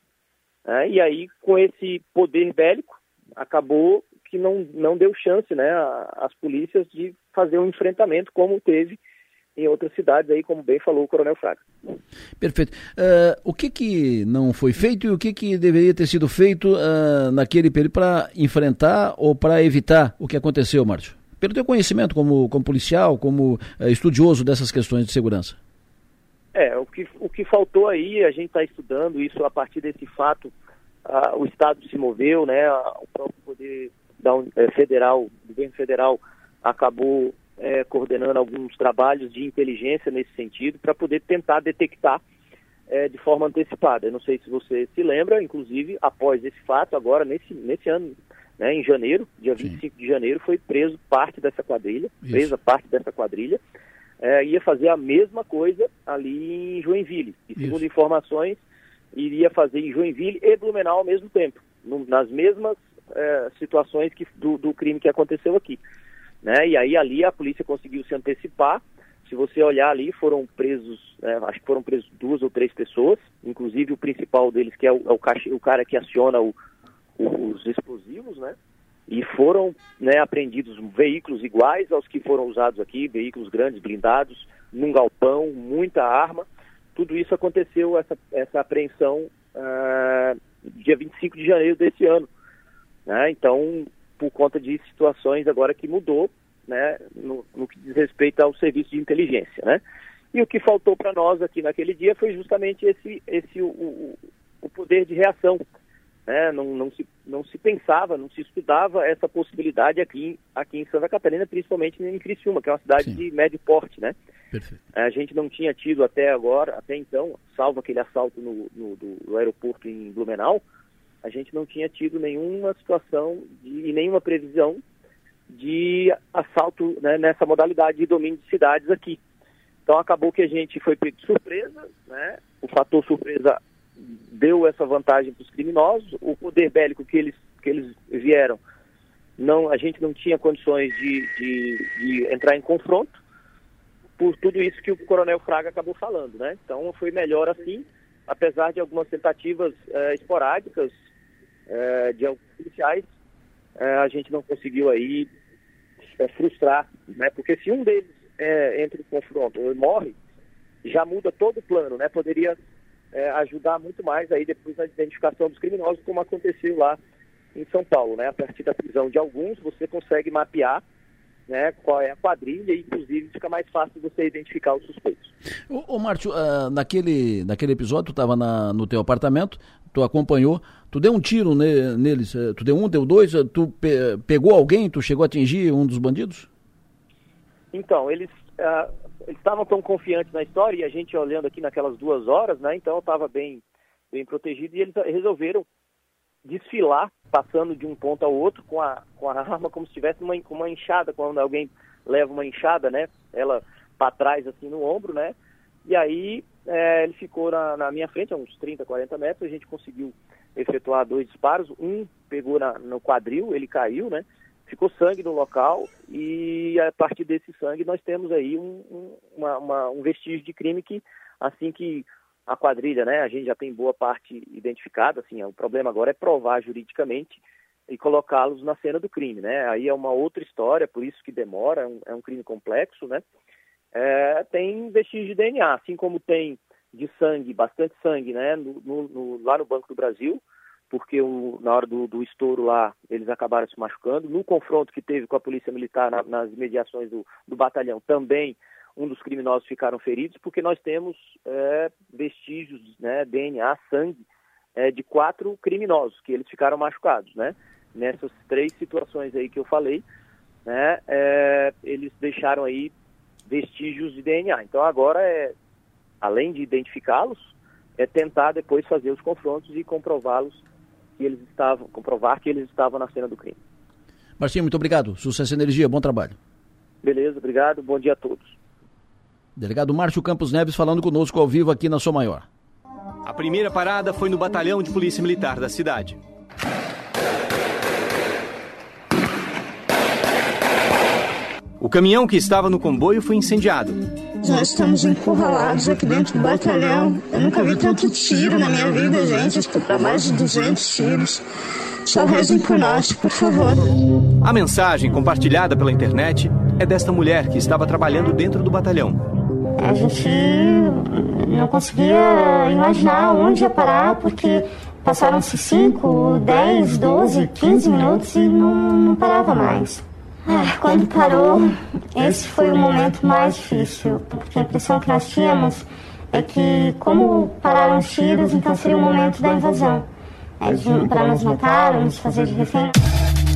né? E aí, com esse poder bélico, acabou que não, não deu chance né, às polícias de fazer um enfrentamento como teve em outras cidades aí, como bem falou o Coronel Fraga. Perfeito. Uh, o que que não foi feito e o que que deveria ter sido feito uh, naquele período para enfrentar ou para evitar o que aconteceu, Márcio? Pelo teu conhecimento como, como policial, como uh, estudioso dessas questões de segurança. É, o que, o que faltou aí, a gente está estudando isso a partir desse fato, o Estado se moveu, né, o próprio Poder da, é, federal, o governo federal acabou é, coordenando alguns trabalhos de inteligência nesse sentido para poder tentar detectar é, de forma antecipada. Eu não sei se você se lembra, inclusive, após esse fato, agora nesse, nesse ano, né, em janeiro, dia 25 Sim. de janeiro, foi preso parte dessa quadrilha, Isso. presa parte dessa quadrilha, é, ia fazer a mesma coisa ali em Joinville. E segundo Isso. informações, iria fazer em Joinville e Blumenau ao mesmo tempo, no, nas mesmas é, situações que, do, do, crime que aconteceu aqui. Né? E aí ali a polícia conseguiu se antecipar. Se você olhar ali, foram presos, é, acho que foram presos duas ou três pessoas, inclusive o principal deles, que é o, é o, o cara que aciona o, os explosivos, né? E foram né, apreendidos veículos iguais aos que foram usados aqui, veículos grandes, blindados, num galpão, muita arma. Tudo isso aconteceu, essa, essa apreensão, uh, dia 25 de janeiro desse ano. Né? Então, por conta de situações agora que mudou, né, no, no que diz respeito ao serviço de inteligência, né? E o que faltou para nós aqui naquele dia foi justamente esse, esse o, o, o poder de reação, né? Não, não, se, não se pensava, não se estudava essa possibilidade aqui, aqui em Santa Catarina, principalmente em Criciúma, que é uma cidade Sim. de médio porte, né? Perfeito. A gente não tinha tido até agora, até então, salvo aquele assalto no, no do, aeroporto em Blumenau, a gente não tinha tido nenhuma situação de, e nenhuma previsão de assalto né, nessa modalidade de domínio de cidades aqui. Então acabou que a gente foi pego de surpresa, né? O fator surpresa deu essa vantagem para os criminosos. O poder bélico que eles, que eles vieram, não, a gente não tinha condições de, de, de entrar em confronto por tudo isso que o Coronel Fraga acabou falando, né? Então foi melhor assim, apesar de algumas tentativas é, esporádicas é, de alguns policiais, é, a gente não conseguiu aí frustrar, né? Porque se um deles entra em confronto ou morre, já muda todo o plano, né? Poderia ajudar muito mais aí depois na identificação dos criminosos, como aconteceu lá em São Paulo, né? A partir da prisão de alguns, você consegue mapear né, qual é a quadrilha e, inclusive, fica mais fácil você identificar os suspeitos. Ô, ô Márcio, uh, naquele, naquele episódio, tu estava no teu apartamento, tu acompanhou, tu deu um tiro ne, neles, uh, tu deu um, deu dois, uh, tu pe pegou alguém, tu chegou a atingir um dos bandidos? Então, eles eles estavam tão confiantes na história e a gente olhando aqui naquelas duas horas, né? Então eu estava bem, bem protegido e eles resolveram desfilar, passando de um ponto ao outro com a, com a arma como se tivesse uma, uma enxada, quando alguém leva uma enxada, né? Ela para trás assim no ombro, né? E aí é, ele ficou na, na, minha frente, a uns 30, 40 metros, a gente conseguiu efetuar dois disparos, um pegou na, no quadril, ele caiu, né? ficou sangue no local e a partir desse sangue nós temos aí um, um, uma, uma, um vestígio de crime que assim que a quadrilha, né, a gente já tem boa parte identificada, assim, o problema agora é provar juridicamente e colocá-los na cena do crime, né, aí é uma outra história, por isso que demora, é um, é um crime complexo, né, é, tem vestígio de DNA, assim como tem de sangue, bastante sangue, né, no, no, no, lá no Banco do Brasil, porque o, na hora do, do, estouro lá eles acabaram se machucando. No confronto que teve com a polícia militar na, nas imediações do, do, batalhão, também um dos criminosos ficaram feridos, porque nós temos é, vestígios, né, DNA, sangue, é, de quatro criminosos, que eles ficaram machucados, né? Nessas três situações aí que eu falei, né, é, eles deixaram aí vestígios de DNA. Então agora é, além de identificá-los, é tentar depois fazer os confrontos e comprová-los que eles estavam, comprovar que eles estavam na cena do crime. Marcinho, muito obrigado. Sucesso e energia, bom trabalho. Beleza, obrigado, bom dia a todos. Delegado Márcio Campos Neves falando conosco ao vivo aqui na Sou Maior. A primeira parada foi no batalhão de polícia militar da cidade. O caminhão que estava no comboio foi incendiado. Nós estamos encurralados aqui dentro do batalhão. Eu nunca vi tanto tiro na minha vida, gente. Escutar mais de 200 tiros. Só rezem por nós, por favor. A mensagem compartilhada pela internet é desta mulher que estava trabalhando dentro do batalhão. A gente não conseguia imaginar onde ia parar, porque passaram-se 5, 10, 12, 15 minutos e não, não parava mais. Ah, quando parou, esse foi o momento mais difícil, porque a impressão que nós tínhamos é que, como pararam os tiros, então seria o momento da invasão. Eles vinham para nos matar, nos fazer de refém.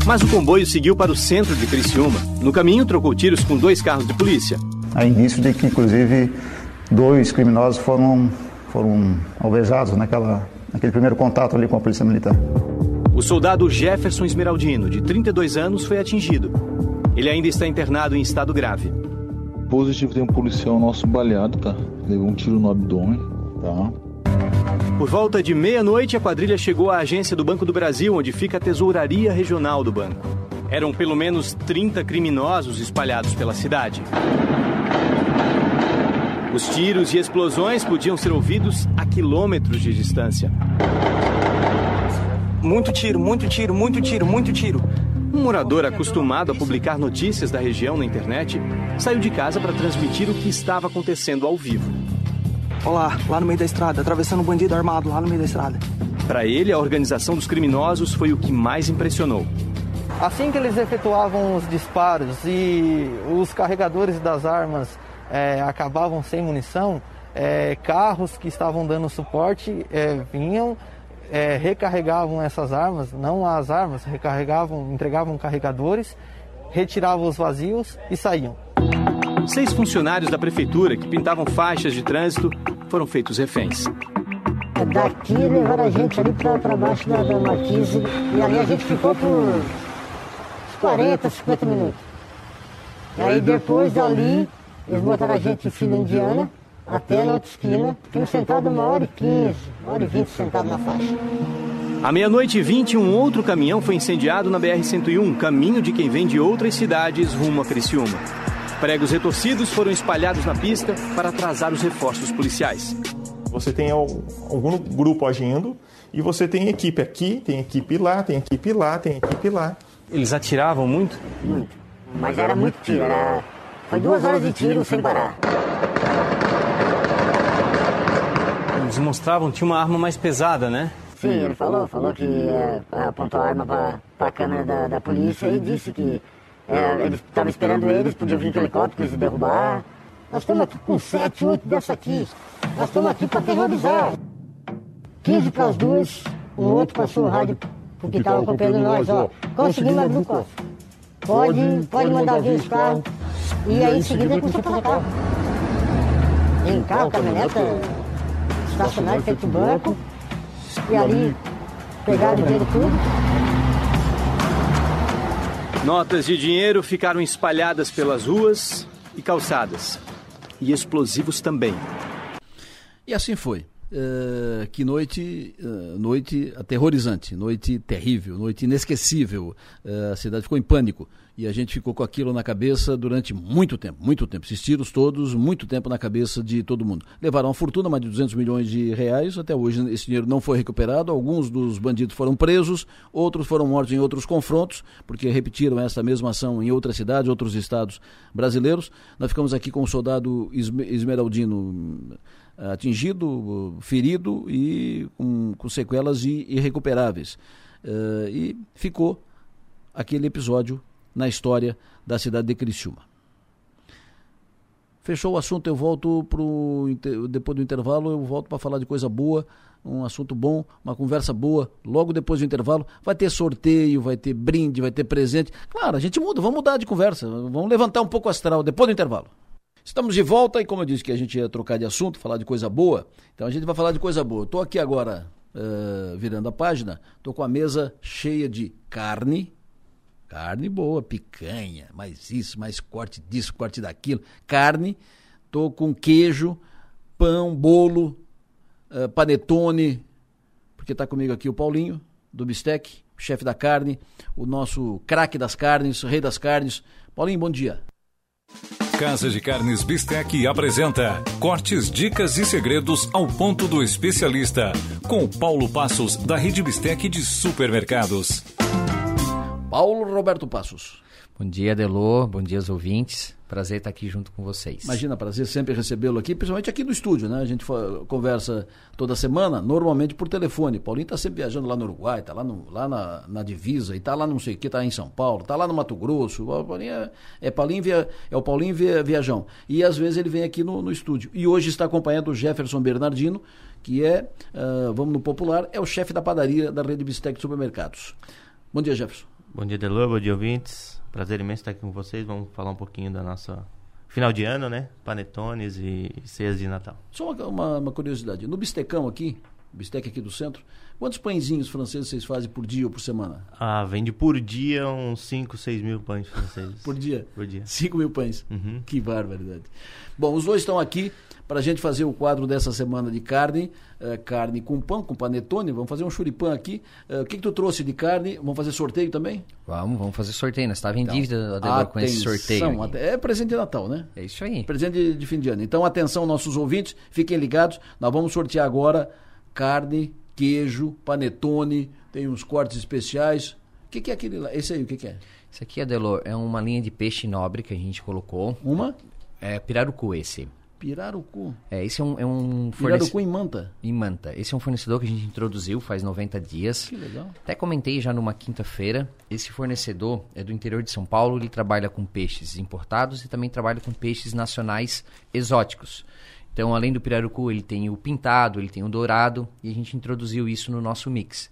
Mas o comboio seguiu para o centro de Criciúma. No caminho, trocou tiros com dois carros de polícia. Há indício de que, inclusive, dois criminosos foram, foram alvejados naquela, naquele primeiro contato ali com a polícia militar. O soldado Jefferson Esmeraldino, de 32 anos, foi atingido. Ele ainda está internado em estado grave. Positivo tem um policial nosso baleado, tá? Levou um tiro no abdômen, tá? Por volta de meia-noite, a quadrilha chegou à agência do Banco do Brasil, onde fica a tesouraria regional do banco. Eram pelo menos 30 criminosos espalhados pela cidade. Os tiros e explosões podiam ser ouvidos a quilômetros de distância. Muito tiro, muito tiro, muito tiro, muito tiro. Um morador acostumado a publicar notícias da região na internet saiu de casa para transmitir o que estava acontecendo ao vivo. Olá, lá no meio da estrada, atravessando um bandido armado lá no meio da estrada. Para ele, a organização dos criminosos foi o que mais impressionou. Assim que eles efetuavam os disparos e os carregadores das armas é, acabavam sem munição, é, carros que estavam dando suporte é, vinham, é, recarregavam essas armas, não as armas, recarregavam, entregavam carregadores, retiravam os vazios e saíam. Seis funcionários da prefeitura que pintavam faixas de trânsito foram feitos reféns. Daqui levaram a gente ali para baixo da, da marquise e ali a gente ficou por 40, 50 minutos. E aí depois dali eles botaram a gente em fila indiana até na outra esquina, ficamos sentados uma hora e quinze, uma hora e vinte sentados na faixa. À meia-noite e vinte, um outro caminhão foi incendiado na BR-101, caminho de quem vem de outras cidades rumo a Criciúma. Pregos retorcidos foram espalhados na pista para atrasar os reforços policiais. Você tem algum grupo agindo e você tem equipe aqui, tem equipe lá, tem equipe lá, tem equipe lá. Eles atiravam muito? Muito. Mas era muito tiro, era... foi duas horas de tiro sem parar. Eles mostravam que tinha uma arma mais pesada, né? Sim, ele falou, falou que é, apontou a arma para a câmera da, da, polícia e disse que é, eles estavam esperando eles, podiam vir de helicóptero eles derrubar. Nós estamos aqui com sete, oito dessa aqui. Nós estamos aqui para terrorizar. 15 para as duas, um outro passou o rádio porque estavam acompanhando nós, ó. Conseguimos abrir o cofre. Pode, pode mandar vir os carros. E aí em seguida começou a passar carro. Em carro, caminhoneta, estacionário feito banco. E ali pegaram o dinheiro tudo. Notas de dinheiro ficaram espalhadas pelas ruas e calçadas. E explosivos também. E assim foi. Uh, que noite, uh, noite aterrorizante, noite terrível, noite inesquecível. Uh, a cidade ficou em pânico e a gente ficou com aquilo na cabeça durante muito tempo, muito tempo. Esses tiros todos, muito tempo na cabeça de todo mundo. Levaram uma fortuna, mais de 200 milhões de reais. Até hoje esse dinheiro não foi recuperado. Alguns dos bandidos foram presos, outros foram mortos em outros confrontos, porque repetiram essa mesma ação em outras cidades, outros estados brasileiros. Nós ficamos aqui com o soldado Esmeraldino atingido, ferido e com, com sequelas irrecuperáveis. Uh, e ficou aquele episódio na história da cidade de Criciúma. Fechou o assunto, eu volto pro depois do intervalo, eu volto para falar de coisa boa, um assunto bom, uma conversa boa. Logo depois do intervalo, vai ter sorteio, vai ter brinde, vai ter presente. Claro, a gente muda, vamos mudar de conversa, vamos levantar um pouco o astral depois do intervalo. Estamos de volta e como eu disse que a gente ia trocar de assunto, falar de coisa boa, então a gente vai falar de coisa boa. Estou aqui agora uh, virando a página, estou com a mesa cheia de carne, carne boa, picanha, mais isso, mais corte disso, corte daquilo, carne, estou com queijo, pão, bolo, uh, panetone, porque está comigo aqui o Paulinho, do Bistec, chefe da carne, o nosso craque das carnes, rei das carnes. Paulinho, bom dia. Casa de Carnes Bistec apresenta cortes, dicas e segredos ao ponto do especialista, com Paulo Passos, da Rede Bistec de Supermercados. Paulo Roberto Passos. Bom dia, Delô. Bom dia aos ouvintes. Prazer estar aqui junto com vocês. Imagina, prazer sempre recebê-lo aqui, principalmente aqui no estúdio, né? A gente conversa toda semana, normalmente por telefone. Paulinho está sempre viajando lá no Uruguai, está lá, no, lá na, na, divisa, e está lá não sei o que, está em São Paulo, está lá no Mato Grosso. O Paulinho é, é, Paulinho via, é o Paulinho via, Viajão. E às vezes ele vem aqui no, no estúdio. E hoje está acompanhando o Jefferson Bernardino, que é, uh, vamos no popular, é o chefe da padaria da Rede Bistec de Supermercados. Bom dia, Jefferson. Bom dia, Delô. Bom dia, ouvintes. Prazer imenso estar aqui com vocês. Vamos falar um pouquinho da nossa final de ano, né? Panetones e ceias de Natal. Só uma, uma, uma curiosidade. No bistecão aqui, bistec aqui do centro. Quantos pãezinhos franceses vocês fazem por dia ou por semana? Ah, vende por dia uns 5, 6 mil pães franceses. por dia? Por dia. 5 mil pães. Uhum. Que barbaridade. Bom, os dois estão aqui para a gente fazer o quadro dessa semana de carne, uh, carne com pão, com panetone. Vamos fazer um churipã aqui. Uh, o que, que tu trouxe de carne? Vamos fazer sorteio também? Vamos, vamos fazer sorteio. Nós estava em então, dívida Adelor, com esse sorteio. Aqui. É presente de Natal, né? É isso aí. Presente de, de fim de ano. Então, atenção, nossos ouvintes, fiquem ligados. Nós vamos sortear agora carne queijo, panetone, tem uns cortes especiais. O que, que é aquele lá? Esse aí, o que, que é? Esse aqui, Adelor, é uma linha de peixe nobre que a gente colocou. Uma? É pirarucu esse. Pirarucu. É, esse é um, é um fornecedor. Pirarucu em manta? Em manta. Esse é um fornecedor que a gente introduziu faz 90 dias. Que legal. Até comentei já numa quinta-feira. Esse fornecedor é do interior de São Paulo. Ele trabalha com peixes importados e também trabalha com peixes nacionais exóticos. Então, além do pirarucu, ele tem o pintado, ele tem o dourado, e a gente introduziu isso no nosso mix.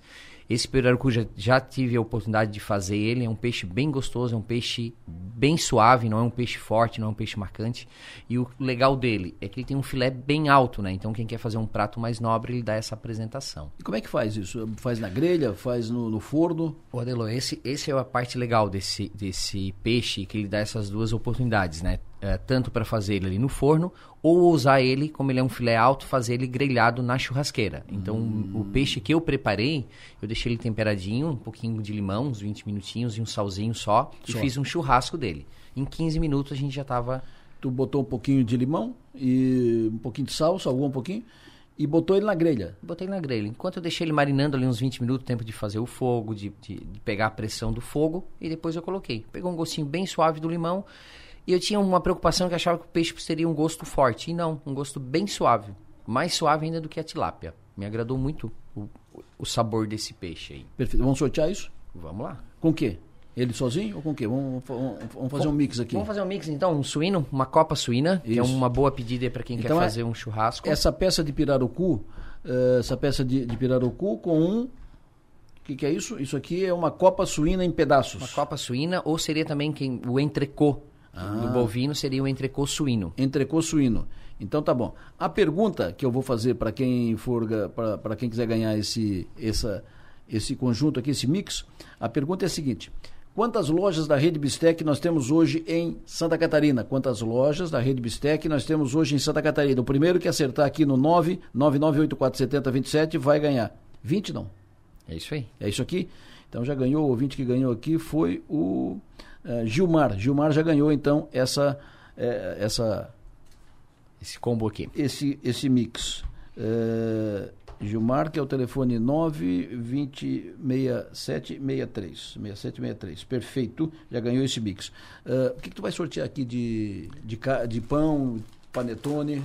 Esse pirarucu já, já tive a oportunidade de fazer ele, é um peixe bem gostoso, é um peixe bem suave, não é um peixe forte, não é um peixe marcante. E o legal dele é que ele tem um filé bem alto, né? Então quem quer fazer um prato mais nobre, ele dá essa apresentação. E como é que faz isso? Faz na grelha? Faz no, no forno? O Adelo, esse, esse é a parte legal desse, desse peixe, que ele dá essas duas oportunidades, né? É, tanto para fazer ele ali no forno ou usar ele, como ele é um filé alto, fazer ele grelhado na churrasqueira. Então, hum. o peixe que eu preparei, eu deixei ele temperadinho, um pouquinho de limão, uns 20 minutinhos e um salzinho só, só. e fiz um churrasco dele. Em 15 minutos a gente já estava... Tu botou um pouquinho de limão e um pouquinho de sal, salgou um pouquinho e botou ele na grelha? Botei ele na grelha. Enquanto eu deixei ele marinando ali uns 20 minutos, tempo de fazer o fogo, de, de, de pegar a pressão do fogo, e depois eu coloquei. Pegou um gostinho bem suave do limão e eu tinha uma preocupação que achava que o peixe teria um gosto forte. E não, um gosto bem suave. Mais suave ainda do que a tilápia. Me agradou muito o, o sabor desse peixe aí. Perfeito. Vamos sortear isso? Vamos lá. Com o quê? Ele sozinho ou com o quê? Vamos, vamos, vamos fazer um mix aqui. Vamos fazer um mix então, um suíno, uma copa suína, Isso. que é uma boa pedida para quem então quer é fazer um churrasco. Essa peça de pirarucu, uh, essa peça de, de pirarucu com um o que, que, é isso? Isso aqui é uma copa suína em pedaços. Uma copa suína, ou seria também quem, o entrecô, ah. Do bovino seria o entrecô suíno. Entrecô suíno. Então tá bom. A pergunta que eu vou fazer para quem for para quem quiser ganhar esse essa esse conjunto aqui, esse mix, a pergunta é a seguinte: Quantas lojas da Rede Bistec nós temos hoje em Santa Catarina? Quantas lojas da Rede Bistec nós temos hoje em Santa Catarina? O primeiro que acertar aqui no 999847027 vai ganhar. 20 não. É isso aí. É isso aqui? Então já ganhou, o ouvinte que ganhou aqui foi o uh, Gilmar. Gilmar já ganhou então essa uh, essa esse combo aqui. Esse esse mix. Uh, Gilmar, que é o telefone 9206763. 6763. Perfeito, já ganhou esse mix. Uh, o que, que tu vai sortear aqui de, de, de pão, panetone?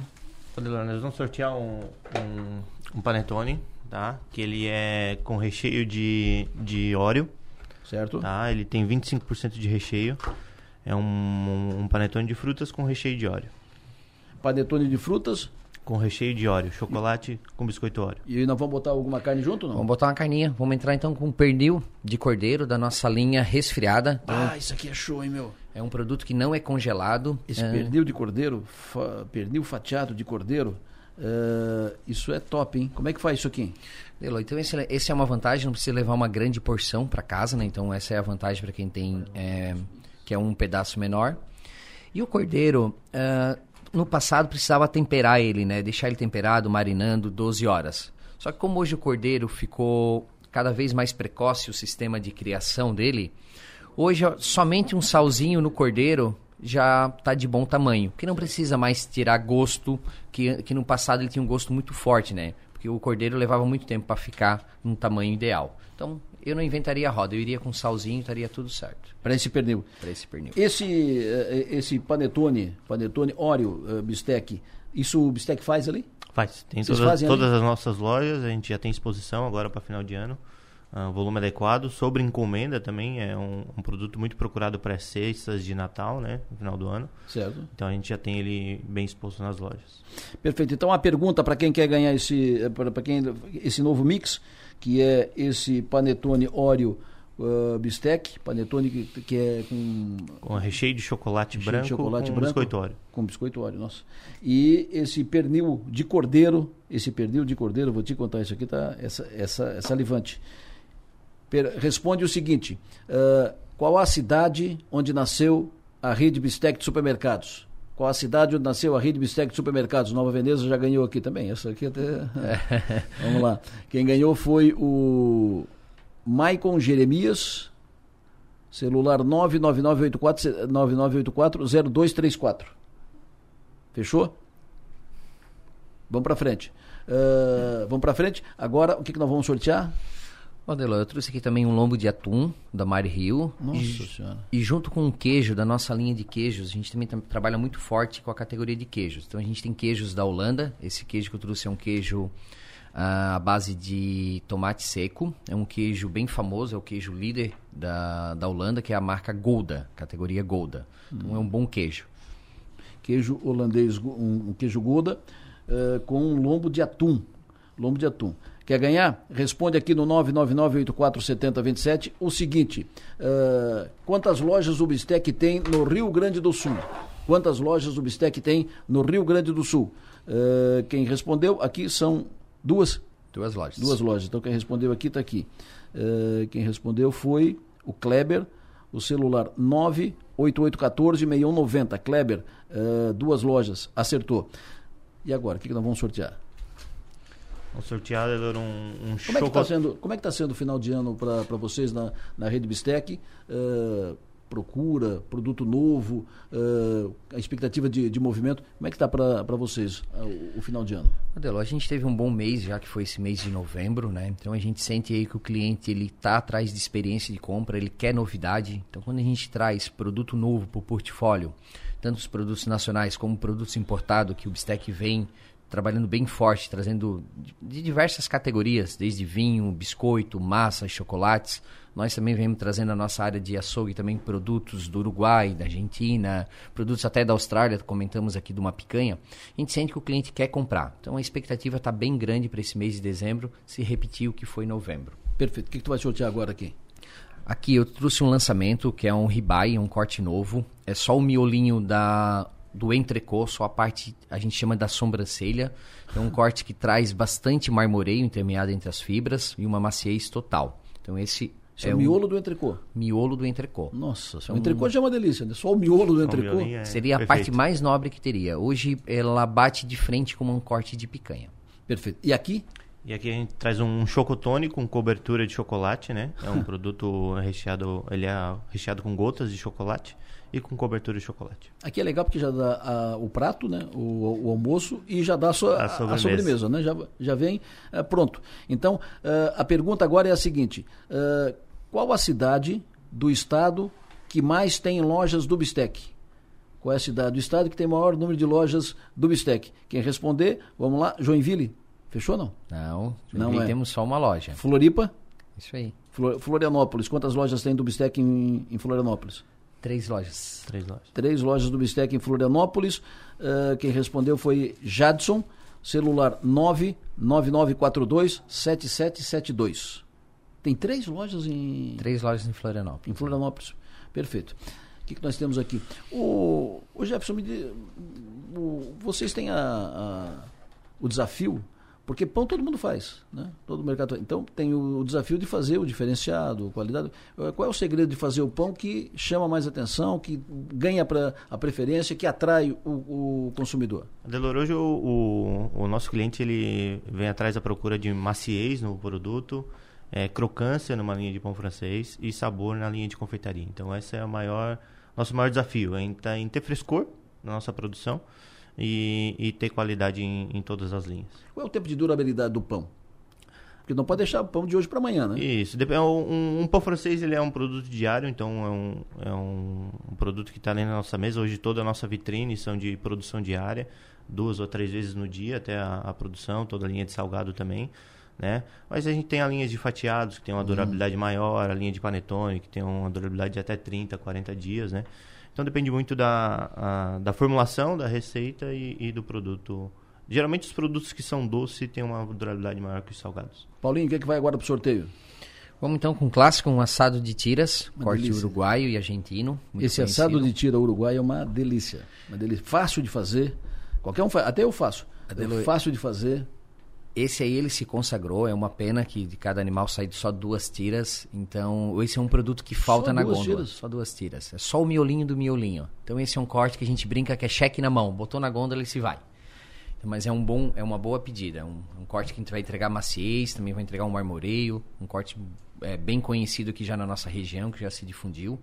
Nós vamos sortear um, um, um panetone, tá? Que ele é com recheio de, de óleo. Certo. Tá? Ele tem 25% de recheio. É um, um panetone de frutas com recheio de óleo. Panetone de frutas? Com recheio de óleo. Chocolate com biscoito óleo. E nós vamos botar alguma carne junto não? Vamos botar uma carninha. Vamos entrar então com pernil de cordeiro da nossa linha resfriada. Ah, isso aqui é show, hein, meu? É um produto que não é congelado. Esse é... pernil de cordeiro, fa... pernil fatiado de cordeiro, uh, isso é top, hein? Como é que faz isso aqui? Então esse, esse, é uma vantagem, não precisa levar uma grande porção para casa, né? Então essa é a vantagem para quem tem é, que é um pedaço menor. E o cordeiro, uh, no passado precisava temperar ele, né? Deixar ele temperado, marinando 12 horas. Só que como hoje o cordeiro ficou cada vez mais precoce o sistema de criação dele, hoje somente um salzinho no cordeiro já está de bom tamanho, que não precisa mais tirar gosto, que, que no passado ele tinha um gosto muito forte, né? Porque o cordeiro levava muito tempo para ficar num tamanho ideal. Então, eu não inventaria a roda, eu iria com salzinho, estaria tudo certo. Para esse pernil. Para esse pernil. Esse eh, esse panetone, panetone Oreo uh, bistec, isso o bistec faz ali? Faz. Tem todas, todas as nossas lojas, a gente já tem exposição agora para final de ano uh, volume adequado. Sobre encomenda também, é um, um produto muito procurado para cestas de Natal, né? No final do ano. Certo. Então a gente já tem ele bem exposto nas lojas. Perfeito. Então a pergunta para quem quer ganhar esse, para quem esse novo mix, que é esse panetone Oreo uh, bistec, panetone que, que é com... Com recheio de chocolate recheio branco de chocolate com branco, biscoito óleo. Com biscoito óleo, nossa. E esse pernil de cordeiro, esse pernil de cordeiro, vou te contar isso aqui, tá? Essa, essa, é salivante. Responde o seguinte, uh, qual a cidade onde nasceu a rede bistec de supermercados? Qual a cidade onde nasceu a rede bistec de supermercados? Nova Veneza já ganhou aqui também. Essa aqui até. Vamos lá. Quem ganhou foi o Maicon Jeremias, celular 99984 9984 0234. Fechou? Vamos para frente. Uh, vamos para frente. Agora, o que, que nós vamos sortear? Odelo, eu trouxe aqui também um lombo de atum da Mari Rio. Nossa e, Senhora. e junto com o queijo da nossa linha de queijos, a gente também tam- trabalha muito forte com a categoria de queijos. Então a gente tem queijos da Holanda. Esse queijo que eu trouxe é um queijo ah, à base de tomate seco. É um queijo bem famoso, é o queijo líder da, da Holanda, que é a marca Golda, categoria Golda. Então é um bom queijo. Queijo holandês, um, um queijo Gouda eh, com um lombo de atum. Lombo de atum. Quer ganhar? Responde aqui no 999847027 o seguinte: eh, quantas lojas o Bistec tem no Rio Grande do Sul? Quantas lojas o Bistec tem no Rio Grande do Sul? Eh, quem respondeu aqui são duas. Duas lojas. Duas lojas. Então quem respondeu aqui está aqui. Eh, quem respondeu foi o Kleber, o celular 98814-6190. Kleber, duas lojas, acertou. E agora, o que, que nós vamos sortear? Vamos sortear Delor, um, um Como é que está chocolate. sendo, como é que tá sendo o final de ano para vocês na, na Rede Bistec? Eh, procura, produto novo, eh, a expectativa de, de movimento. Como é que está para vocês ah, o, o final de ano? Adelo, a gente teve um bom mês já que foi esse mês de novembro, né? Então a gente sente aí que o cliente ele tá atrás de experiência de compra, ele quer novidade. Então quando a gente traz produto novo para o portfólio, tanto os produtos nacionais como produtos importados que o Bistec vem trabalhando bem forte, trazendo de- diversas categorias, desde vinho, biscoito, massa, chocolates. Nós também vemos trazendo a nossa área de açougue também produtos do Uruguai, da Argentina, produtos até da Austrália, comentamos aqui de uma picanha. A gente sente que o cliente quer comprar. Então a expectativa está bem grande para esse mês de dezembro se repetir o que foi em novembro. Perfeito. O que, que tu vai sortear agora aqui? Aqui eu trouxe um lançamento que é um ribeye, um corte novo. É só o miolinho da do entrecô, só a parte a gente chama da sobrancelha. É um corte que traz bastante marmoreio intermeado entre as fibras e uma maciez total. Então esse Esse é, o miolo do entrecô. miolo do entrecô. Nossa, Então, o entrecô já é uma delícia, né? Só o miolo do entrecô. Seria a parte mais nobre que teria. Hoje ela bate de frente com um corte de picanha. Perfeito. E aqui? E aqui a gente traz um chocotone com cobertura de chocolate, né? É um produto recheado, ele é recheado com gotas de chocolate e com cobertura de chocolate. Aqui é legal porque já dá a- o prato, né? O, o almoço e já dá a, sua, A a- a sobremesa. sobremesa, né? Já, já vem eh, pronto. Então, eh, a pergunta agora é a seguinte: eh, qual a cidade do estado que mais tem lojas do Bistec? Qual é a cidade do estado que tem maior número de lojas do Bistec? Quem responder, vamos lá, Joinville. Fechou não? Não, Não é. temos só uma loja. Floripa? Isso aí. Flor- Florianópolis. Quantas lojas tem do Bistec em, em Florianópolis? Três lojas. Três lojas. Três lojas do Bistec em Florianópolis. Ah, quem respondeu foi Jadson, celular 99942 7772. Tem três lojas em. Três lojas em Florianópolis. Em Florianópolis. Perfeito. O que, que nós temos aqui? O, o Jefferson, me diz, o- vocês têm a, a- o desafio, porque pão todo mundo faz, né? Todo mercado. Então tem o, desafio de fazer o diferenciado, qualidade. Eh, Qual é o segredo de fazer o pão que chama mais atenção, que ganha pra, a preferência, que atrai o, o consumidor? Delor, hoje o, o, o nosso cliente ele vem atrás da procura de maciez no produto, é, crocância numa linha de pão francês e sabor na linha de confeitaria. Então esse é o maior nosso maior desafio, é em, tá- em ter frescor na nossa produção e, e ter qualidade em, em todas as linhas. Qual é o tempo de durabilidade do pão? Porque não pode deixar o pão de hoje para amanhã, né? Isso. é Um, um pão francês ele é um produto diário, então é um, é um, um produto que está ali na nossa mesa. Hoje toda a nossa vitrine são de produção diária, duas ou três vezes no dia até a, a produção, toda a linha de salgado também. Né? Mas a gente tem a linha de fatiados, que tem uma durabilidade maior, a linha de panetone, que tem uma durabilidade de até 30, 40 dias. Né? Então depende muito da, a- da formulação, da receita e, e do produto. Geralmente os produtos que são doces têm uma durabilidade maior que os salgados. Paulinho, o que, é que vai agora para o sorteio? Vamos então com um clássico, um assado de tiras, Uma corte delícia. uruguaio e argentino. Esse conhecido. assado de tira uruguai é uma delícia. Uma delícia. Fácil de fazer. Qualquer um faz. Até eu faço. Adelo- É fácil de fazer. Esse aí ele se consagrou, é uma pena que de cada animal sai só duas tiras, então esse é um produto que falta Só na gôndola. tiras? Só duas tiras. É só o miolinho do miolinho. Então esse é um corte que a gente brinca que é cheque na mão. Botou na gôndola e se vai. Mas é um bom, é uma boa pedida. Um, um corte que a gente vai entregar maciez, também vai entregar um marmoreio, um corte é, bem conhecido aqui já na nossa região, que já se difundiu.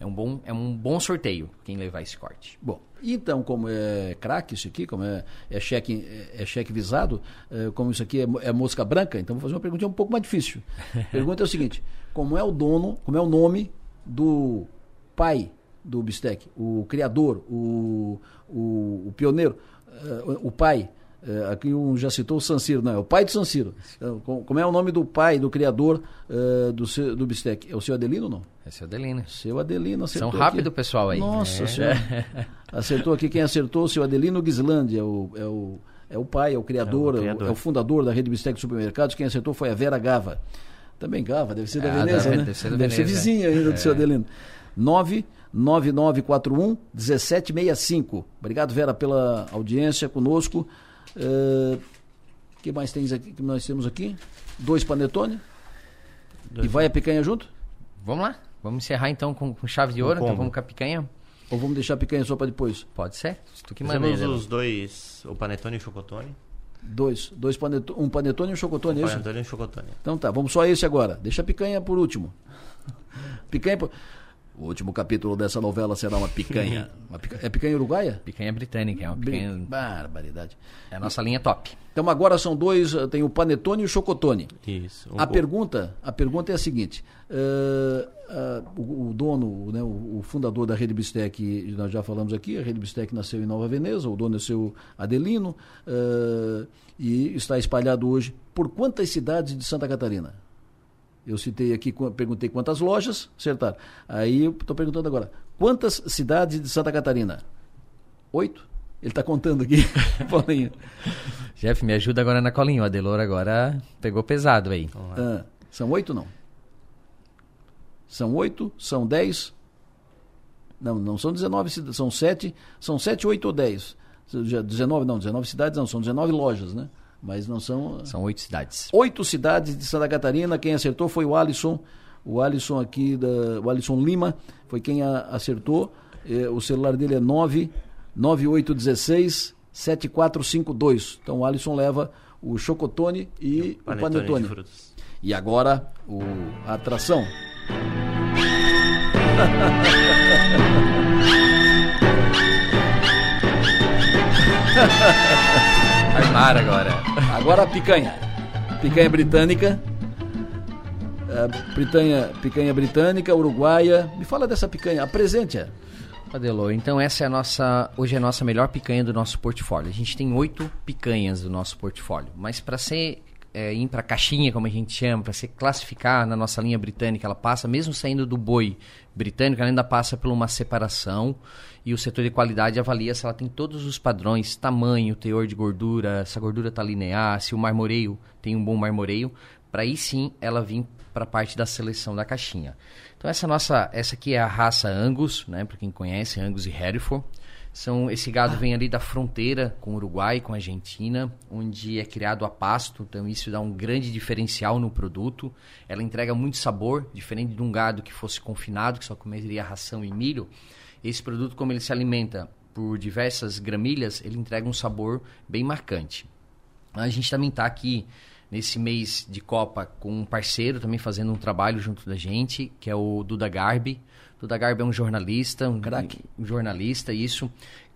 É um bom, é um bom sorteio quem levar esse corte. Bom, então, como é craque isso aqui, como é, é cheque, é, é cheque visado, é, como isso aqui é, é mosca branca, então vou fazer uma perguntinha um pouco mais difícil. A pergunta é o seguinte: como é o dono, como é o nome do pai do bistec, o criador, o, o, o pioneiro, eh, o, pai? eh, aqui um já citou o Sanciro, não, é o pai do Sanciro. Então, com- como é o nome do pai, do criador eh, do, do bistec? É o seu Adelino ou não? É seu Adelino. Seu Adelino acertou. São rápido, aqui. pessoal, aí. Nossa É. senhora. Acertou aqui quem acertou, o seu Adelino Guislandi, é o, é o, é o pai, é o criador, é o, criador. é o fundador da rede Bistec Supermercados. Quem acertou foi a Vera Gava. Também Gava, deve ser da Ah, Veneza, da- né? deve ser da Veneza. vizinha ainda do seu É. Adelino. 99941 1765. Obrigado, Vera, pela audiência conosco. O que mais tens aqui, que nós temos aqui? Dois panetone. E vai a picanha junto? Vamos lá. Vamos encerrar então com, com chave de ouro. Então vamos com a picanha. Ou vamos deixar a picanha só para depois? Pode ser. Tu que. Fizemos aí, os dois, o panetone e o chocotone. Dois. dois paneto, um panetone e um chocotone, é Um isso? panetone e um chocotone. Então tá, vamos só esse agora. Deixa a picanha por último. Picanha por... O último capítulo dessa novela será uma picanha. Uma pica- É picanha uruguaia? Picanha britânica, é uma picanha. Barbaridade. É a nossa linha top. Então agora são dois, eh, tem o panetone e o chocotone. Isso. A pergunta, a pergunta é a seguinte: eh, ah, o, o dono, né, o, o fundador da Rede Bistec, nós já falamos aqui, a Rede Bistec nasceu em Nova Veneza, o dono é seu Adelino, eh, e está espalhado hoje por quantas cidades de Santa Catarina? Eu citei aqui, qu- perguntei quantas lojas, acertaram. Aí eu estou perguntando agora, quantas cidades de Santa Catarina? Oito? Ele está contando aqui, Paulinho. Jeff, me ajuda agora na colinha. O Adelor agora pegou pesado aí. Ah, são oito não? São oito? São dez? Não, não são 19 cidades, são sete, são sete, oito ou dez. Já 19, não, 19 cidades não, são 19 lojas, né? Mas não são. São oito cidades. Oito cidades de Santa Catarina. Quem acertou foi o Alisson. O Alisson aqui, da, o Alisson Lima, foi quem a- acertou. Eh, o celular dele é 99816 7452. Então o Alisson leva o chocotone e o panetone. E agora o, a atração. Armar agora. Agora a picanha. Picanha britânica. É, picanha, picanha britânica, uruguaia. Me fala dessa picanha, apresente-a. Adelor, então essa é a nossa, hoje é a nossa melhor picanha do nosso portfólio. A gente tem oito picanhas do nosso portfólio, mas para ser é, ir para caixinha, como a gente chama, para se classificar na nossa linha britânica, ela passa, mesmo saindo do boi britânico, ela ainda passa por uma separação e o setor de qualidade avalia se ela tem todos os padrões, tamanho, teor de gordura, se a gordura está linear, se o marmoreio tem um bom marmoreio, para aí sim ela vir para a parte da seleção da caixinha. Então essa nossa, essa aqui é a raça Angus, né, para quem conhece, Angus e Hereford. São, esse gado vem ali da fronteira com o Uruguai, com a Argentina, onde é criado a pasto, então isso dá um grande diferencial no produto. Ela entrega muito sabor, diferente de um gado que fosse confinado, que só comeria ração e milho. Esse produto, como ele se alimenta por diversas gramilhas, ele entrega um sabor bem marcante. A gente também está aqui nesse mês de Copa com um parceiro também fazendo um trabalho junto da gente, que é o Duda Garbi. Duda Garbi é um jornalista, um, um jornalista, isso,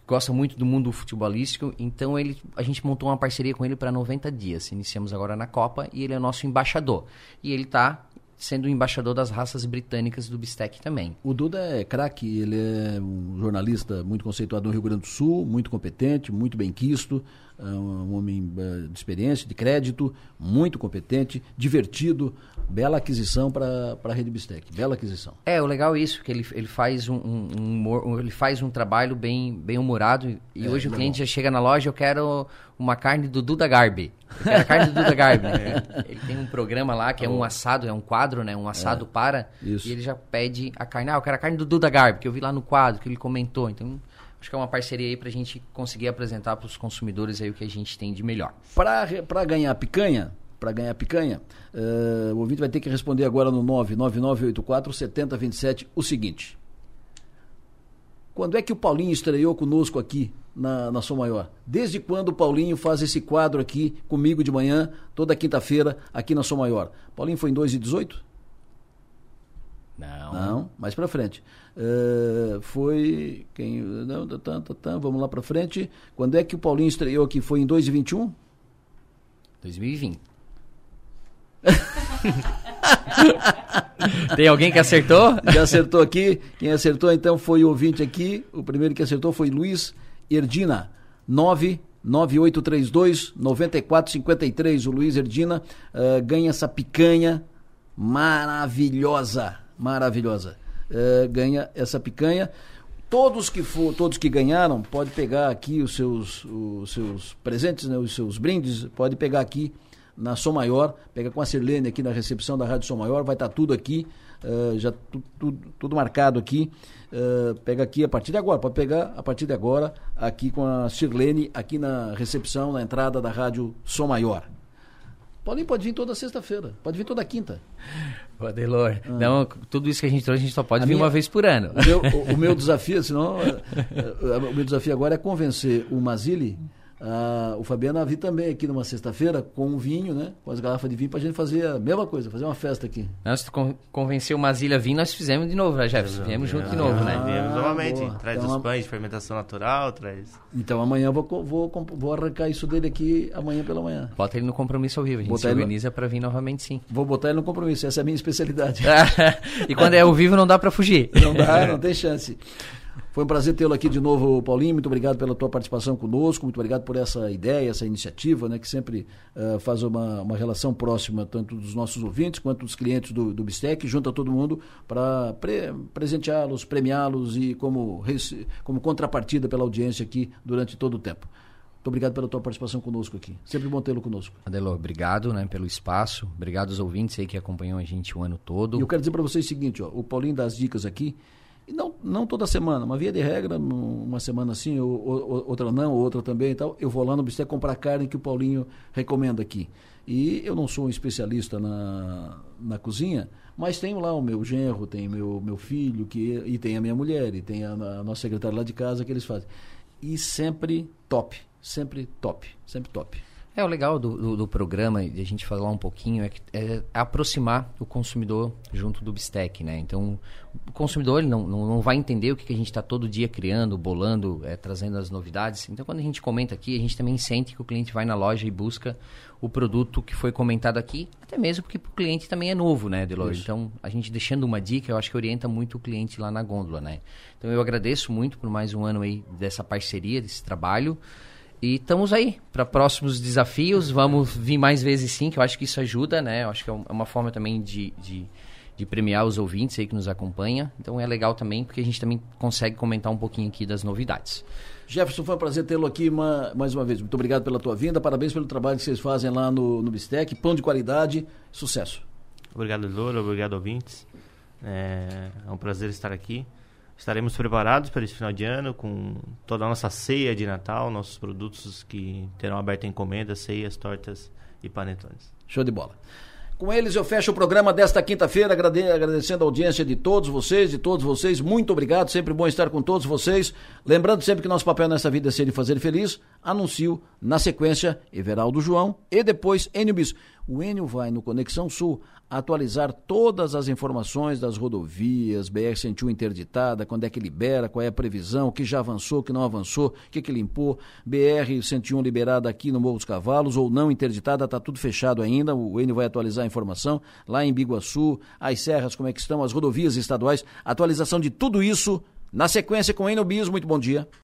gosta muito do mundo futebolístico, então ele, a gente montou uma parceria com ele para 90 dias. Iniciamos agora na Copa e ele é nosso embaixador. E ele está sendo o embaixador das raças britânicas do Bistec também. O Duda é craque, ele é um jornalista muito conceituado no Rio Grande do Sul, muito competente, muito bem quisto, um homem eh, de experiência, de crédito, muito competente, divertido, bela aquisição para a Rede Bistec, bela aquisição. É, o legal é isso, que ele, ele, faz um, um, um ele faz um trabalho bem, bem humorado e É, hoje o legal. cliente já chega na loja, eu quero uma carne do Duda Garbi. Eu quero a carne do Duda Garbi. né? Ele tem um programa lá que é um assado, é um quadro quadro, né? Um assado É, para isso. e ele já pede a carne. Ah, eu quero a carne do Duda Garbi, que eu vi lá no quadro, que ele comentou. Então, acho que é uma parceria aí pra gente conseguir apresentar para os consumidores aí o que a gente tem de melhor. Para ganhar picanha, para ganhar picanha, eh, o ouvinte vai ter que responder agora no 99984 7027 o seguinte. Quando é que o Paulinho estreou conosco aqui na, na Som Maior? Desde quando o Paulinho faz esse quadro aqui comigo de manhã, toda quinta-feira, aqui na Som Maior? Paulinho foi em 2018? Não. Não, mais pra frente. Eh, foi. Quem, não, tá, tá, tá, tá, vamos lá pra frente. Quando é que o Paulinho estreou aqui? Foi em 2021? 2020. Tem alguém que acertou? Já acertou aqui. Quem acertou então foi o ouvinte aqui. O primeiro que acertou foi Luiz Erdina. 99832 9453. O Luiz Erdina eh, ganha essa picanha maravilhosa. Maravilhosa. Eh, ganha essa picanha. Todos que for, todos que ganharam, pode pegar aqui os seus, os seus presentes, né, os seus brindes, pode pegar aqui na Som Maior, pega com a Sirlene aqui na recepção da Rádio Som Maior, vai estar tudo aqui, eh, já tu- tu- tudo marcado aqui. eh, pega aqui a partir de agora, pode pegar a partir de agora aqui com a Sirlene, aqui na recepção, na entrada da Rádio Som Maior. Paulinho pode vir toda sexta-feira, pode vir toda quinta. Ô, Adelor, não, tudo isso que a gente trouxe, a gente só pode A vir minha- uma vez por ano. O meu, o- o meu desafio, senão, eh, eh, o meu desafio agora é convencer o Mazili, ah, o Fabiano a vir também aqui numa sexta-feira com um vinho, né? Com as garrafas de vinho pra gente fazer a mesma coisa, fazer uma festa aqui. Nós se tu con- convenceu o Mazilha a vir, nós fizemos de novo, né, Jefferson? Viemos junto de novo, né? Viemos novamente. boa. Traz Então, os pães de fermentação natural, traz. Então amanhã eu vou, vou, vou arrancar isso dele aqui amanhã pela manhã. Bota ele no compromisso ao vivo, a gente Botar se no- organiza pra vir novamente sim. Vou botar ele no compromisso, essa é a minha especialidade. e quando é ao vivo não dá pra fugir. Não dá, não tem chance. Foi um prazer tê-lo aqui de novo, Paulinho. Muito obrigado pela tua participação conosco. Muito obrigado por essa ideia, essa iniciativa, né, que sempre eh, faz uma, uma relação próxima, tanto dos nossos ouvintes quanto dos clientes do, do Bistec, junta todo mundo para presenteá-los, premiá-los e como, como contrapartida pela audiência aqui durante todo o tempo. Muito obrigado pela tua participação conosco aqui. Sempre bom tê-lo conosco. Adelor, obrigado né, pelo espaço. Obrigado aos ouvintes aí que acompanham a gente o ano todo. E eu quero dizer para vocês o seguinte, ó, o Paulinho dá as dicas aqui, e não, não toda semana, uma via de regra, um- uma semana sim, ou, ou- outra não, outra também e tal, eu vou lá no Bistec comprar carne que o Paulinho recomenda aqui. E eu não sou um especialista na, na cozinha, mas tenho lá o meu genro, tem meu, meu filho, que, e tem a minha mulher, e tem a, a nossa secretária lá de casa que eles fazem. E sempre top, sempre top, sempre top. É, o legal do, do, do programa, de a gente falar um pouquinho, é, que, é aproximar o consumidor junto do Bistec, né? Então, o consumidor ele não, não, não vai entender o que, que a gente está todo dia criando, bolando, é, trazendo as novidades. Então, quando a gente comenta aqui, a gente também sente que o cliente vai na loja e busca o produto que foi comentado aqui, até mesmo porque o cliente também é novo, né, Delor? Então, a gente deixando uma dica, eu acho que orienta muito o cliente lá na gôndola, né? Então, eu agradeço muito por mais um ano aí dessa parceria, desse trabalho. E estamos aí para próximos desafios. Vamos vir mais vezes sim, que eu acho que isso ajuda, né? Eu acho que é é uma forma também de, de, de premiar os ouvintes aí que nos acompanham. Então é legal também, porque a gente também consegue comentar um pouquinho aqui das novidades. Jefferson, foi um prazer tê-lo aqui uma- mais uma vez. Muito obrigado pela tua vinda, parabéns pelo trabalho que vocês fazem lá no, no Bistec. Pão de qualidade, sucesso. Obrigado, Loura. Obrigado, ouvintes. É, é um prazer estar aqui. Estaremos preparados para esse final de ano com toda a nossa ceia de Natal, nossos produtos que terão aberta encomenda, ceias, tortas e panetones. Show de bola. Com eles eu fecho o programa desta quinta-feira, agrade- agradecendo a audiência de todos vocês, de todos vocês. Muito obrigado, sempre bom estar com todos vocês. Lembrando sempre que nosso papel nessa vida é ser e fazer feliz. Anuncio na sequência Everaldo João e depois Enio Bis. O Enio vai no Conexão Sul atualizar todas as informações das rodovias, BR-101 interditada, quando é que libera, qual é a previsão, o que já avançou, o que não avançou, o que, que limpou, BR-101 liberada aqui no Morro dos Cavalos ou não interditada, está tudo fechado ainda, o Enio vai atualizar a informação, lá em Biguaçu, as serras, como é que estão, as rodovias estaduais, atualização de tudo isso na sequência com Enio Bis, muito bom dia.